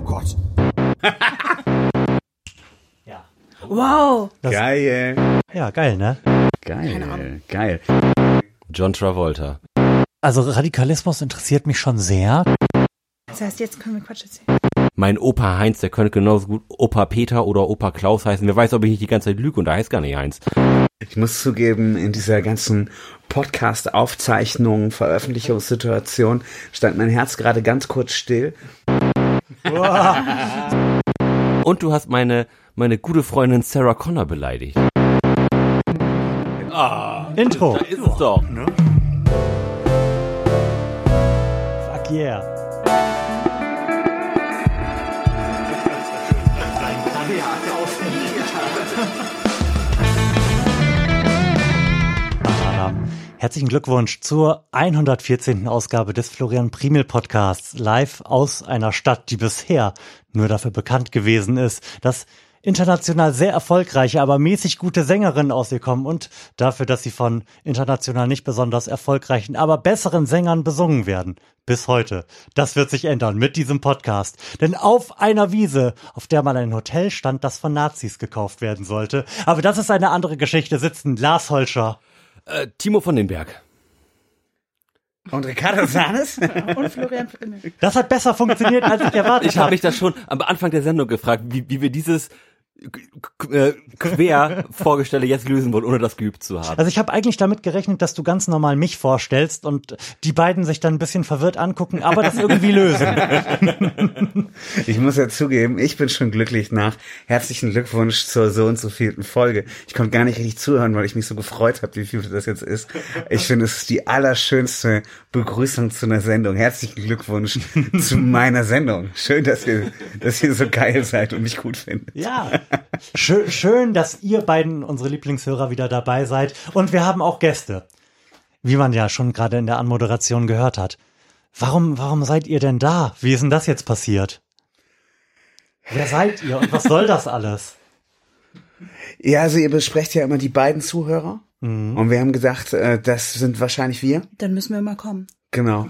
Oh Gott. Ja. Wow. Das- Geil. Ja, geil, ne? Geil. Geil. John Travolta. Also Radikalismus interessiert mich schon sehr. Das heißt, jetzt können wir Quatsch erzählen. Mein Opa Heinz, der könnte genauso gut Opa Peter oder Opa Klaus heißen. Wer weiß, ob ich nicht die ganze Zeit lüge und da heißt gar nicht Heinz. Ich muss zugeben, in dieser ganzen Podcast-Aufzeichnung, Veröffentlichungssituation stand mein Herz gerade ganz kurz still. Und du hast meine, meine gute Freundin Sarah Connor beleidigt. Intro. Da ist es doch. Fuck yeah. Herzlichen Glückwunsch zur 114. Ausgabe des Florian Primel Podcasts, live aus einer Stadt, die bisher nur dafür bekannt gewesen ist, dass international sehr erfolgreiche, aber mäßig gute Sängerinnen aus ihr kommen und dafür, dass sie von international nicht besonders erfolgreichen, aber besseren Sängern besungen werden. Bis heute. Das wird sich ändern mit diesem Podcast. Denn auf einer Wiese, auf der mal ein Hotel stand, das von Nazis gekauft werden sollte. Aber das ist eine andere Geschichte, sitzen Lars Holscher. Äh, Timo von den Berg. Und Ricardo Sanes? Und Florian Frimmel. Das hat besser funktioniert, als ich erwartet Ich habe habe. mich das schon am Anfang der Sendung gefragt, wie, wie wir dieses äh, quer Vorgestelle jetzt lösen wollen, ohne das geübt zu haben. Also ich habe eigentlich damit gerechnet, dass du ganz normal mich vorstellst und die beiden sich dann ein bisschen verwirrt angucken, aber das irgendwie lösen. Ich muss ja zugeben, ich bin schon glücklich nach. Herzlichen Glückwunsch zur so und so vierten Folge. Ich konnte gar nicht richtig zuhören, weil ich mich so gefreut habe, wie viel das jetzt ist. Ich finde, es ist die allerschönste Begrüßung zu einer Sendung. Herzlichen Glückwunsch zu meiner Sendung. Schön, dass ihr, dass ihr so geil seid und mich gut findet. Ja. Schön, schön, dass ihr beiden, unsere Lieblingshörer, wieder dabei seid. Und wir haben auch Gäste. Wie man ja schon gerade in der Anmoderation gehört hat. Warum, warum seid ihr denn da? Wie ist denn das jetzt passiert? Wer seid ihr und was soll das alles? Ja, also ihr besprecht ja immer die beiden Zuhörer. Und wir haben gedacht, äh, das sind wahrscheinlich wir. Dann müssen wir mal kommen. Genau.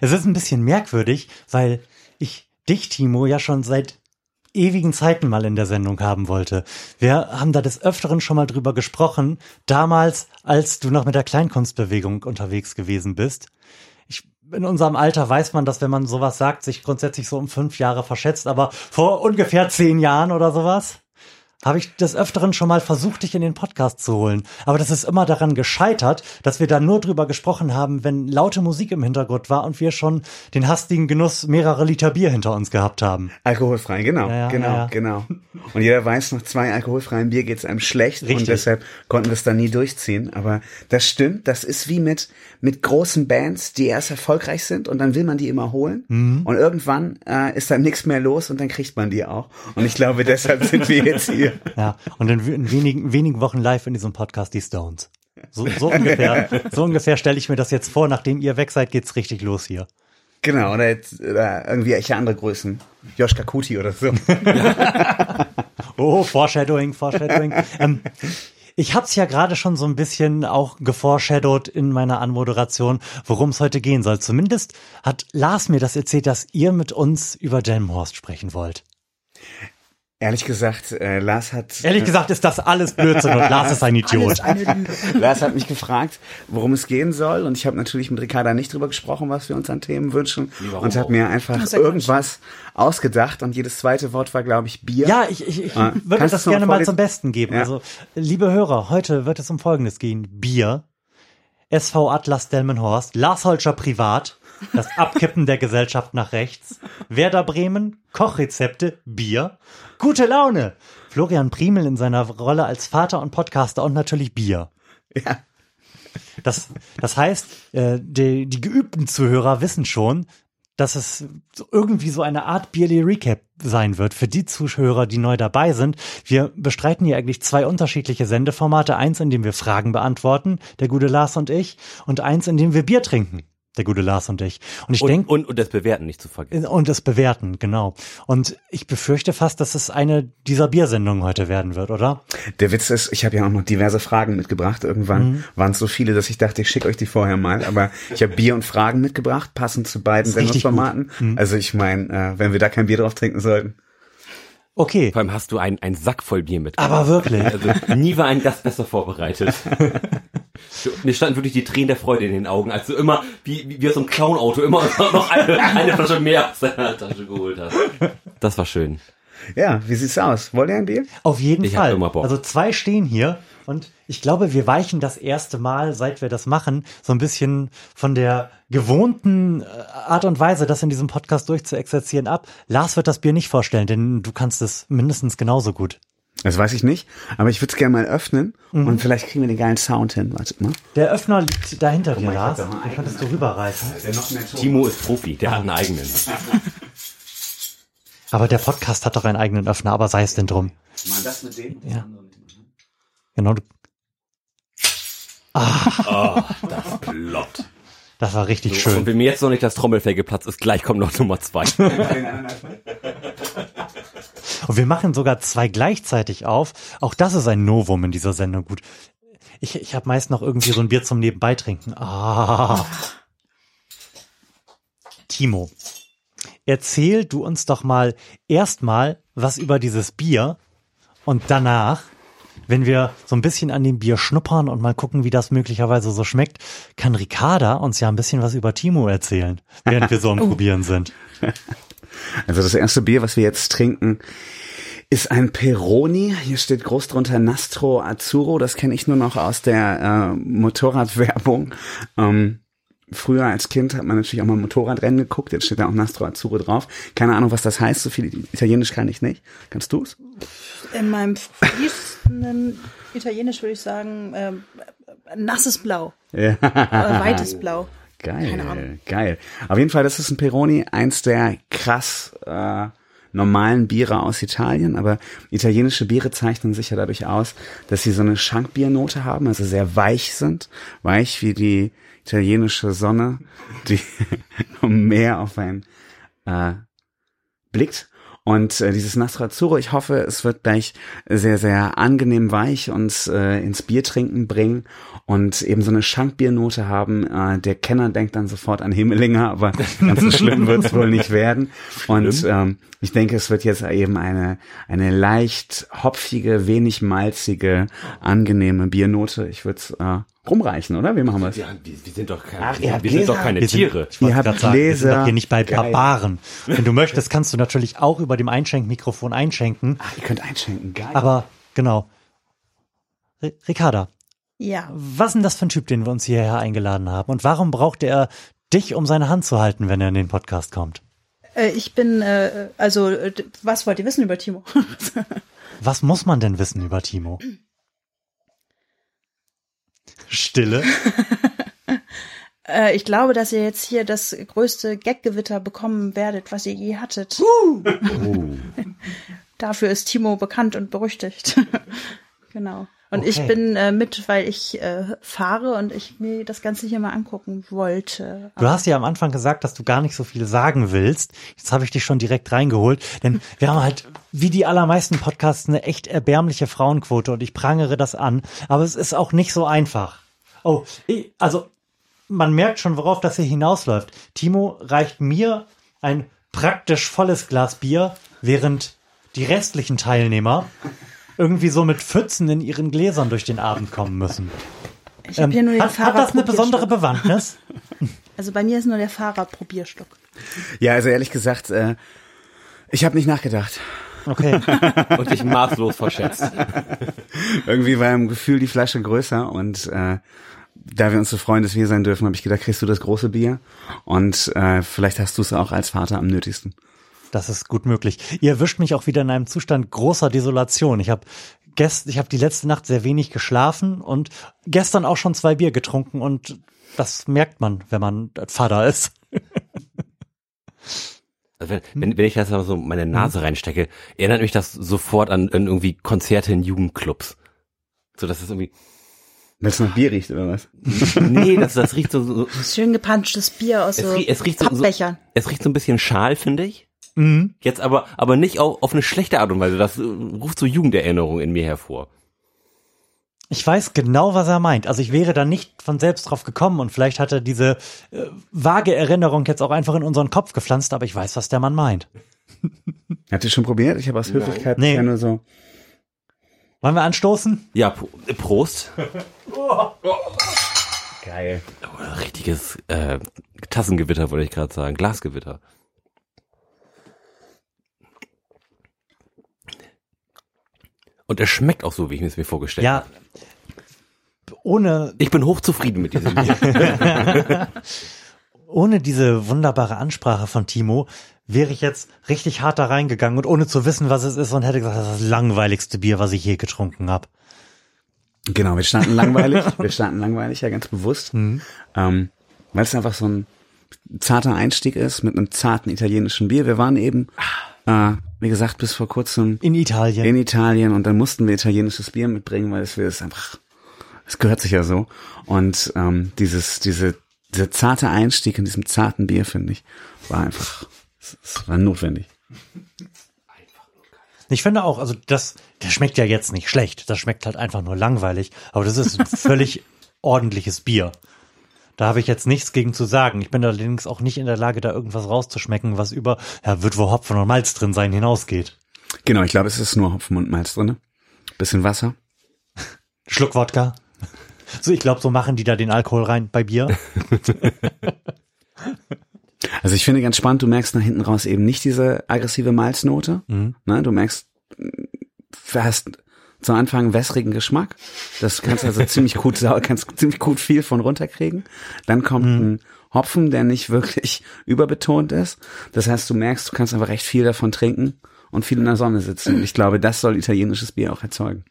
Es ist ein bisschen merkwürdig, weil ich dich, Timo, ja schon seit ewigen Zeiten mal in der Sendung haben wollte. Wir haben da des Öfteren schon mal drüber gesprochen, damals, als du noch mit der Kleinkunstbewegung unterwegs gewesen bist. Ich, in unserem Alter weiß man, dass wenn man sowas sagt, sich grundsätzlich so um fünf Jahre verschätzt, aber vor ungefähr zehn Jahren oder sowas habe ich des Öfteren schon mal versucht, dich in den Podcast zu holen. Aber das ist immer daran gescheitert, dass wir da nur drüber gesprochen haben, wenn laute Musik im Hintergrund war und wir schon den hastigen Genuss mehrerer Liter Bier hinter uns gehabt haben. Alkoholfrei, genau, Ja, ja, genau, ja, genau. Und jeder weiß, nach zwei alkoholfreien Bier geht's einem schlecht Richtig. und deshalb konnten wir es dann nie durchziehen. Aber das stimmt, das ist wie mit, mit großen Bands, die erst erfolgreich sind und dann will man die immer holen Mhm. und irgendwann äh, ist dann nichts mehr los und dann kriegt man die auch. Und ich glaube, deshalb sind wir jetzt hier. Ja, und in, wenigen, wenigen Wochen live in diesem Podcast die Stones. So, so ungefähr, so ungefähr stelle ich mir das jetzt vor. Nachdem ihr weg seid, geht's richtig los hier. Genau, oder, jetzt, oder irgendwie welche andere Größen. Joschka Kuti oder so. Oh, Foreshadowing, Foreshadowing. ähm, ich hab's ja gerade schon so ein bisschen auch geforeshadowed in meiner Anmoderation, worum es heute gehen soll. Zumindest hat Lars mir das erzählt, dass ihr mit uns über Delmenhorst sprechen wollt. Ehrlich gesagt, äh, Lars hat Ehrlich gesagt ist das alles Blödsinn und Lars ist ein Idiot. Lars hat mich gefragt, worum es gehen soll. Und ich habe natürlich mit Ricarda nicht drüber gesprochen, was wir uns an Themen wünschen. Und hat mir einfach irgendwas ausgedacht. Und jedes zweite Wort war, glaube ich, Bier. Ja, ich, ich, ich Ah, würde das gerne mal zum Besten geben. Ja. Also, liebe Hörer, heute wird es um Folgendes gehen. Bier, SV Atlas Delmenhorst, Lars Holscher privat, das Abkippen der Gesellschaft nach rechts, Werder Bremen, Kochrezepte, Bier, gute Laune, Florian Primel in seiner Rolle als Vater und Podcaster und natürlich Bier. Ja. Das, das heißt, äh, die, die geübten Zuhörer wissen schon, dass es irgendwie so eine Art Bierly Recap sein wird für die Zuhörer, die neu dabei sind. Wir bestreiten hier eigentlich zwei unterschiedliche Sendeformate. Eins, in dem wir Fragen beantworten, der gute Lars und ich, und eins, in dem wir Bier trinken. Der gute Lars und ich. Und ich denke, und, und das Bewerten nicht zu vergessen. und das Bewerten, genau. Und ich befürchte fast, dass es eine dieser Biersendungen heute werden wird, oder? Der Witz ist, ich habe ja auch noch diverse Fragen mitgebracht. Irgendwann Mhm. waren es so viele, dass ich dachte, ich schicke euch die vorher mal. Aber ich habe Bier und Fragen mitgebracht, passend zu beiden Sendungsformaten. Mhm. Also ich meine, äh, wenn wir da kein Bier drauf trinken sollten. Okay, Vor allem hast du einen, einen Sack voll Bier mit. aber wirklich. Also nie war ein Gast besser vorbereitet. Mir standen wirklich die Tränen der Freude in den Augen, als du immer, wie, wie, aus so einem Clown-Auto, immer noch eine, eine Flasche mehr aus deiner Tasche geholt hast. Das war schön. Ja, wie sieht's aus? Wollt ihr ein Bier? Auf jeden Ich hab Fall. immer Bock. Also zwei stehen hier und ich glaube, wir weichen das erste Mal, seit wir das machen, so ein bisschen von der gewohnten äh, Art und Weise, das in diesem Podcast durchzuexerzieren ab. Lars wird das Bier nicht vorstellen, denn du kannst es mindestens genauso gut. Das weiß ich nicht, aber ich würde es gerne mal öffnen Mhm. und vielleicht kriegen wir den geilen Sound hin. Warte mal. Der Öffner liegt da hinter dir, Lars. Den könntest du rüberreichen. Timo ist Profi, der hat einen eigenen. Aber der Podcast hat doch einen eigenen Öffner, aber sei es denn drum. Mal das mit dem? Ja. Genau. du- Oh, das ploppt. Das war richtig Und schön. wenn mir jetzt noch nicht das Trommelfell geplatzt ist, gleich kommt noch Nummer zwei. Und wir machen sogar zwei gleichzeitig auf. Auch das ist ein Novum in dieser Sendung. Gut. Ich, ich habe meist noch irgendwie so ein Bier zum Nebenbei trinken. Ah. Timo, erzähl du uns doch mal erstmal was über dieses Bier und danach, wenn wir so ein bisschen an dem Bier schnuppern und mal gucken, wie das möglicherweise so schmeckt, kann Ricarda uns ja ein bisschen was über Timo erzählen, während wir so am Probieren sind. Also das erste Bier, was wir jetzt trinken, ist ein Peroni. Hier steht groß drunter Nastro Azzurro. Das kenne ich nur noch aus der äh, Motorradwerbung. Ähm, früher als Kind hat man natürlich auch mal Motorradrennen geguckt. Jetzt steht da auch Nastro Azzurro drauf. Keine Ahnung, was das heißt. So viel Italienisch kann ich nicht. Kannst du's? In meinem fließenden Italienisch würde ich sagen, ähm, nasses Blau. Ja. Oder weites Blau. Geil, geil. Auf jeden Fall, das ist ein Peroni, eins der krass äh, normalen Biere aus Italien, aber italienische Biere zeichnen sich ja dadurch aus, dass sie so eine Schankbiernote haben, also sehr weich sind, weich wie die italienische Sonne, die Meer auf ein äh, blickt. Und äh, dieses Nastro Azzurro, ich hoffe, es wird gleich sehr, sehr angenehm weich uns äh, ins Biertrinken bringen und eben so eine Schankbiernote haben. Äh, der Kenner denkt dann sofort an Himmelinger, aber ganz so schlimm wird es wohl nicht werden. Und ähm, ich denke, es wird jetzt eben eine, eine leicht hopfige, wenig malzige, angenehme Biernote. Ich würde es äh, rumreichen, oder? Wie machen wir es? Ja, wir, wir sind doch keine, Ach, wir, habt wir sind doch Gläser. keine Wir sind- Tiere. Ich wollte Ihr habt sagen, wir sind Gläser. doch hier nicht bei Geil. Barbaren. Wenn du möchtest, kannst du natürlich auch über dem Einschenkmikrofon einschenken. Ach, ihr könnt einschenken, geil. Aber genau. Ri- Ricarda, Ja. was ist denn das für ein Typ, den wir uns hierher eingeladen haben? Und warum braucht er dich, um seine Hand zu halten, wenn er in den Podcast kommt? Äh, ich bin, äh, also, was wollt ihr wissen über Timo? Was muss man denn wissen über Timo? Stille. äh, ich glaube, dass ihr jetzt hier das größte Gaggewitter bekommen werdet, was ihr je hattet. Dafür ist Timo bekannt und berüchtigt. genau. Und ich Okay. bin äh, mit, weil ich äh, fahre und ich mir das Ganze hier mal angucken wollte. Du hast ja am Anfang gesagt, dass du gar nicht so viel sagen willst. Jetzt habe ich dich schon direkt reingeholt, denn wir haben halt, wie die allermeisten Podcasts, eine echt erbärmliche Frauenquote und ich prangere das an. Aber es ist auch nicht so einfach. Oh, ich, also man merkt schon, worauf das hier hinausläuft. Timo reicht mir ein praktisch volles Glas Bier, während die restlichen Teilnehmer irgendwie so mit Pfützen in ihren Gläsern durch den Abend kommen müssen. Ich habe hier nur den Ähm, hat, hat das eine besondere. Bewandtnis? Also bei mir ist nur der Fahrerprobierschluck. ja, also ehrlich gesagt, äh, ich habe nicht nachgedacht. Okay. Und dich maßlos verschätzt. Irgendwie war im Gefühl die Flasche größer und äh, da wir uns so freuen, dass wir sein dürfen, habe ich gedacht, kriegst du das große Bier und äh, vielleicht hast du es auch als Vater am nötigsten. Das ist gut möglich. Ihr erwischt mich auch wieder in einem Zustand großer Desolation. Ich habe gest, ich habe die letzte Nacht sehr wenig geschlafen und gestern auch schon zwei Bier getrunken und das merkt man, wenn man Vater ist. Also wenn, wenn, wenn ich das mal so meine Nase reinstecke, erinnert mich das sofort an, an irgendwie Konzerte in Jugendclubs. So, das ist irgendwie, Weil es nach Bier riecht, oder was? Nee, das, das riecht so, so Schön gepanschtes Bier aus es, so rie- es riecht so, so, es riecht so ein bisschen schal, finde ich. Mhm. Jetzt aber, aber nicht auf, auf eine schlechte Art und Weise. Das äh, ruft so Jugenderinnerungen in mir hervor. Ich weiß genau, was er meint. Also ich wäre da nicht von selbst drauf gekommen und vielleicht hat er diese äh, vage Erinnerung jetzt auch einfach in unseren Kopf gepflanzt, aber ich weiß, was der Mann meint. Habt ihr schon probiert? Ich habe aus Höflichkeit Nee. nur so. Wollen wir anstoßen? Ja, äh, Prost. Geil. Oh, richtiges äh, Tassengewitter, wollte ich gerade sagen. Glasgewitter. Und es schmeckt auch so, wie ich es mir vorgestellt habe. Ja, ohne, Ich bin hochzufrieden mit diesem Bier. ohne diese wunderbare Ansprache von Timo wäre ich jetzt richtig hart da reingegangen und ohne zu wissen, was es ist und hätte gesagt, das ist das langweiligste Bier, was ich je getrunken habe. Genau, wir standen langweilig. wir standen langweilig, ja, ganz bewusst. Ähm, weil es einfach so ein zarter Einstieg ist mit einem zarten italienischen Bier. Wir waren eben, äh, wie gesagt, bis vor kurzem In Italien. in Italien und dann mussten wir italienisches Bier mitbringen, weil es wir es einfach, es gehört sich ja so. Und ähm, dieses, diese, dieser zarte Einstieg in diesem zarten Bier, finde ich, war einfach, es, es war notwendig. Ich finde auch, also das, der schmeckt ja jetzt nicht schlecht. Das schmeckt halt einfach nur langweilig. Aber das ist ein völlig ordentliches Bier. Da habe ich jetzt nichts gegen zu sagen. Ich bin allerdings auch nicht in der Lage, da irgendwas rauszuschmecken, was über, ja, wird wohl Hopfen und Malz drin sein, hinausgeht. Genau, ich glaube, es ist nur Hopfen und Malz drinne. Bisschen Wasser. Schluck Wodka. So, ich glaube, so machen die da den Alkohol rein bei Bier. Also ich finde ganz spannend, du merkst nach hinten raus eben nicht diese aggressive Malznote. Mhm. Ne, du merkst, du hast zu Anfang einen wässrigen Geschmack. Das kannst also ziemlich gut kannst ziemlich gut viel von runterkriegen. Dann kommt Mhm. ein Hopfen, der nicht wirklich überbetont ist. Das heißt, du merkst, du kannst einfach recht viel davon trinken und viel in der Sonne sitzen. Und ich glaube, das soll italienisches Bier auch erzeugen.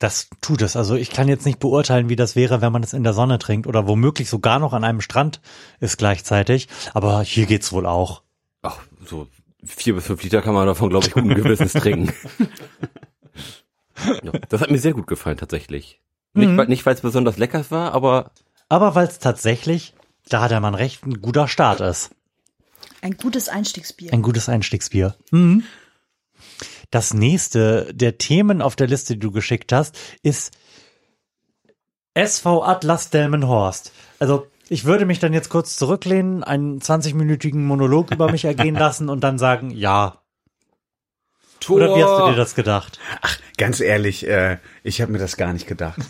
Das tut es. Also ich kann jetzt nicht beurteilen, wie das wäre, wenn man es in der Sonne trinkt oder womöglich sogar noch an einem Strand ist gleichzeitig. Aber hier geht's wohl auch. Ach, so vier bis fünf Liter kann man davon, glaube ich, guten Gewissens trinken. ja, das hat mir sehr gut gefallen, tatsächlich. Nicht, Mhm. weil- nicht weil es besonders lecker war, aber Aber weil es tatsächlich, da hat der Mann recht, ein guter Start ist. Ein gutes Einstiegsbier. Ein gutes Einstiegsbier. Mhm. Das nächste der Themen auf der Liste, die du geschickt hast, ist SV Atlas Delmenhorst. Also ich würde mich dann jetzt kurz zurücklehnen, einen 20-minütigen Monolog über mich ergehen lassen und dann sagen, ja. Oder wie hast du dir das gedacht? Ganz ehrlich, äh, ich habe mir das gar nicht gedacht.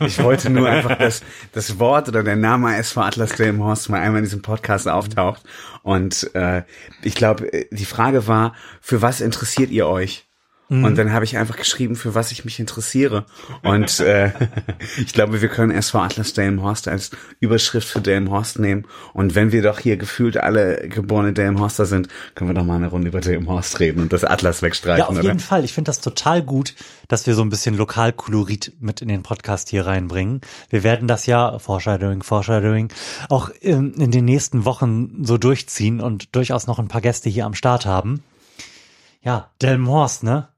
Ich wollte nur einfach, dass das Wort oder der Name SV Atlas Delmenhorst mal einmal in diesem Podcast auftaucht. Und äh, ich glaube, äh, die Frage war, für was interessiert ihr euch? Und dann habe ich einfach geschrieben, für was ich mich interessiere. Und äh, ich glaube, wir können SV Atlas Delmenhorst als Überschrift für Delmenhorst nehmen. Und wenn wir doch hier gefühlt alle geborene Delmenhorster sind, können wir doch mal eine Runde über Delmenhorst reden und das Atlas wegstreichen, Ja, auf jeden oder? Fall. Ich finde das total gut, dass wir so ein bisschen Lokalkolorit mit in den Podcast hier reinbringen. Wir werden das ja, Foreshadowing, Foreshadowing, auch in, in den nächsten Wochen so durchziehen und durchaus noch ein paar Gäste hier am Start haben. Ja, Delmenhorst, ne?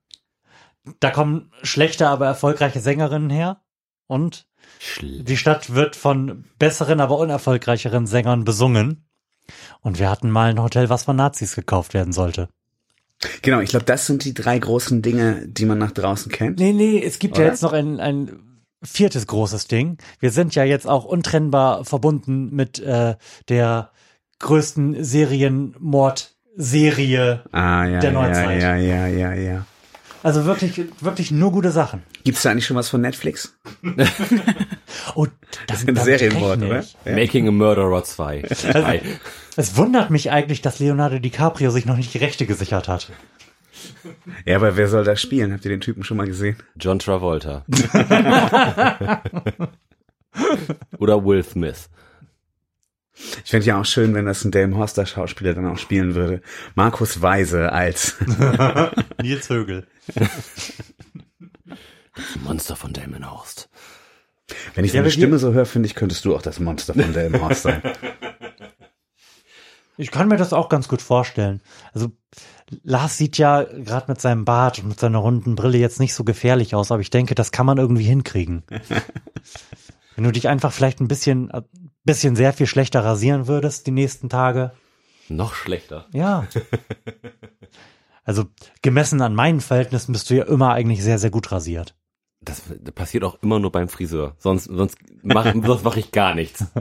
Da kommen schlechte, aber erfolgreiche Sängerinnen her. Und die Stadt wird von besseren, aber unerfolgreicheren Sängern besungen. Und wir hatten mal ein Hotel, was von Nazis gekauft werden sollte. Genau, ich glaube, das sind die drei großen Dinge, die man nach draußen kennt. Nee, nee, es gibt ja Oder? jetzt noch ein, ein viertes großes Ding. Wir sind ja jetzt auch untrennbar verbunden mit äh, der größten Serienmordserie. Ah, ja, Der ja, Neuzeit. ja, ja, ja, ja. Also wirklich, wirklich nur gute Sachen. Gibt's da eigentlich schon was von Netflix? Oh, das Ein Serienwort, oder? Ja. Making a Murderer 2. Zwei. Es wundert mich eigentlich, dass Leonardo DiCaprio sich noch nicht die Rechte gesichert hat. Ja, aber wer soll da spielen? Habt ihr den Typen schon mal gesehen? John Travolta. Oder Will Smith. Ich fände ja auch schön, wenn das ein Dame Hoster Schauspieler dann auch spielen würde. Markus Weise als Nils Högel. Monster von Delmenhorst. Wenn ich wir- Stimme so höre, finde ich, könntest du auch das Monster von Dame Horst sein. Ich kann mir das auch ganz gut vorstellen. Also Lars sieht ja gerade mit seinem Bart und mit seiner runden Brille jetzt nicht so gefährlich aus, aber ich denke, das kann man irgendwie hinkriegen. Wenn du dich einfach vielleicht ein bisschen, bisschen sehr viel schlechter rasieren würdest die nächsten Tage. Noch schlechter. Ja. Also gemessen an meinen Verhältnissen bist du ja immer eigentlich sehr, sehr gut rasiert. Das passiert auch immer nur beim Friseur. Sonst, sonst mache sonst mach ich gar nichts.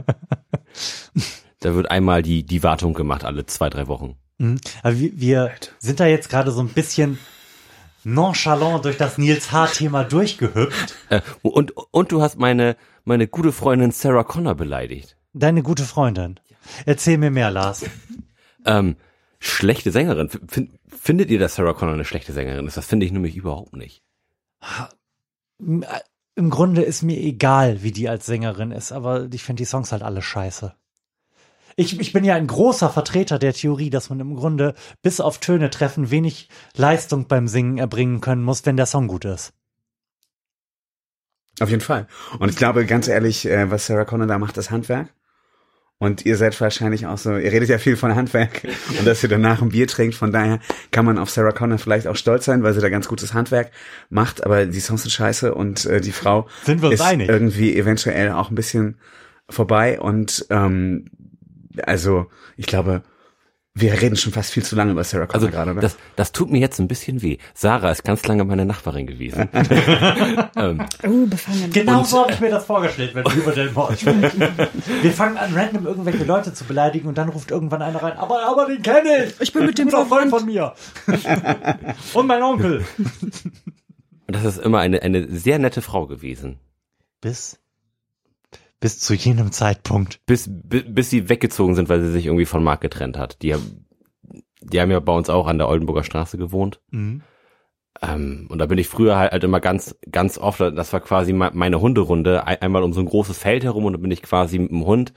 Da wird einmal die, die Wartung gemacht, alle zwei, drei Wochen. Mhm. Aber wir, wir sind da jetzt gerade so ein bisschen nonchalant durch das Nils H-Thema durchgehüpft. Äh, und, und du hast meine, meine gute Freundin Sarah Connor beleidigt. Deine gute Freundin. Erzähl mir mehr, Lars. Ähm, schlechte Sängerin. Find, findet ihr, dass Sarah Connor eine schlechte Sängerin ist? Das finde ich nämlich überhaupt nicht. Im Grunde ist mir egal, wie die als Sängerin ist, aber ich finde die Songs halt alle scheiße. Ich, ich bin ja ein großer Vertreter der Theorie, dass man im Grunde bis auf Töne treffen wenig Leistung beim Singen erbringen können muss, wenn der Song gut ist. Auf jeden Fall. Und ich glaube, ganz ehrlich, äh, was Sarah Connor da macht, das Handwerk. Und ihr seid wahrscheinlich auch so, ihr redet ja viel von Handwerk und dass ihr danach ein Bier trinkt. Von daher kann man auf Sarah Connor vielleicht auch stolz sein, weil sie da ganz gutes Handwerk macht. Aber die Songs sind scheiße und äh, die Frau Sind wir ist einig? irgendwie eventuell auch ein bisschen vorbei. Und ähm, also ich glaube, wir reden schon fast viel zu lange über Sarah Connor Also gerade, oder? das, das tut mir jetzt ein bisschen weh. Sarah ist ganz lange meine Nachbarin gewesen. ähm, Uh, befangen. Genau so habe ich mir das vorgestellt, wenn wir über den Mord sprechen. Wir fangen an, random irgendwelche Leute zu beleidigen und dann ruft irgendwann einer rein, aber, aber den kenne ich. Ich bin mit dem Freund von mir. und mein Onkel. und das ist immer eine, eine sehr nette Frau gewesen. Bis, bis zu jenem Zeitpunkt. Bis, bis, bis sie weggezogen sind, weil sie sich irgendwie von Marc getrennt hat. Die, haben- die haben ja bei uns auch an der Oldenburger Straße gewohnt. Mhm. Ähm, und da bin ich früher halt, halt immer ganz, ganz oft, das war quasi me- meine Hunderunde, ein- einmal um so ein großes Feld herum und dann bin ich quasi mit dem Hund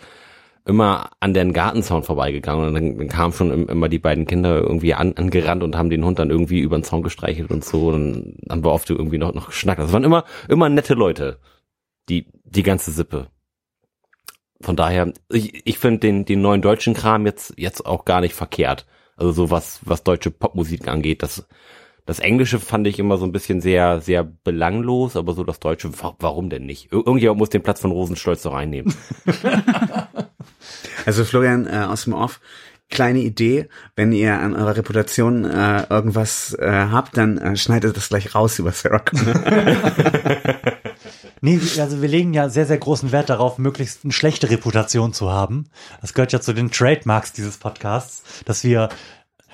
immer an den Gartenzaun vorbeigegangen und dann, dann kamen schon im- immer die beiden Kinder irgendwie an, angerannt und haben den Hund dann irgendwie über den Zaun gestreichelt und so und dann haben wir oft irgendwie noch, noch geschnackt. Das waren immer, immer nette Leute, die, die ganze Sippe. Von daher, ich, ich finde den, den neuen deutschen Kram jetzt, jetzt auch gar nicht verkehrt. Also so was, was deutsche Popmusik angeht, das, das Englische fand ich immer so ein bisschen sehr, sehr belanglos, aber so das Deutsche, wa- warum denn nicht? Ir- Irgendjemand muss den Platz von Rosenstolz doch einnehmen. Also Florian äh, aus dem Off, kleine Idee, wenn ihr an eurer Reputation äh, irgendwas äh, habt, dann äh, schneidet das gleich raus über Sarah Connor. Nee, also wir legen ja sehr, sehr großen Wert darauf, möglichst eine schlechte Reputation zu haben. Das gehört ja zu den Trademarks dieses Podcasts, dass wir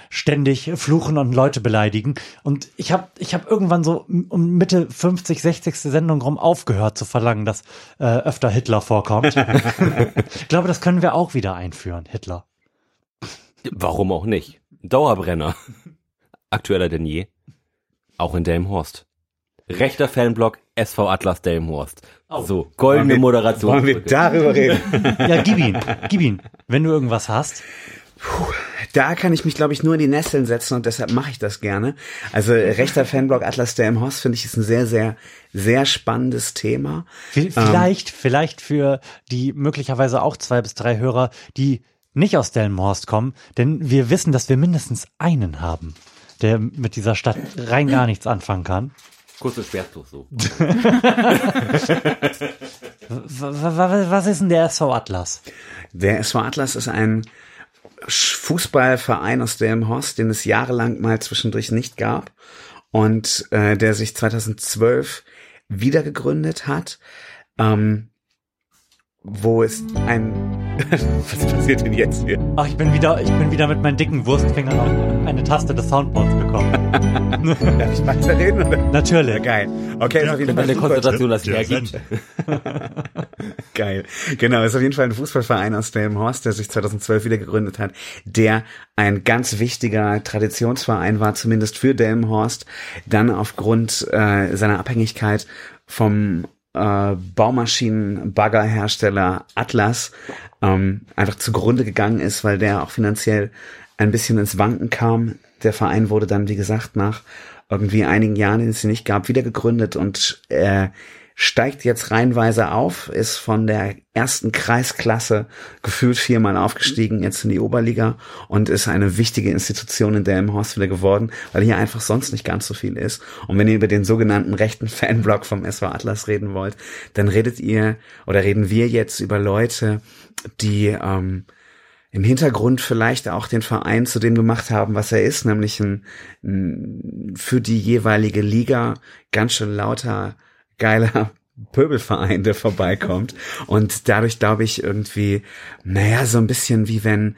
ständig fluchen und Leute beleidigen. Und ich habe ich hab irgendwann so um Mitte 50, 60. Sendung rum aufgehört zu verlangen, dass äh, öfter Hitler vorkommt. ich glaube, das können wir auch wieder einführen, Hitler. Warum auch nicht? Dauerbrenner. Aktueller denn je. Auch in Delmhorst. Rechter Fanblock SV Atlas Delmhorst. So, goldene Wollen wir- Moderation. Wollen wir darüber reden? Ja, gib ihn, gib ihn, wenn du irgendwas hast. Da kann ich mich, glaube ich, nur in die Nesseln setzen und deshalb mache ich das gerne. Also rechter Fanblock Atlas der im Horst finde ich ist ein sehr, sehr, sehr spannendes Thema. V- Vielleicht, vielleicht für die möglicherweise auch zwei bis drei Hörer, die nicht aus Delmenhorst kommen, denn wir wissen, dass wir mindestens einen haben, der mit dieser Stadt rein gar nichts anfangen kann. Kurzes Schwerttuch so. Was ist denn der SV Atlas? Der SV Atlas ist ein Fußballverein aus Delmenhorst, den es jahrelang mal zwischendurch nicht gab und äh, der sich 2012 wieder gegründet hat, ähm, wo es ein was passiert denn jetzt hier? Ach, ich bin wieder, ich bin wieder mit meinen dicken Wurstfingern auf eine Taste des Soundboards gekommen. Darf ich weiterreden? Oder? Ja, Natürlich. geil. Okay, ist auf jeden Fall Eine Konzentration, das hergibt. Geil. Genau, ist auf jeden Fall ein Fußballverein aus Delmenhorst, der sich 2012 wieder gegründet hat, der ein ganz wichtiger Traditionsverein war, zumindest für Delmenhorst, dann aufgrund äh, seiner Abhängigkeit vom äh, Baumaschinen-Baggerhersteller Atlas ähm, einfach zugrunde gegangen ist, weil der auch finanziell ein bisschen ins Wanken kam. Der Verein wurde dann, wie gesagt, nach irgendwie einigen Jahren, denen es nicht gab, wieder gegründet und äh, steigt jetzt reihenweise auf, ist von der ersten Kreisklasse gefühlt viermal aufgestiegen, jetzt in die Oberliga und ist eine wichtige Institution in Delmenhorst wieder geworden, weil hier einfach sonst nicht ganz so viel ist. Und wenn ihr über den sogenannten rechten Fanblock vom SV Atlas reden wollt, dann redet ihr oder reden wir jetzt über Leute, die ähm, im Hintergrund vielleicht auch den Verein zu dem gemacht haben, was er ist, nämlich ein, ein für die jeweilige Liga ganz schön lauter geiler Pöbelverein, der vorbeikommt. Und dadurch glaube ich irgendwie, naja, so ein bisschen wie wenn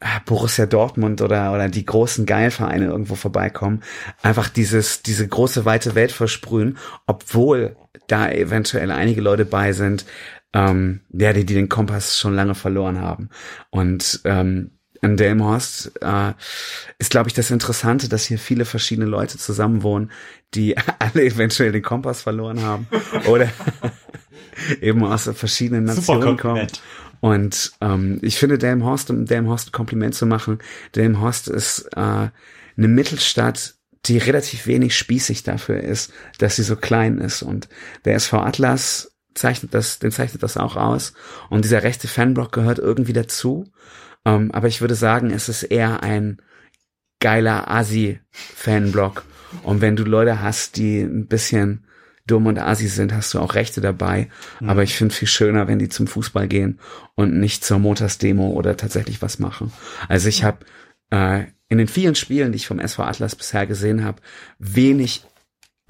ah, Borussia Dortmund oder, oder die großen Geilvereine irgendwo vorbeikommen, einfach dieses, diese große weite Welt versprühen, obwohl da eventuell einige Leute bei sind, ähm, ja, die, die den Kompass schon lange verloren haben. Und ähm, in Delmhorst äh, ist, glaube ich, das Interessante, dass hier viele verschiedene Leute zusammenwohnen, die alle eventuell den Kompass verloren haben oder eben aus verschiedenen Nationen kommen. Und ähm, ich finde Delmhorst, um Delmhorst ein Kompliment zu machen, Delmhorst ist äh, eine Mittelstadt, die relativ wenig spießig dafür ist, dass sie so klein ist. Und der SV Atlas zeichnet das, den zeichnet das auch aus. Und dieser rechte Fanblock gehört irgendwie dazu. Ähm, aber ich würde sagen, es ist eher ein geiler Asi-Fanblock. Und wenn du Leute hast, die ein bisschen dumm und asi sind, hast du auch Rechte dabei. Mhm. Aber ich finde viel schöner, wenn die zum Fußball gehen und nicht zur Montagsdemo oder tatsächlich was machen. Also ich habe äh, in den vielen Spielen, die ich vom SV Atlas bisher gesehen habe, wenig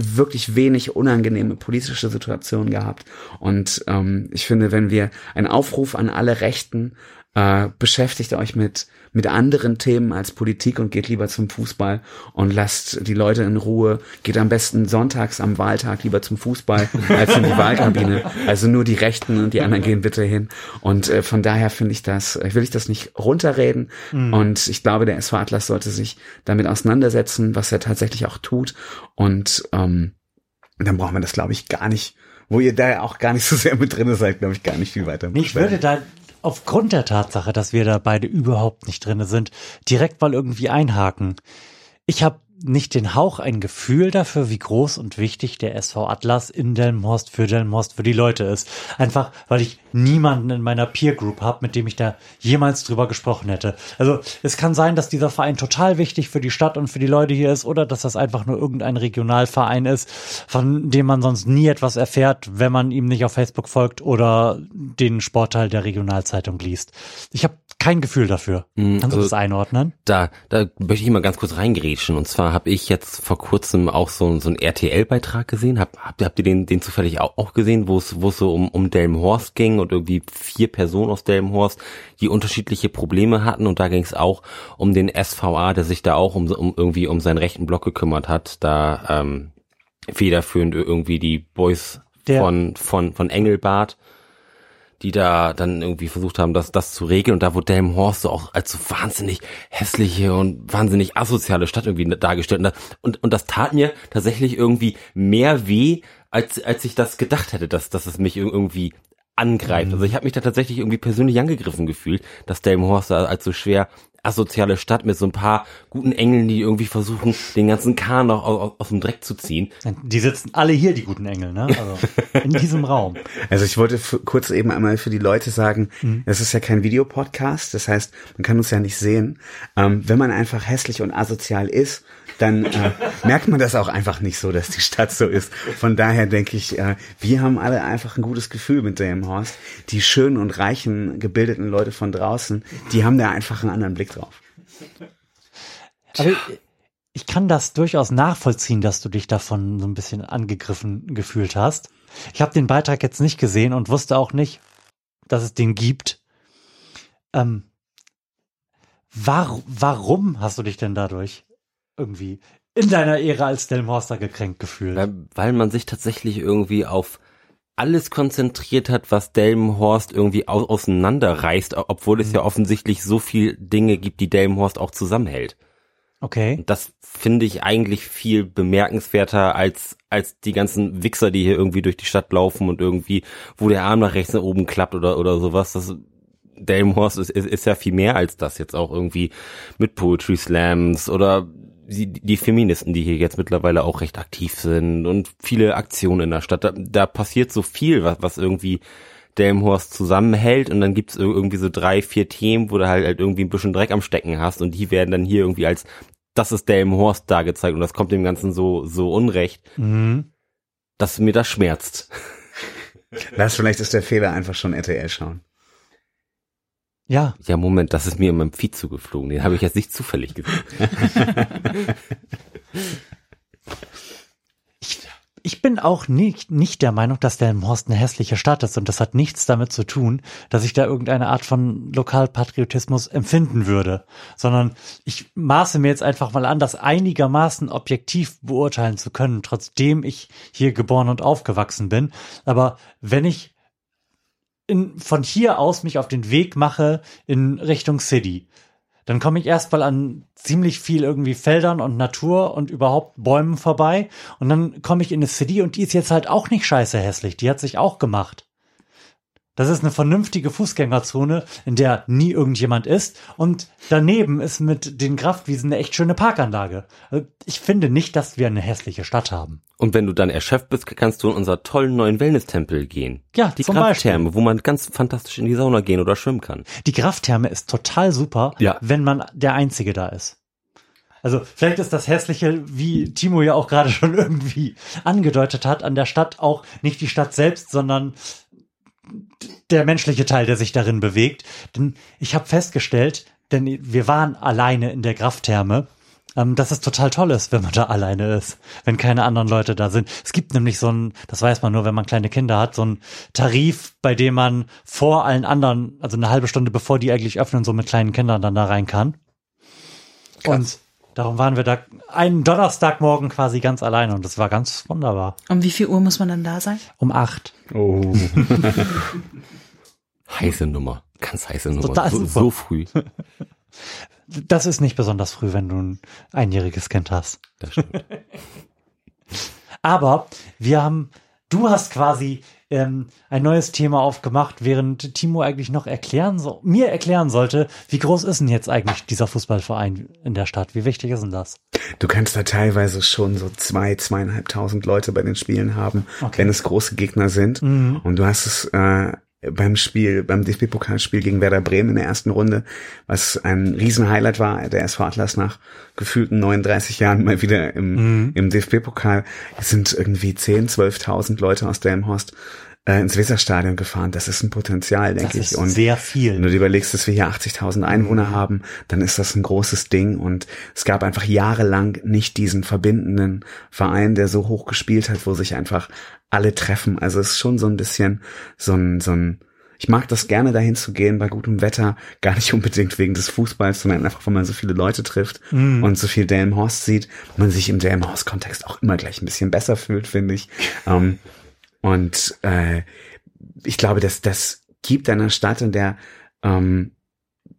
wirklich wenig unangenehme politische Situationen gehabt. Und ähm, ich finde, wenn wir einen Aufruf an alle Rechten äh, beschäftigt euch mit, mit anderen Themen als Politik und geht lieber zum Fußball und lasst die Leute in Ruhe. Geht am besten sonntags am Wahltag lieber zum Fußball als in die Wahlkabine. Also nur die Rechten und die anderen gehen bitte hin. Und äh, von daher finde ich das, äh, will ich das nicht runterreden. Mhm. Und ich glaube, der SV Atlas sollte sich damit auseinandersetzen, was er tatsächlich auch tut. Und ähm, dann braucht man das, glaube ich, gar nicht wo ihr da ja auch gar nicht so sehr mit drin seid, glaube ich, gar nicht viel weiter. Ich würde da aufgrund der Tatsache, dass wir da beide überhaupt nicht drinne sind, direkt mal irgendwie einhaken. Ich habe nicht den Hauch ein Gefühl dafür, wie groß und wichtig der SV Atlas in Delmhorst für Delmhorst für die Leute ist. Einfach, weil ich niemanden in meiner Peer Group habe, mit dem ich da jemals drüber gesprochen hätte. Also es kann sein, dass dieser Verein total wichtig für die Stadt und für die Leute hier ist oder dass das einfach nur irgendein Regionalverein ist, von dem man sonst nie etwas erfährt, wenn man ihm nicht auf Facebook folgt oder den Sportteil der Regionalzeitung liest. Ich habe kein Gefühl dafür. Mhm, Kannst also du das einordnen? Da, da möchte ich mal ganz kurz reingrätschen. Und zwar habe ich jetzt vor kurzem auch so, so einen RTL-Beitrag gesehen. Hab, habt, habt ihr den, den zufällig auch, auch gesehen, wo es wo es so um, um Delmenhorst ging und irgendwie vier Personen aus Delmenhorst, die unterschiedliche Probleme hatten. Und da ging es auch um den SVA, der sich da auch um, um irgendwie um seinen rechten Block gekümmert hat. Da ähm, federführend irgendwie die Boys der. von, von, von Engelbart die da dann irgendwie versucht haben, das, das zu regeln. Und da wurde Delmenhorst so auch als so wahnsinnig hässliche und wahnsinnig asoziale Stadt irgendwie dargestellt. Und, das, und, und das tat mir tatsächlich irgendwie mehr weh, als, als ich das gedacht hätte, dass, dass es mich irgendwie angreift. Mhm. Also ich habe mich da tatsächlich irgendwie persönlich angegriffen gefühlt, dass Delmenhorst da als so schwer asoziale Stadt mit so ein paar guten Engeln, die irgendwie versuchen, den ganzen Kahn noch aus, aus, dem Dreck zu ziehen. Die sitzen alle hier, die guten Engel, ne? Also in diesem Raum. Also ich wollte kurz eben einmal für die Leute sagen, mhm. das ist ja kein Videopodcast, das heißt, man kann uns ja nicht sehen. Ähm, wenn man einfach hässlich und asozial ist, dann äh, merkt man das auch einfach nicht so, dass die Stadt so ist. Von daher denke ich, äh, wir haben alle einfach ein gutes Gefühl mit dem Horst. Die schönen und reichen, gebildeten Leute von draußen, die haben da einfach einen anderen Blick drauf. Aber ich kann das durchaus nachvollziehen, dass du dich davon so ein bisschen angegriffen gefühlt hast. Ich habe den Beitrag jetzt nicht gesehen und wusste auch nicht, dass es den gibt. Ähm, war, warum hast du dich denn dadurch irgendwie in deiner Ära als Delmhorster gekränkt gefühlt? Weil, weil man sich tatsächlich irgendwie auf alles konzentriert hat, was Delmenhorst irgendwie au auseinanderreißt, obwohl es mhm. ja offensichtlich so viel Dinge gibt, die Delmenhorst auch zusammenhält. Okay. Und das finde ich eigentlich viel bemerkenswerter als, als die ganzen Wichser, die hier irgendwie durch die Stadt laufen und irgendwie, wo der Arm nach rechts nach oben klappt oder, oder sowas. Das, Delmenhorst ist, ist, ist ja viel mehr als das jetzt auch irgendwie mit Poetry Slams oder die, die Feministen, die hier jetzt mittlerweile auch recht aktiv sind und viele Aktionen in der Stadt, da, da passiert so viel, was, was irgendwie Delmhorst zusammenhält und dann gibt's irgendwie so drei, vier Themen, wo du halt, halt irgendwie ein bisschen Dreck am Stecken hast und die werden dann hier irgendwie als das ist Delmhorst da gezeigt und das kommt dem Ganzen so, so unrecht, Mhm. dass mir das schmerzt. Lars, vielleicht ist der Fehler einfach schon RTL schauen. Ja, Ja, Moment, das ist mir in meinem Feed zugeflogen. Den habe ich jetzt nicht zufällig gesehen. ich bin auch nicht, nicht der Meinung, dass Delmenhorst eine hässliche Stadt ist und das hat nichts damit zu tun, dass ich da irgendeine Art von Lokalpatriotismus empfinden würde, sondern ich maße mir jetzt einfach mal an, das einigermaßen objektiv beurteilen zu können, trotzdem ich hier geboren und aufgewachsen bin. Aber wenn ich in, von hier aus mich auf den Weg mache in Richtung City, dann komme ich erstmal an ziemlich viel irgendwie Feldern und Natur und überhaupt Bäumen vorbei. Und dann komme ich in eine City und die ist jetzt halt auch nicht scheiße hässlich. Die hat sich auch gemacht. Das ist eine vernünftige Fußgängerzone, in der nie irgendjemand ist. Und daneben ist mit den Kraftwiesen eine echt schöne Parkanlage. Also Ich finde nicht, dass wir eine hässliche Stadt haben. Und wenn du dann erschöpft bist, kannst du in unser tollen neuen Wellness-Tempel gehen. Ja, Die Krafttherme, wo man ganz fantastisch in die Sauna gehen oder schwimmen kann. Die Krafttherme ist total super, Ja. wenn man der Einzige da ist. Also vielleicht ist das Hässliche, wie Timo ja auch gerade schon irgendwie angedeutet hat, an der Stadt auch nicht die Stadt selbst, sondern der menschliche Teil, der sich darin bewegt. Denn ich habe festgestellt, denn wir waren alleine in der Krafttherme, ähm, dass es total toll ist, wenn man da alleine ist, wenn keine anderen Leute da sind. Es gibt nämlich so ein, das weiß man nur, wenn man kleine Kinder hat, so ein Tarif, bei dem man vor allen anderen, also eine halbe Stunde bevor die eigentlich öffnen, so mit kleinen Kindern dann da rein kann. Und darum waren wir da einen Donnerstagmorgen quasi ganz alleine und das war ganz wunderbar. Um wie viel Uhr muss man dann da sein? Um acht. Oh. Heiße Nummer. Ganz heiße Nummer. So, so früh. Das ist nicht besonders früh, wenn du ein einjähriges Kind hast. Das stimmt. Aber wir haben, du hast quasi ähm, ein neues Thema aufgemacht, während Timo eigentlich noch erklären so, mir erklären sollte, wie groß ist denn jetzt eigentlich dieser Fußballverein in der Stadt? Wie wichtig ist denn das? Du kannst da teilweise schon so zwei, zweieinhalbtausend Leute bei den Spielen haben, Okay. wenn es große Gegner sind. Und du hast es äh, beim Spiel, beim DFB-Pokalspiel gegen Werder Bremen in der ersten Runde, was ein Riesen-Highlight war, der SV Atlas nach gefühlten 39 Jahren mal wieder im, im DFB-Pokal. Es sind irgendwie 10, 12.000 Leute aus Delmhorst äh, ins Weserstadion gefahren. Das ist ein Potenzial, denke Das ich. ist sehr viel. Wenn du dir überlegst, dass wir hier 80.000 Einwohner haben, dann ist das ein großes Ding und es gab einfach jahrelang nicht diesen verbindenden Verein, der so hoch gespielt hat, wo sich einfach alle treffen. Also es ist schon so ein bisschen so ein, so ein, ich mag das gerne dahin zu gehen bei gutem Wetter, gar nicht unbedingt wegen des Fußballs, sondern einfach, weil man so viele Leute trifft und so viel Delmenhorst sieht, man sich im Delmenhorst-Kontext auch immer gleich ein bisschen besser fühlt, finde ich. Ähm, und äh, ich glaube, dass das gibt einer Stadt, in der ähm,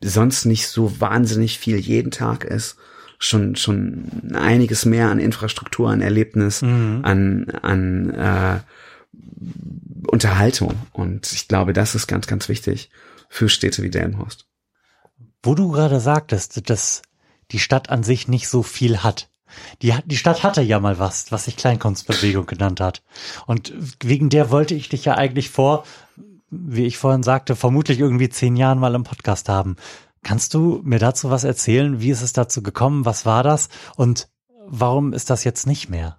sonst nicht so wahnsinnig viel jeden Tag ist, schon schon einiges mehr an Infrastruktur, an Erlebnis, an an äh, Unterhaltung. Und ich glaube, das ist ganz, ganz wichtig für Städte wie Delmenhorst. Wo du gerade sagtest, dass die Stadt an sich nicht so viel hat. Die, die Stadt hatte ja mal was, was sich Kleinkunstbewegung genannt hat. Und wegen der wollte ich dich ja eigentlich vor, wie ich vorhin sagte, vermutlich irgendwie zehn Jahren mal im Podcast haben. Kannst du mir dazu was erzählen? Wie ist es dazu gekommen? Was war das? Und warum ist das jetzt nicht mehr?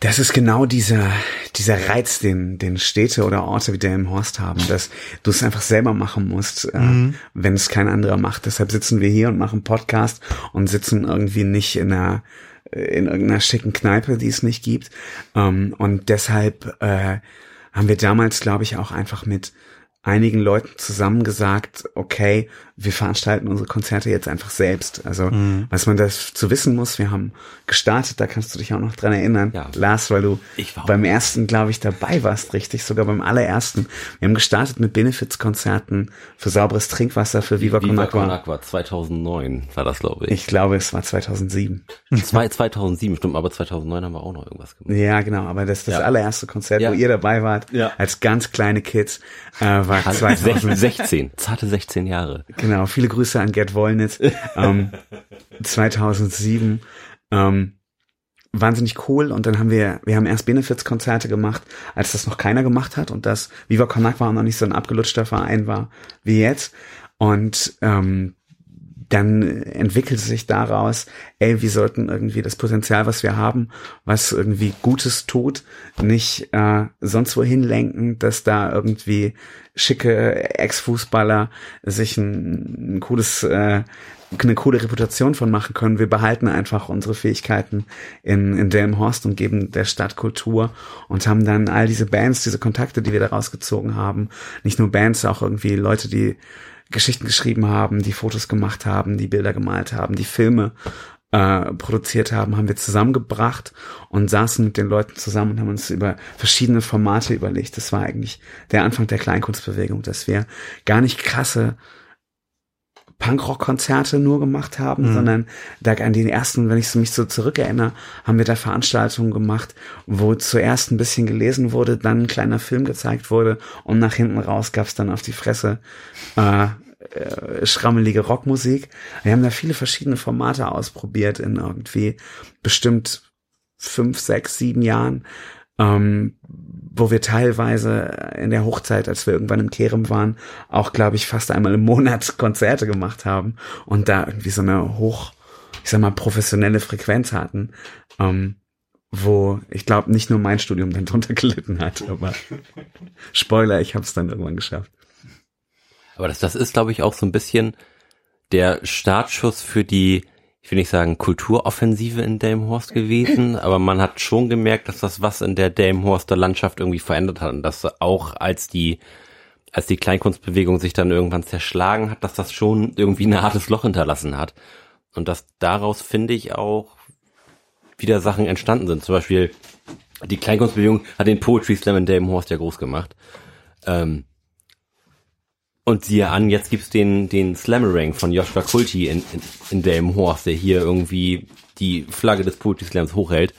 Das ist genau dieser, dieser Reiz, den, den Städte oder Orte wie Delmenhorst haben, dass du es einfach selber machen musst, äh, wenn es kein anderer macht. Deshalb sitzen wir hier und machen Podcast und sitzen irgendwie nicht in einer, in irgendeiner schicken Kneipe, die es nicht gibt. Ähm, und deshalb äh, haben wir damals, glaube ich, auch einfach mit einigen Leuten zusammen gesagt, okay, wir veranstalten unsere Konzerte jetzt einfach selbst. Also, was man das zu wissen muss, wir haben gestartet, da kannst du dich auch noch dran erinnern, Ja. Lars, weil du beim ersten, glaube ich, dabei warst, richtig, sogar beim allerersten. Wir haben gestartet mit Benefizkonzerten für sauberes Trinkwasser, für Viva, Con Viva Agua. Con Agua 2009 war das, glaube ich. Ich glaube, es war 2007. Zwei, 2007, stimmt, aber 2009 haben wir auch noch irgendwas gemacht. Ja, genau, aber das das Ja. allererste Konzert, Ja. wo ihr dabei wart, als ganz kleine Kids, äh, war Sech- 2000. 16, zarte 16 Jahre. Genau, viele Grüße an Gerd Wollnitz. ähm, 2007. Ähm, wahnsinnig cool und dann haben wir, wir haben erst Benefits-Konzerte gemacht, als das noch keiner gemacht hat und das Viva Con Agua noch nicht so ein abgelutschter Verein war wie jetzt und ähm, dann entwickelt sich daraus, ey, wir sollten irgendwie das Potenzial, was wir haben, was irgendwie Gutes tut, nicht äh, sonst wohin lenken, dass da irgendwie schicke Ex-Fußballer sich ein, ein cooles, äh, eine coole Reputation von machen können. Wir behalten einfach unsere Fähigkeiten in, in Delmenhorst und geben der Stadt Kultur und haben dann all diese Bands, diese Kontakte, die wir da rausgezogen haben, nicht nur Bands, auch irgendwie Leute, die Geschichten geschrieben haben, die Fotos gemacht haben, die Bilder gemalt haben, die Filme äh, produziert haben, haben wir zusammengebracht und saßen mit den Leuten zusammen und haben uns über verschiedene Formate überlegt. Das war eigentlich der Anfang der Kleinkunstbewegung, dass wir gar nicht krasse Punkrock-Konzerte nur gemacht haben, mhm. sondern da an den ersten, wenn ich mich so zurückerinnere, haben wir da Veranstaltungen gemacht, wo zuerst ein bisschen gelesen wurde, dann ein kleiner Film gezeigt wurde und nach hinten raus gab's dann auf die Fresse äh, äh, schrammelige Rockmusik. Wir haben da viele verschiedene Formate ausprobiert in irgendwie bestimmt fünf, sechs, sieben Jahren ähm, wo wir teilweise in der Hochzeit, als wir irgendwann im Kerem waren, auch, glaube ich, fast einmal im Monat Konzerte gemacht haben und da irgendwie so eine hoch, ich sag mal, professionelle Frequenz hatten, ähm, wo ich glaube nicht nur mein Studium dann drunter gelitten hat, aber Spoiler, ich habe es dann irgendwann geschafft. Aber das, das ist, glaube ich, auch so ein bisschen der Startschuss für die ich will nicht sagen Kulturoffensive in Delmhorst gewesen, aber man hat schon gemerkt, dass das was in der Delmhorster Landschaft irgendwie verändert hat und dass auch als die als die Kleinkunstbewegung sich dann irgendwann zerschlagen hat, dass das schon irgendwie ein hartes Loch hinterlassen hat und dass daraus finde ich auch wieder Sachen entstanden sind. Zum Beispiel die Kleinkunstbewegung hat den Poetry Slam in Delmenhorst ja groß gemacht. Ähm, und siehe an, jetzt gibt's den, den Slammerang von Joshua Kulti in, in, in Delmenhorst, der hier irgendwie die Flagge des Poetry Slams hochhält.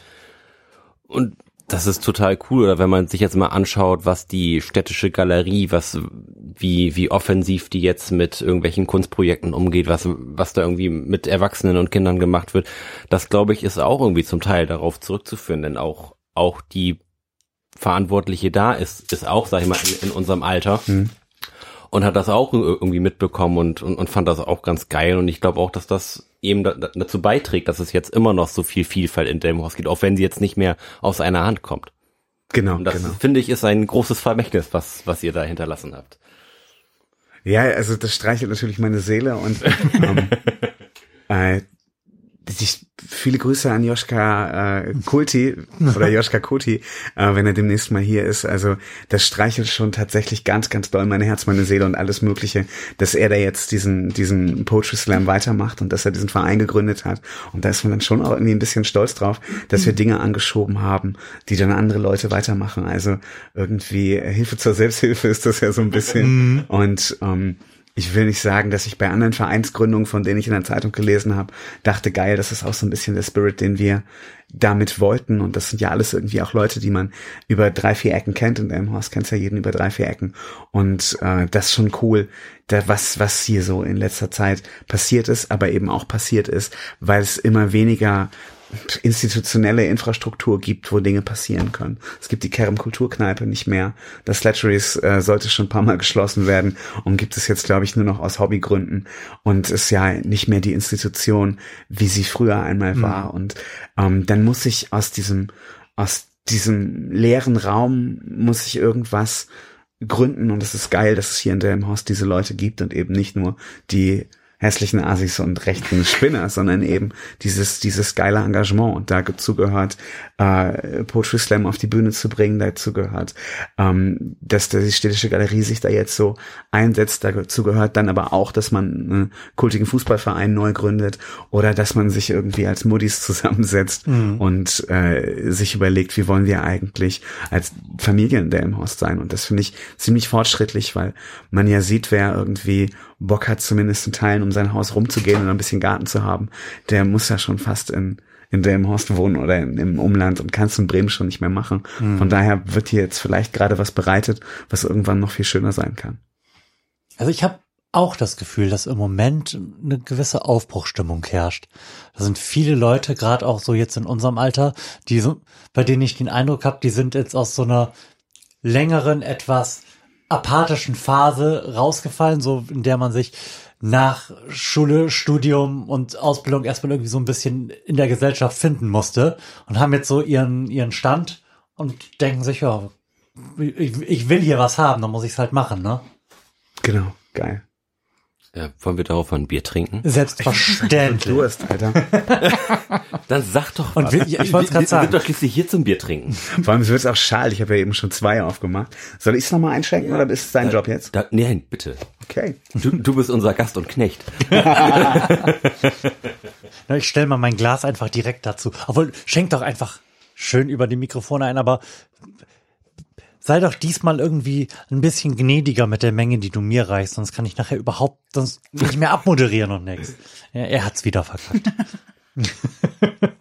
Und das ist total cool. Oder wenn man sich jetzt mal anschaut, was die städtische Galerie, was, wie, wie offensiv die jetzt mit irgendwelchen Kunstprojekten umgeht, was, was da irgendwie mit Erwachsenen und Kindern gemacht wird. Das glaube ich ist auch irgendwie zum Teil darauf zurückzuführen, denn auch, auch die Verantwortliche da ist, ist auch, sag ich mal, in, in unserem Alter. Hm und hat das auch irgendwie mitbekommen und, und, und fand das auch ganz geil. Und ich glaube auch, dass das eben da, dazu beiträgt, dass es jetzt immer noch so viel Vielfalt in Delmenhorst gibt, auch wenn sie jetzt nicht mehr aus einer Hand kommt. Genau. Und das genau. finde ich ist ein großes Vermächtnis, was, was ihr da hinterlassen habt. Ja, also das streichelt natürlich meine Seele und ähm, äh, viele Grüße an Joschka äh, Kulti oder Joschka Kuti, äh, wenn er demnächst mal hier ist. Also das streichelt schon tatsächlich ganz, ganz doll mein Herz, meine Seele und alles Mögliche, dass er da jetzt diesen diesen Poetry Slam weitermacht und dass er diesen Verein gegründet hat. Und da ist man dann schon auch irgendwie ein bisschen stolz drauf, dass wir Dinge angeschoben haben, die dann andere Leute weitermachen. Also irgendwie Hilfe zur Selbsthilfe ist das ja so ein bisschen. Mhm. Und ähm, ich will nicht sagen, dass ich bei anderen Vereinsgründungen, von denen ich in der Zeitung gelesen habe, dachte, geil, das ist auch so ein bisschen der Spirit, den wir damit wollten. Und das sind ja alles irgendwie auch Leute, die man über drei, vier Ecken kennt. Und Elmhorst kennt ja jeden über drei, vier Ecken. Und äh, das ist schon cool, da was, was hier so in letzter Zeit passiert ist, aber eben auch passiert ist, weil es immer weniger institutionelle Infrastruktur gibt, wo Dinge passieren können. Es gibt die Kerem Kulturkneipe nicht mehr. Das Slatteries äh, sollte schon ein paar Mal geschlossen werden und gibt es jetzt, glaube ich, nur noch aus Hobbygründen und ist ja nicht mehr die Institution, wie sie früher einmal mhm. war. Und ähm, dann muss ich aus diesem, aus diesem leeren Raum muss ich irgendwas gründen und es ist geil, dass es hier in Delmhaus diese Leute gibt und eben nicht nur die hässlichen Asis und rechten Spinner, sondern eben dieses, dieses geile Engagement. Und dazu gehört, äh, Poetry Slam auf die Bühne zu bringen, dazu gehört, ähm, dass die städtische Galerie sich da jetzt so einsetzt, dazu gehört dann aber auch, dass man einen kultigen Fußballverein neu gründet oder dass man sich irgendwie als Muddis zusammensetzt mhm. und äh, sich überlegt, wie wollen wir eigentlich als Familie in Delmhorst sein. Und das finde ich ziemlich fortschrittlich, weil man ja sieht, wer irgendwie Bock hat, zumindest in Teilen um sein Haus rumzugehen und ein bisschen Garten zu haben, der muss ja schon fast in, in Delmenhorst wohnen oder in, im Umland und kann es in Bremen schon nicht mehr machen. Mhm. Von daher wird hier jetzt vielleicht gerade was bereitet, was irgendwann noch viel schöner sein kann. Also ich habe auch das Gefühl, dass im Moment eine gewisse Aufbruchstimmung herrscht. Da sind viele Leute, gerade auch so jetzt in unserem Alter, die so, bei denen ich den Eindruck habe, die sind jetzt aus so einer längeren, etwas apathischen Phase rausgefallen, so in der man sich nach Schule, Studium und Ausbildung erstmal irgendwie so ein bisschen in der Gesellschaft finden musste und haben jetzt so ihren, ihren Stand und denken sich, ja, ich, ich will hier was haben, dann muss ich es halt machen, ne? Genau, geil. Ja, wollen wir darauf ein Bier trinken? Selbstverständlich. Durst, Alter. Dann sag doch Und was. wir- ich wollt's grad Wir sagen. sind doch schließlich hier zum Bier trinken. Vor allem wird es auch schal. Ich habe ja eben schon zwei aufgemacht. Soll ich es nochmal einschenken oder ist es dein Job jetzt? Da, nein, bitte. Okay. Du, du bist unser Gast und Knecht. Na, Ich stelle mal mein Glas einfach direkt dazu. Obwohl, schenk doch einfach schön über die Mikrofone ein, aber sei doch diesmal irgendwie ein bisschen gnädiger mit der Menge, die du mir reichst, sonst kann ich nachher überhaupt sonst nicht mehr abmoderieren und nix. Ja, er hat's wieder verkackt.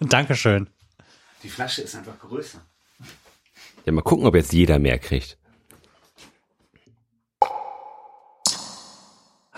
Dankeschön. Die Flasche ist einfach größer. Ja, mal gucken, ob jetzt jeder mehr kriegt.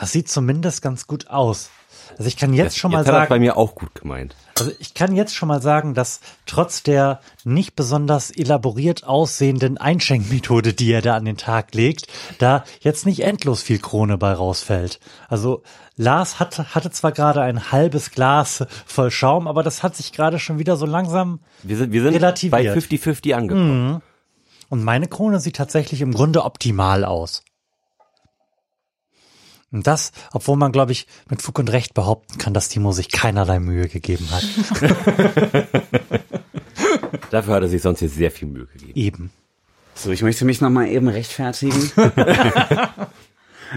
Das sieht zumindest ganz gut aus. Also ich kann jetzt schon mal jetzt hat er bei sagen, mir auch gut gemeint. Also ich kann jetzt schon mal sagen, dass trotz der nicht besonders elaboriert aussehenden Einschenkmethode, die er da an den Tag legt, da jetzt nicht endlos viel Krone bei rausfällt. Also Lars hat, hatte zwar gerade ein halbes Glas voll Schaum, aber das hat sich gerade schon wieder so langsam Wir sind, wir sind Relativiert. bei 50-50 angekommen. und meine Krone sieht tatsächlich im Grunde optimal aus. Und das, obwohl man, glaube ich, mit Fug und Recht behaupten kann, dass Timo sich keinerlei Mühe gegeben hat. Dafür hat er sich sonst jetzt sehr viel Mühe gegeben. Eben. So, ich möchte mich nochmal eben rechtfertigen.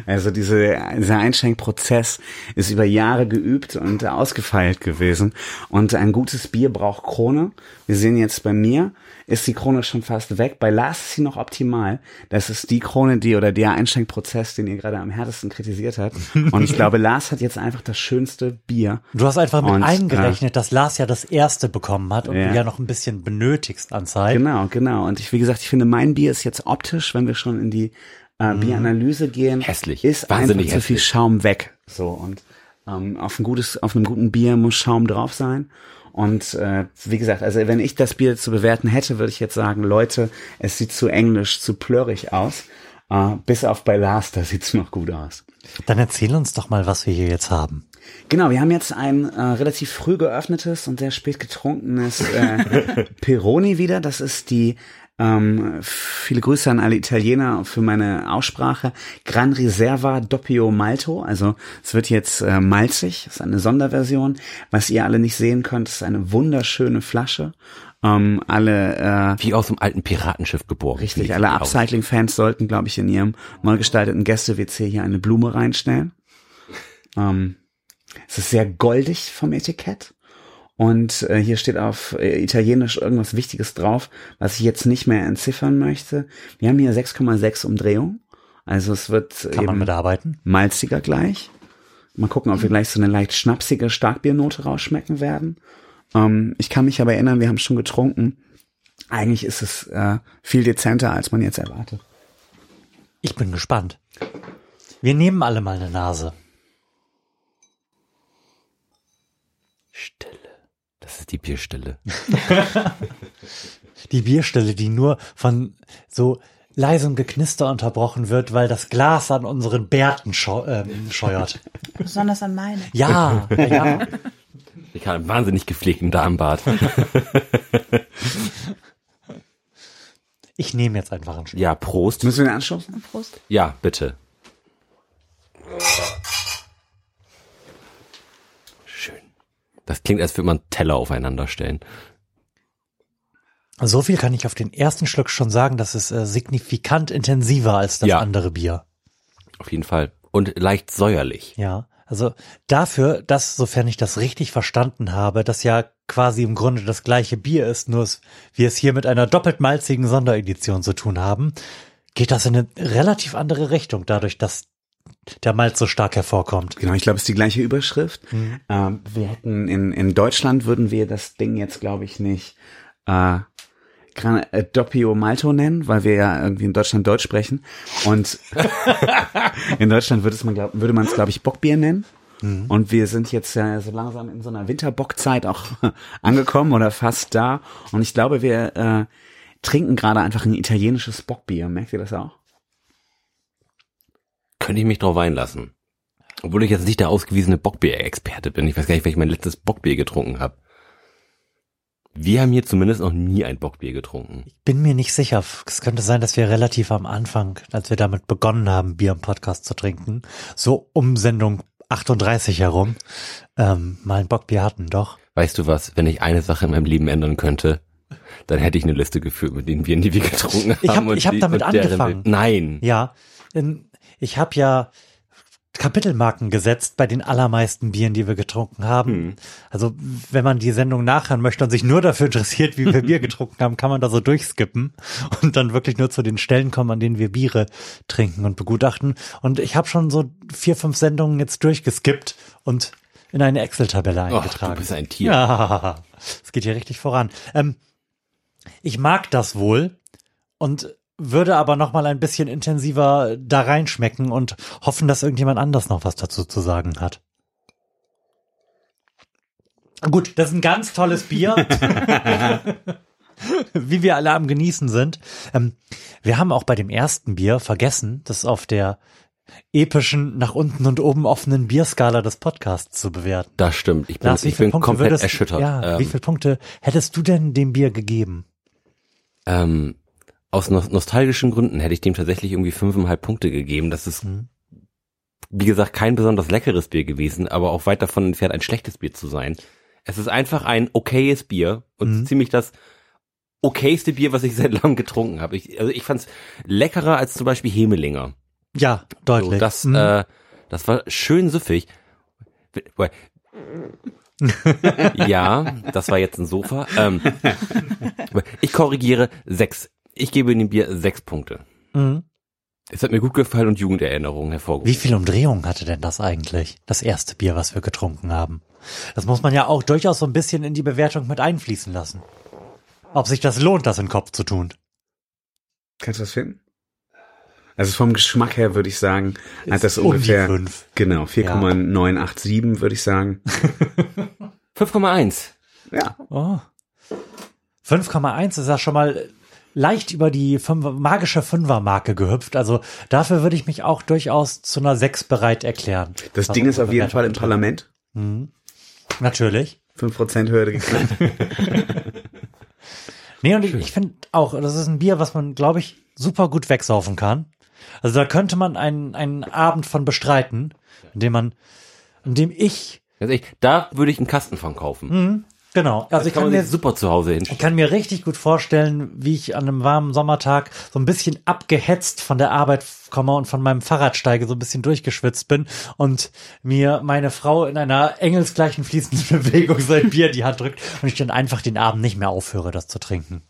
Also diese, dieser Einschenkprozess ist über Jahre geübt und ausgefeilt gewesen. Und ein gutes Bier braucht Krone. Wir sehen jetzt bei mir, ist die Krone schon fast weg. Bei Lars ist sie noch optimal. Das ist die Krone, die oder der Einschenkprozess, den ihr gerade am härtesten kritisiert habt. Und ich glaube, Lars hat jetzt einfach das schönste Bier. Du hast einfach mit Und, eingerechnet, dass Lars ja das erste bekommen hat und Ja. du ja noch ein bisschen benötigst an Zeit. Genau, genau. Und ich, wie gesagt, ich finde, mein Bier ist jetzt optisch, wenn wir schon in die äh, Bieranalyse gehen, Hässlich. ist Wahnsinnig einfach zu viel. Schaum weg. So und ähm, auf ein gutes, auf einem guten Bier muss Schaum drauf sein. Und äh, wie gesagt, also wenn ich das Bier zu bewerten hätte, würde ich jetzt sagen, Leute, es sieht zu englisch, zu plörrig aus. Äh, bis auf bei Lars, da sieht's noch gut aus. Dann erzähl uns doch mal, was wir hier jetzt haben. Genau, wir haben jetzt ein äh, relativ früh geöffnetes und sehr spät getrunkenes äh, Peroni wieder. Das ist die ähm, viele Grüße an alle Italiener für meine Aussprache. Gran Riserva Doppio Malto. Also es wird jetzt äh, malzig. Ist eine Sonderversion. Was ihr alle nicht sehen könnt, ist eine wunderschöne Flasche. Ähm, alle äh, Wie aus dem alten Piratenschiff geboren. Richtig, alle. Upcycling-Fans sollten, glaube ich, in ihrem neu gestalteten Gäste-WC hier eine Blume reinstellen. Ähm, es ist sehr goldig vom Etikett. Und äh, hier steht auf äh, Italienisch irgendwas Wichtiges drauf, was ich jetzt nicht mehr entziffern möchte. Wir haben hier 6,6 Umdrehungen. Also es wird Kann man eben mitarbeiten? malziger gleich. Mal gucken, ob wir gleich so eine leicht schnapsige Starkbiernote rausschmecken werden. Ähm, ich kann mich aber erinnern, wir haben schon getrunken. Eigentlich ist es äh, viel dezenter, als man jetzt erwartet. Ich bin gespannt. Wir nehmen alle mal eine Nase. Stille. Das ist die Bierstille. Die Bierstille, die nur von so leisem Geknister unterbrochen wird, weil das Glas an unseren Bärten ähm, scheuert. Besonders an meine. Ja, ja. Ich habe einen wahnsinnig gepflegten Darmbart. Ich nehme jetzt einfach einen Schluck. Ja, Prost. Müssen wir den anstoßen? Prost. Ja, bitte. Das klingt, als würde man Teller aufeinander stellen. So viel kann ich auf den ersten Schluck schon sagen, das ist äh, signifikant intensiver als das Ja. andere Bier. Auf jeden Fall. Und leicht säuerlich. Ja, also dafür, dass, sofern ich das richtig verstanden habe, das ja quasi im Grunde das gleiche Bier ist, nur es, wir es hier mit einer doppelt malzigen Sonderedition zu tun haben, geht das in eine relativ andere Richtung, dadurch, dass der Malz so stark hervorkommt. Genau, ich glaube, es ist die gleiche Überschrift. Ähm, wir hätten in, in Deutschland würden wir das Ding jetzt, glaube ich, nicht äh, Gran äh, Doppio Malto nennen, weil wir ja irgendwie in Deutschland Deutsch sprechen. Und in Deutschland würde es man glaub, würde man es glaube ich Bockbier nennen. Und wir sind jetzt ja so langsam in so einer Winterbockzeit auch angekommen oder fast da. Und ich glaube, wir äh, trinken gerade einfach ein italienisches Bockbier. Merkt ihr das auch? Könnte ich mich drauf einlassen. Obwohl ich jetzt nicht der ausgewiesene Bockbier-Experte bin. Ich weiß gar nicht, welches ich mein letztes Bockbier getrunken habe. Wir haben hier zumindest noch nie ein Bockbier getrunken. Bin mir nicht sicher. Es könnte sein, dass wir relativ am Anfang, als wir damit begonnen haben, Bier im Podcast zu trinken, so um Sendung 38 herum, ähm, mal ein Bockbier hatten, doch. Weißt du was, wenn ich eine Sache in meinem Leben ändern könnte, dann hätte ich eine Liste geführt mit den Bieren, die wir getrunken haben. Ich hab- und ich hab damit angefangen. Nein. Ja, ähm, ich habe ja Kapitelmarken gesetzt bei den allermeisten Bieren, die wir getrunken haben. Hm. Also wenn man die Sendung nachhören möchte und sich nur dafür interessiert, wie wir Bier getrunken haben, kann man da so durchskippen und dann wirklich nur zu den Stellen kommen, an denen wir Biere trinken und begutachten. Und ich habe schon so vier, fünf Sendungen jetzt durchgeskippt und in eine Excel-Tabelle Och, eingetragen. du bist ein Tier. Ja, es geht hier richtig voran. Ähm, ich mag das wohl und würde aber noch mal ein bisschen intensiver da reinschmecken und hoffen, dass irgendjemand anders noch was dazu zu sagen hat. Gut, das ist ein ganz tolles Bier. Wie wir alle am Genießen sind. Ähm, wir haben auch bei dem ersten Bier vergessen, das auf der epischen, nach unten und oben offenen Bierskala des Podcasts zu bewerten. Das stimmt. Ich bin, Lars, wie ich bin Punkte komplett würdest, erschüttert. Ja, wie ähm, viele Punkte hättest du denn dem Bier gegeben? ähm, aus nos nostalgischen Gründen hätte ich dem tatsächlich irgendwie fünfeinhalb Punkte gegeben. Das ist, Mhm. wie gesagt, kein besonders leckeres Bier gewesen, aber auch weit davon entfernt, ein schlechtes Bier zu sein. Es ist einfach ein okayes Bier und Mhm. ziemlich das okayste Bier, was ich seit langem getrunken habe. Ich, also ich fand's leckerer als zum Beispiel Hemelinger. Ja, So, deutlich. das, Mhm. äh, das war schön süffig. ja, das war jetzt ein Sofa. Ähm, ich korrigiere sechs. Ich gebe dem Bier sechs Punkte. Mhm. Es hat mir gut gefallen und Jugenderinnerungen hervorgehoben. Wie viel Umdrehungen hatte denn das eigentlich? Das erste Bier, was wir getrunken haben. Das muss man ja auch durchaus so ein bisschen in die Bewertung mit einfließen lassen. Ob sich das lohnt, das in den Kopf zu tun. Kannst du das finden? Also vom Geschmack her würde ich sagen, hat das um ungefähr, fünf. genau, 4,987 würde ich sagen. 5,1. Ja, Oh. 5,1 ist ja schon mal leicht über die Fünfer, magische Fünfer-Marke gehüpft. Also dafür würde ich mich auch durchaus zu einer 6 bereit erklären. das Ding ist auf jeden Fall im. Parlament. Natürlich. 5% Hürde geknackt. Nee, und ich, ich finde auch, das ist ein Bier, was man, glaube ich, super gut wegsaufen kann. Also da könnte man einen, einen Abend von bestreiten, indem man, indem ich, Also ich, da würde ich einen Kasten von kaufen. Genau, also das ich kann kann mir, super zu Hause ich hinstellen. kann mir richtig gut vorstellen, wie ich an einem warmen Sommertag so ein bisschen abgehetzt von der Arbeit komme und von meinem Fahrrad steige, so ein bisschen durchgeschwitzt bin und mir meine Frau in einer engelsgleichen fließenden Bewegung sein Bier in die Hand drückt und ich dann einfach den Abend nicht mehr aufhöre, das zu trinken.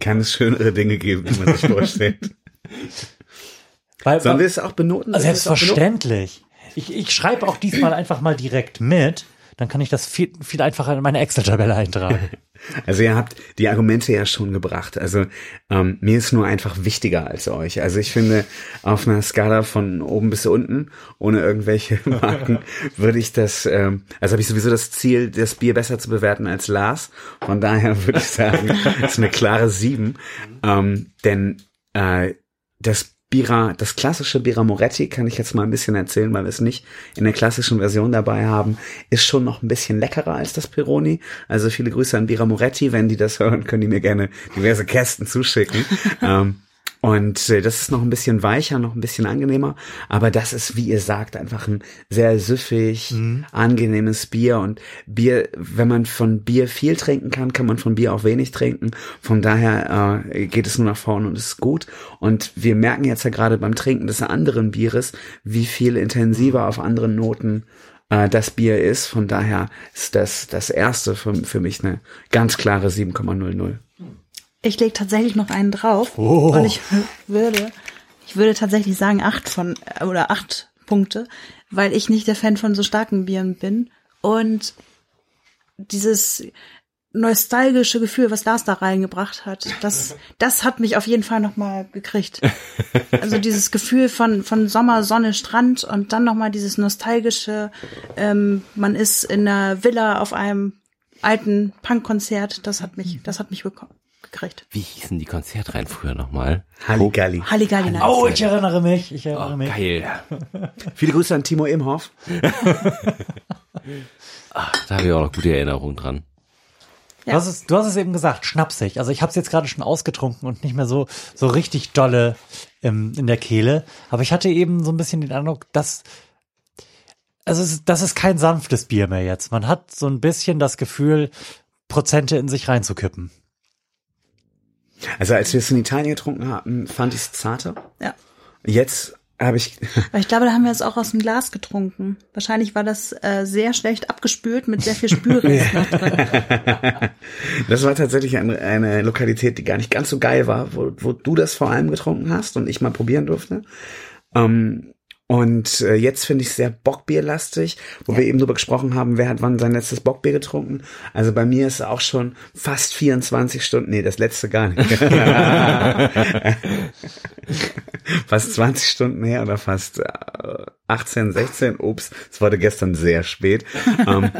Kann es schönere Dinge geben, wie man sich vorstellt. Weil, Sollen wir es auch benoten? Sollen wir es auch benoten? Selbstverständlich. Ich, ich schreibe auch diesmal einfach mal direkt mit. Dann kann ich das viel, viel einfacher in meine Excel-Tabelle eintragen. Also ihr habt die Argumente ja schon gebracht. Also ähm, mir ist nur einfach wichtiger als euch. Also ich finde, auf einer Skala von oben bis unten, ohne irgendwelche Marken, würde ich das, ähm, also habe ich sowieso das Ziel, das Bier besser zu bewerten als Lars. Von daher würde ich sagen, das ist eine klare sieben. Ähm, denn äh, das Bira, das klassische Bira Moretti, kann ich jetzt mal ein bisschen erzählen, weil wir es nicht in der klassischen Version dabei haben, ist schon noch ein bisschen leckerer als das Peroni. Also viele Grüße an Bira Moretti. Wenn die das hören, können die mir gerne diverse Kästen zuschicken. ähm, und äh, das ist noch ein bisschen weicher, noch ein bisschen angenehmer. Aber das ist, wie ihr sagt, einfach ein sehr süffig, angenehmes Bier. Und Bier, wenn man von Bier viel trinken kann, kann man von Bier auch wenig trinken. Von daher äh, geht es nur nach vorne und ist gut. Und wir merken jetzt ja gerade beim Trinken des anderen Bieres, wie viel intensiver auf anderen Noten äh, das Bier ist. Von daher ist das das erste für, für mich eine ganz klare 7,00. Ich lege tatsächlich noch einen drauf Oh. und ich würde, ich würde tatsächlich sagen acht von äh, oder acht Punkte, weil ich nicht der Fan von so starken Bieren bin und dieses nostalgische Gefühl, was Lars da reingebracht hat, das, das hat mich auf jeden Fall nochmal gekriegt. Also dieses Gefühl von, von Sommer, Sonne, Strand und dann nochmal dieses nostalgische, ähm, man ist in einer Villa auf einem alten Punkkonzert, das hat mich, das hat mich beko- gekriegt. Wie hießen die Konzertreihen früher nochmal? Halligalli. Halligalli Nights. Oh, ich erinnere mich, ich erinnere Oh, mich. geil. Viele Grüße an Timo Imhoff. Da habe ich auch noch gute Erinnerungen dran. Du, hast es, du hast es eben gesagt, schnapsig. Also ich habe es jetzt gerade schon ausgetrunken und nicht mehr so so richtig dolle im, in der Kehle. Aber ich hatte eben so ein bisschen den Eindruck, dass also es ist, das ist kein sanftes Bier mehr jetzt. Man hat so ein bisschen das Gefühl, Prozente in sich reinzukippen. Also als wir es in Italien getrunken hatten, fand ich es zarter. Ja. Jetzt habe ich, Weil ich glaube, da haben wir es auch aus dem Glas getrunken. Wahrscheinlich war das äh, sehr schlecht abgespült mit sehr viel Spülrest noch drin. das war tatsächlich eine, eine Lokalität, die gar nicht ganz so geil war, wo, wo du das vor allem getrunken hast und ich mal probieren durfte. Ähm, und äh, jetzt finde ich es sehr Bockbierlastig, wo wir eben drüber gesprochen haben, wer hat wann sein letztes Bockbier getrunken. Also bei mir ist es auch schon fast 24 Stunden, nee, das letzte gar nicht. fast 20 Stunden her oder fast äh, 18, 16, ups, es wurde gestern sehr spät. Ähm,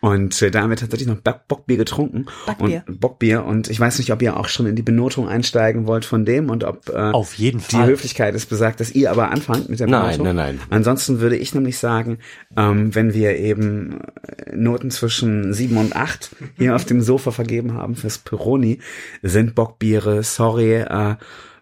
und äh, da haben wir tatsächlich noch Bock- Bockbier getrunken. Backbier. Und Bockbier. Und ich weiß nicht, ob ihr auch schon in die Benotung einsteigen wollt von dem und ob äh, Auf jeden die Fall. Höflichkeit ist besagt, dass ihr aber anfangt mit der Nein, Benotung. nein, nein. Ansonsten würde ich nämlich sagen, ähm, wenn wir eben äh, Noten zwischen sieben und acht hier auf dem Sofa vergeben haben fürs Peroni, sind Bockbiere, sorry, äh,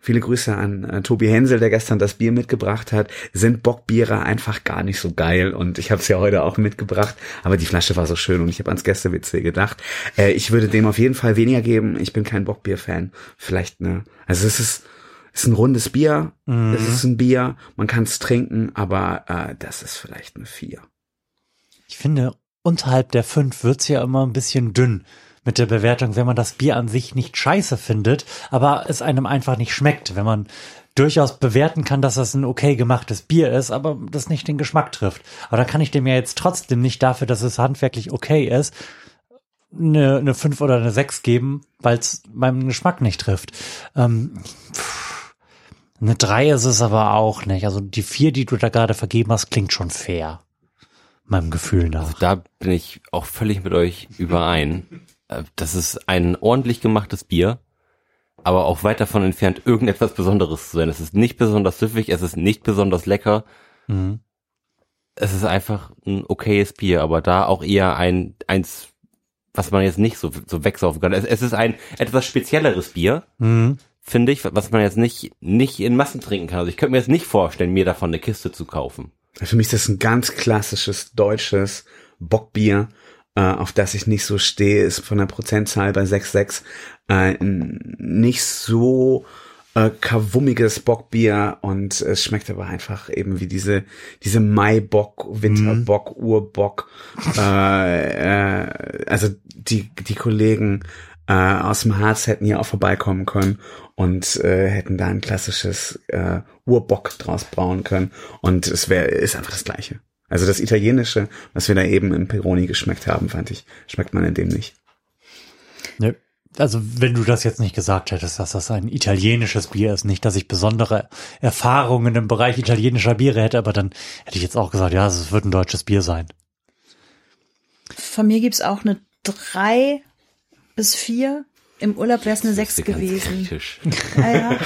viele Grüße an äh, Tobi Hensel, der gestern das Bier mitgebracht hat, sind Bockbiere einfach gar nicht so geil? Und ich habe es ja heute auch mitgebracht, aber die Flasche war so schön und ich habe ans Gäste-WC gedacht. Äh, ich würde dem auf jeden Fall weniger geben, ich bin kein Bockbier-Fan. Vielleicht, ne, also es ist ist ein rundes Bier, es ist ein Bier, man kann es trinken, aber äh, das ist vielleicht eine vier. Ich finde, unterhalb der fünf wird's ja immer ein bisschen dünn mit der Bewertung, wenn man das Bier an sich nicht scheiße findet, aber es einem einfach nicht schmeckt. Wenn man durchaus bewerten kann, dass das ein okay gemachtes Bier ist, aber das nicht den Geschmack trifft. Aber da kann ich dem ja jetzt trotzdem nicht dafür, dass es handwerklich okay ist, eine, eine 5 oder eine 6 geben, weil es meinem Geschmack nicht trifft. Ähm, pff, eine 3 ist es aber auch nicht. Also die 4, die du da gerade vergeben hast, klingt schon fair. Meinem Gefühl nach. Da bin ich auch völlig mit euch überein. Äh, Das ist ein ordentlich gemachtes Bier, aber auch weit davon entfernt, irgendetwas Besonderes zu sein. Es ist nicht besonders süffig, es ist nicht besonders lecker. Mhm. Es ist einfach ein okayes Bier, aber da auch eher ein, eins, was man jetzt nicht so, so wegsaufen kann. Es, es ist ein etwas spezielleres Bier, Mhm. finde ich, was man jetzt nicht, nicht in Massen trinken kann. Also ich könnte mir jetzt nicht vorstellen, mir davon eine Kiste zu kaufen. Für mich ist das ein ganz klassisches deutsches Bockbier, äh, auf das ich nicht so stehe, ist von der Prozentzahl bei 6,6 äh, nicht so äh, kavummiges Bockbier und es schmeckt aber einfach eben wie diese diese Maibock, Winterbock, Urbock. Äh, äh, also die die Kollegen äh, aus dem Harz hätten hier auch vorbeikommen können und äh, hätten da ein klassisches äh, Urbock draus brauen können und es wäre ist einfach das gleiche. Also das italienische, was wir da eben im Peroni geschmeckt haben, fand ich, schmeckt man in dem nicht. Ne, Also wenn du das jetzt nicht gesagt hättest, dass das ein italienisches Bier ist, nicht, dass ich besondere Erfahrungen im Bereich italienischer Biere hätte, aber dann hätte ich jetzt auch gesagt, ja, es wird ein deutsches Bier sein. Von mir gibt's auch eine drei bis vier. Im Urlaub wäre es eine sechs Das ist ganz gewesen. kritisch. Ja, ja.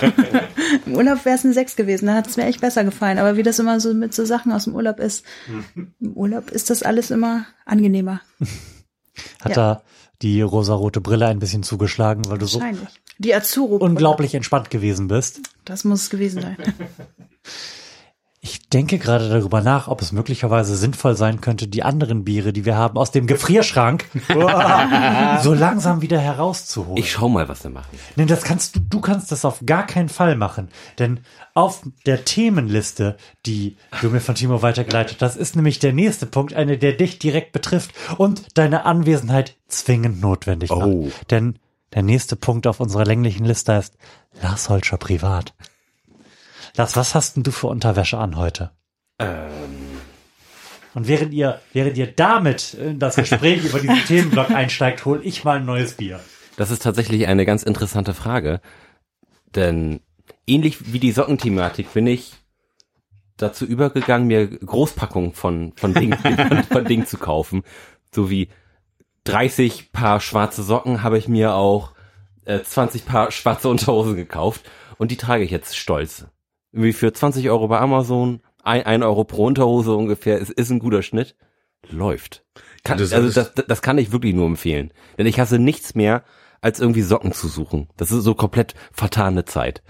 Im Urlaub wäre es eine sechs gewesen. Da hat es mir echt besser gefallen. Aber wie das immer so mit so Sachen aus dem Urlaub ist, im Urlaub ist das alles immer angenehmer. Hat Ja. da die rosarote Brille ein bisschen zugeschlagen, weil du so. Die Azuro. unglaublich entspannt gewesen bist. Das muss es gewesen sein. Ich denke gerade darüber nach, ob es möglicherweise sinnvoll sein könnte, die anderen Biere, die wir haben, aus dem Gefrierschrank so langsam wieder herauszuholen. Ich schau mal, was wir machen. Nee, das kannst du, du kannst das auf gar keinen Fall machen. Denn auf der Themenliste, die du mir von Timo weitergeleitet hast, ist nämlich der nächste Punkt, eine, der dich direkt betrifft und deine Anwesenheit zwingend notwendig macht. Oh. Denn der nächste Punkt auf unserer länglichen Liste ist Lars Holscher privat. Lars, was hast denn du für Unterwäsche an heute? Ähm, Und während ihr, während ihr damit in das Gespräch über diesen Themenblock einsteigt, hol ich mal ein neues Bier. Das ist tatsächlich eine ganz interessante Frage. Denn ähnlich wie die Sockenthematik bin ich dazu übergegangen, mir Großpackungen von, von Dingen, von, Dingen zu kaufen. So wie 30 Paar schwarze Socken habe ich mir auch äh, 20 Paar schwarze Unterhosen gekauft und die trage ich jetzt stolz. Irgendwie für 20 Euro bei Amazon, ein, ein Euro pro Unterhose ungefähr, ist, ist ein guter Schnitt. Läuft. Kann, also das, das kann ich wirklich nur empfehlen. Denn ich hasse nichts mehr, als irgendwie Socken zu suchen. Das ist so komplett vertane Zeit.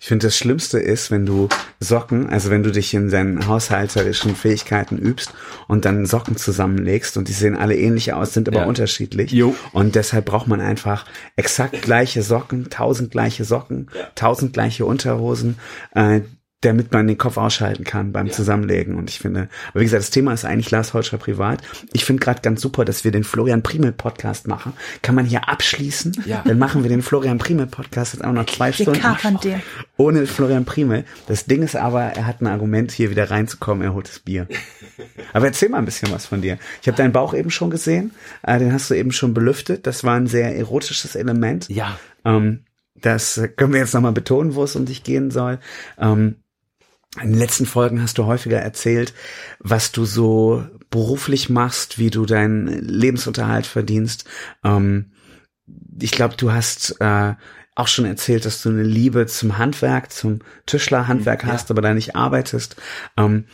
Ich finde, das Schlimmste ist, wenn du Socken, also wenn du dich in deinen haushalterischen Fähigkeiten übst und dann Socken zusammenlegst und die sehen alle ähnlich aus, sind aber Ja. unterschiedlich. Jo. Und deshalb braucht man einfach exakt gleiche Socken, tausend gleiche Socken, tausend gleiche Unterhosen, äh, damit man den Kopf ausschalten kann beim Zusammenlegen. Und ich finde, aber wie gesagt, das Thema ist eigentlich Lars Holscher privat. Ich finde gerade ganz super, dass wir den Florian Primel Podcast machen. Kann man hier abschließen? Ja. Dann machen wir den Florian Primel Podcast jetzt auch noch zwei Wir Stunden den. ohne Florian Primel. Das Ding ist aber, er hat ein Argument, hier wieder reinzukommen, er holt das Bier. Aber erzähl mal ein bisschen was von dir. Ich habe deinen Bauch eben schon gesehen, äh, den hast du eben schon belüftet. Das war ein sehr erotisches Element. Ja. Ähm, das können wir jetzt nochmal betonen, wo es um dich gehen soll. Ähm, in den letzten Folgen hast du häufiger erzählt, was du so beruflich machst, wie du deinen Lebensunterhalt verdienst. Ähm, ich glaube, du hast äh, auch schon erzählt, dass du eine Liebe zum Handwerk, zum Tischlerhandwerk hast, aber da nicht arbeitest. Ähm,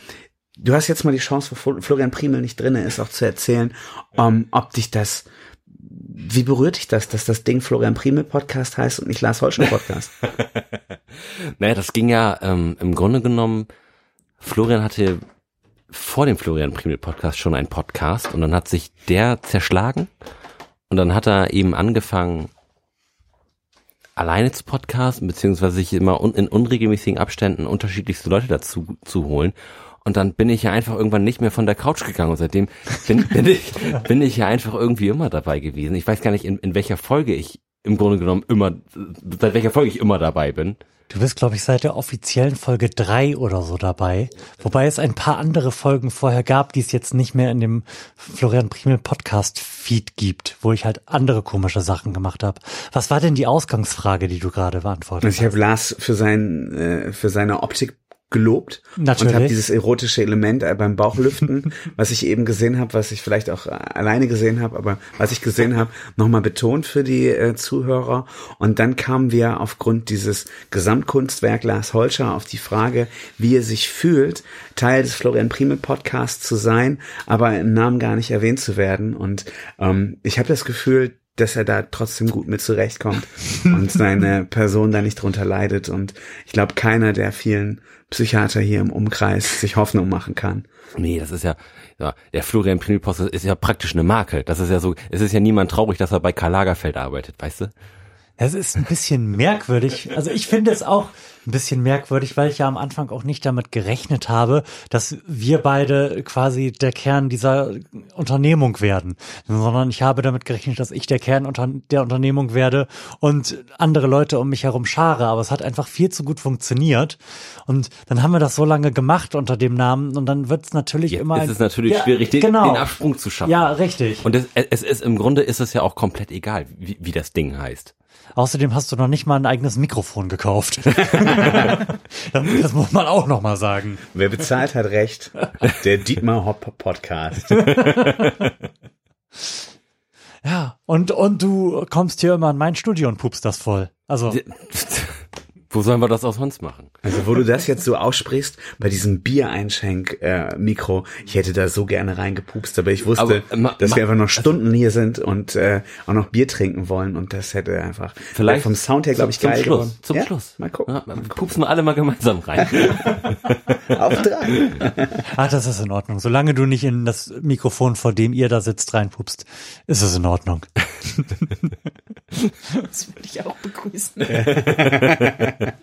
du hast jetzt mal die Chance, wo Flo- Florian Primel nicht drinne ist, auch zu erzählen, ähm, ob dich das, wie berührt dich das, dass das Ding Florian Primel Podcast heißt und nicht Lars Holschen Podcast? Naja, das ging ja ähm, im Grunde genommen, Florian hatte vor dem Florian Primel Podcast schon einen Podcast und dann hat sich der zerschlagen und dann hat er eben angefangen, alleine zu podcasten, beziehungsweise sich immer un in unregelmäßigen Abständen unterschiedlichste Leute dazu zu holen. Und dann bin ich ja einfach irgendwann nicht mehr von der Couch gegangen und seitdem bin, bin, ich, bin ich ja einfach irgendwie immer dabei gewesen. Ich weiß gar nicht, in, in welcher Folge ich im Grunde genommen immer, seit welcher Folge ich immer dabei bin. Du bist, glaube ich, seit der offiziellen Folge drei oder so dabei. Wobei es ein paar andere Folgen vorher gab, die es jetzt nicht mehr in dem Florian Primel Podcast Feed gibt, wo ich halt andere komische Sachen gemacht habe. Was war denn die Ausgangsfrage, die du gerade beantwortet Also ich habe Lars für sein äh, für seine Optik gelobt Natürlich. und habe dieses erotische Element äh, beim Bauchlüften, was ich eben gesehen habe, was ich vielleicht auch äh, alleine gesehen habe, aber was ich gesehen habe, nochmal betont für die äh, Zuhörer. Und dann kamen wir aufgrund dieses Gesamtkunstwerk Lars Holscher auf die Frage, wie er sich fühlt, Teil des Florian Primel Podcasts zu sein, aber im Namen gar nicht erwähnt zu werden. Und ähm, ich habe das Gefühl, dass er da trotzdem gut mit zurechtkommt und seine Person da nicht drunter leidet. Und ich glaube, keiner der vielen Psychiater hier im Umkreis sich Hoffnung machen kann. Nee, das ist ja, ja der Florian Primmelpost ist ja praktisch eine Marke. Das ist ja so, es ist ja niemand traurig, dass er bei Karl Lagerfeld arbeitet, weißt du? Es ist ein bisschen merkwürdig. Also ich finde es auch ein bisschen merkwürdig, weil ich ja am Anfang auch nicht damit gerechnet habe, dass wir beide quasi der Kern dieser Unternehmung werden, sondern ich habe damit gerechnet, dass ich der Kern der Unternehmung werde und andere Leute um mich herum schare. Aber es hat einfach viel zu gut funktioniert. Und dann haben wir das so lange gemacht unter dem Namen und dann wird es natürlich immer. es ist natürlich Ja, schwierig, den, genau. den Absprung zu schaffen. Ja, richtig. Und es, es ist im Grunde ist es ja auch komplett egal, wie, wie das Ding heißt. Außerdem hast du noch nicht mal ein eigenes Mikrofon gekauft. das muss man auch noch mal sagen. Wer bezahlt, hat recht. Der Dietmar Hopp Podcast. Ja, und, und du kommst hier immer in mein Studio und pupst das voll. Also, Wo sollen wir das auch sonst machen? Also wo du das jetzt so aussprichst, bei diesem Biereinschenk-Mikro, ich hätte da so gerne reingepupst, aber ich wusste, Aber, äh, dass wir einfach noch Stunden hier sind und äh, auch noch Bier trinken wollen und das hätte einfach Vielleicht vom Sound her, glaube ich, zum geil Schluss. geworden. Zum ja? Schluss. Mal gucken. Ja, pupsen wir alle mal gemeinsam rein. Auf drei. ach, das ist in Ordnung. Solange du nicht in das Mikrofon, vor dem ihr da sitzt, reinpupst, ist es in Ordnung. Das würde ich auch begrüßen.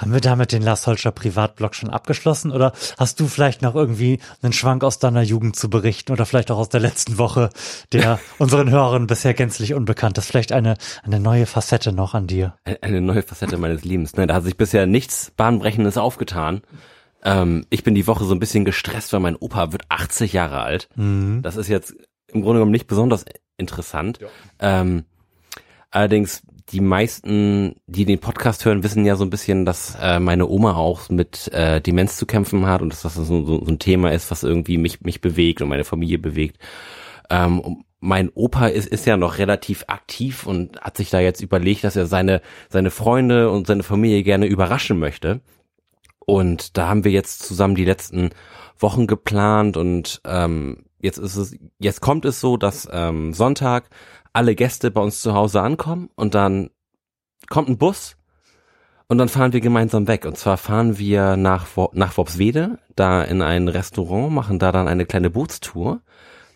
Haben wir damit den Lars Holscher Privatblog schon abgeschlossen oder hast du vielleicht noch irgendwie einen Schwank aus deiner Jugend zu berichten oder vielleicht auch aus der letzten Woche, der unseren Hörern bisher gänzlich unbekannt ist? Vielleicht eine, eine neue Facette noch an dir. Eine neue Facette meines Lebens. Ne, da hat sich bisher nichts Bahnbrechendes aufgetan. Ähm, ich bin die Woche so ein bisschen gestresst, weil mein Opa wird 80 Jahre alt. Mhm. Das ist jetzt im Grunde genommen nicht besonders interessant. Ähm, allerdings die meisten, die den Podcast hören, wissen ja so ein bisschen, dass äh, meine Oma auch mit äh, Demenz zu kämpfen hat und dass das so, so, so ein Thema ist, was irgendwie mich mich bewegt und meine Familie bewegt. Ähm, mein Opa ist, ist ja noch relativ aktiv und hat sich da jetzt überlegt, dass er seine seine Freunde und seine Familie gerne überraschen möchte. Und da haben wir jetzt zusammen die letzten Wochen geplant und ähm, jetzt ist es, jetzt kommt es so, dass ähm, Sonntag alle Gäste bei uns zu Hause ankommen und dann kommt ein Bus und dann fahren wir gemeinsam weg. Und zwar fahren wir nach, nach Worpswede, da in ein Restaurant, machen da dann eine kleine Bootstour,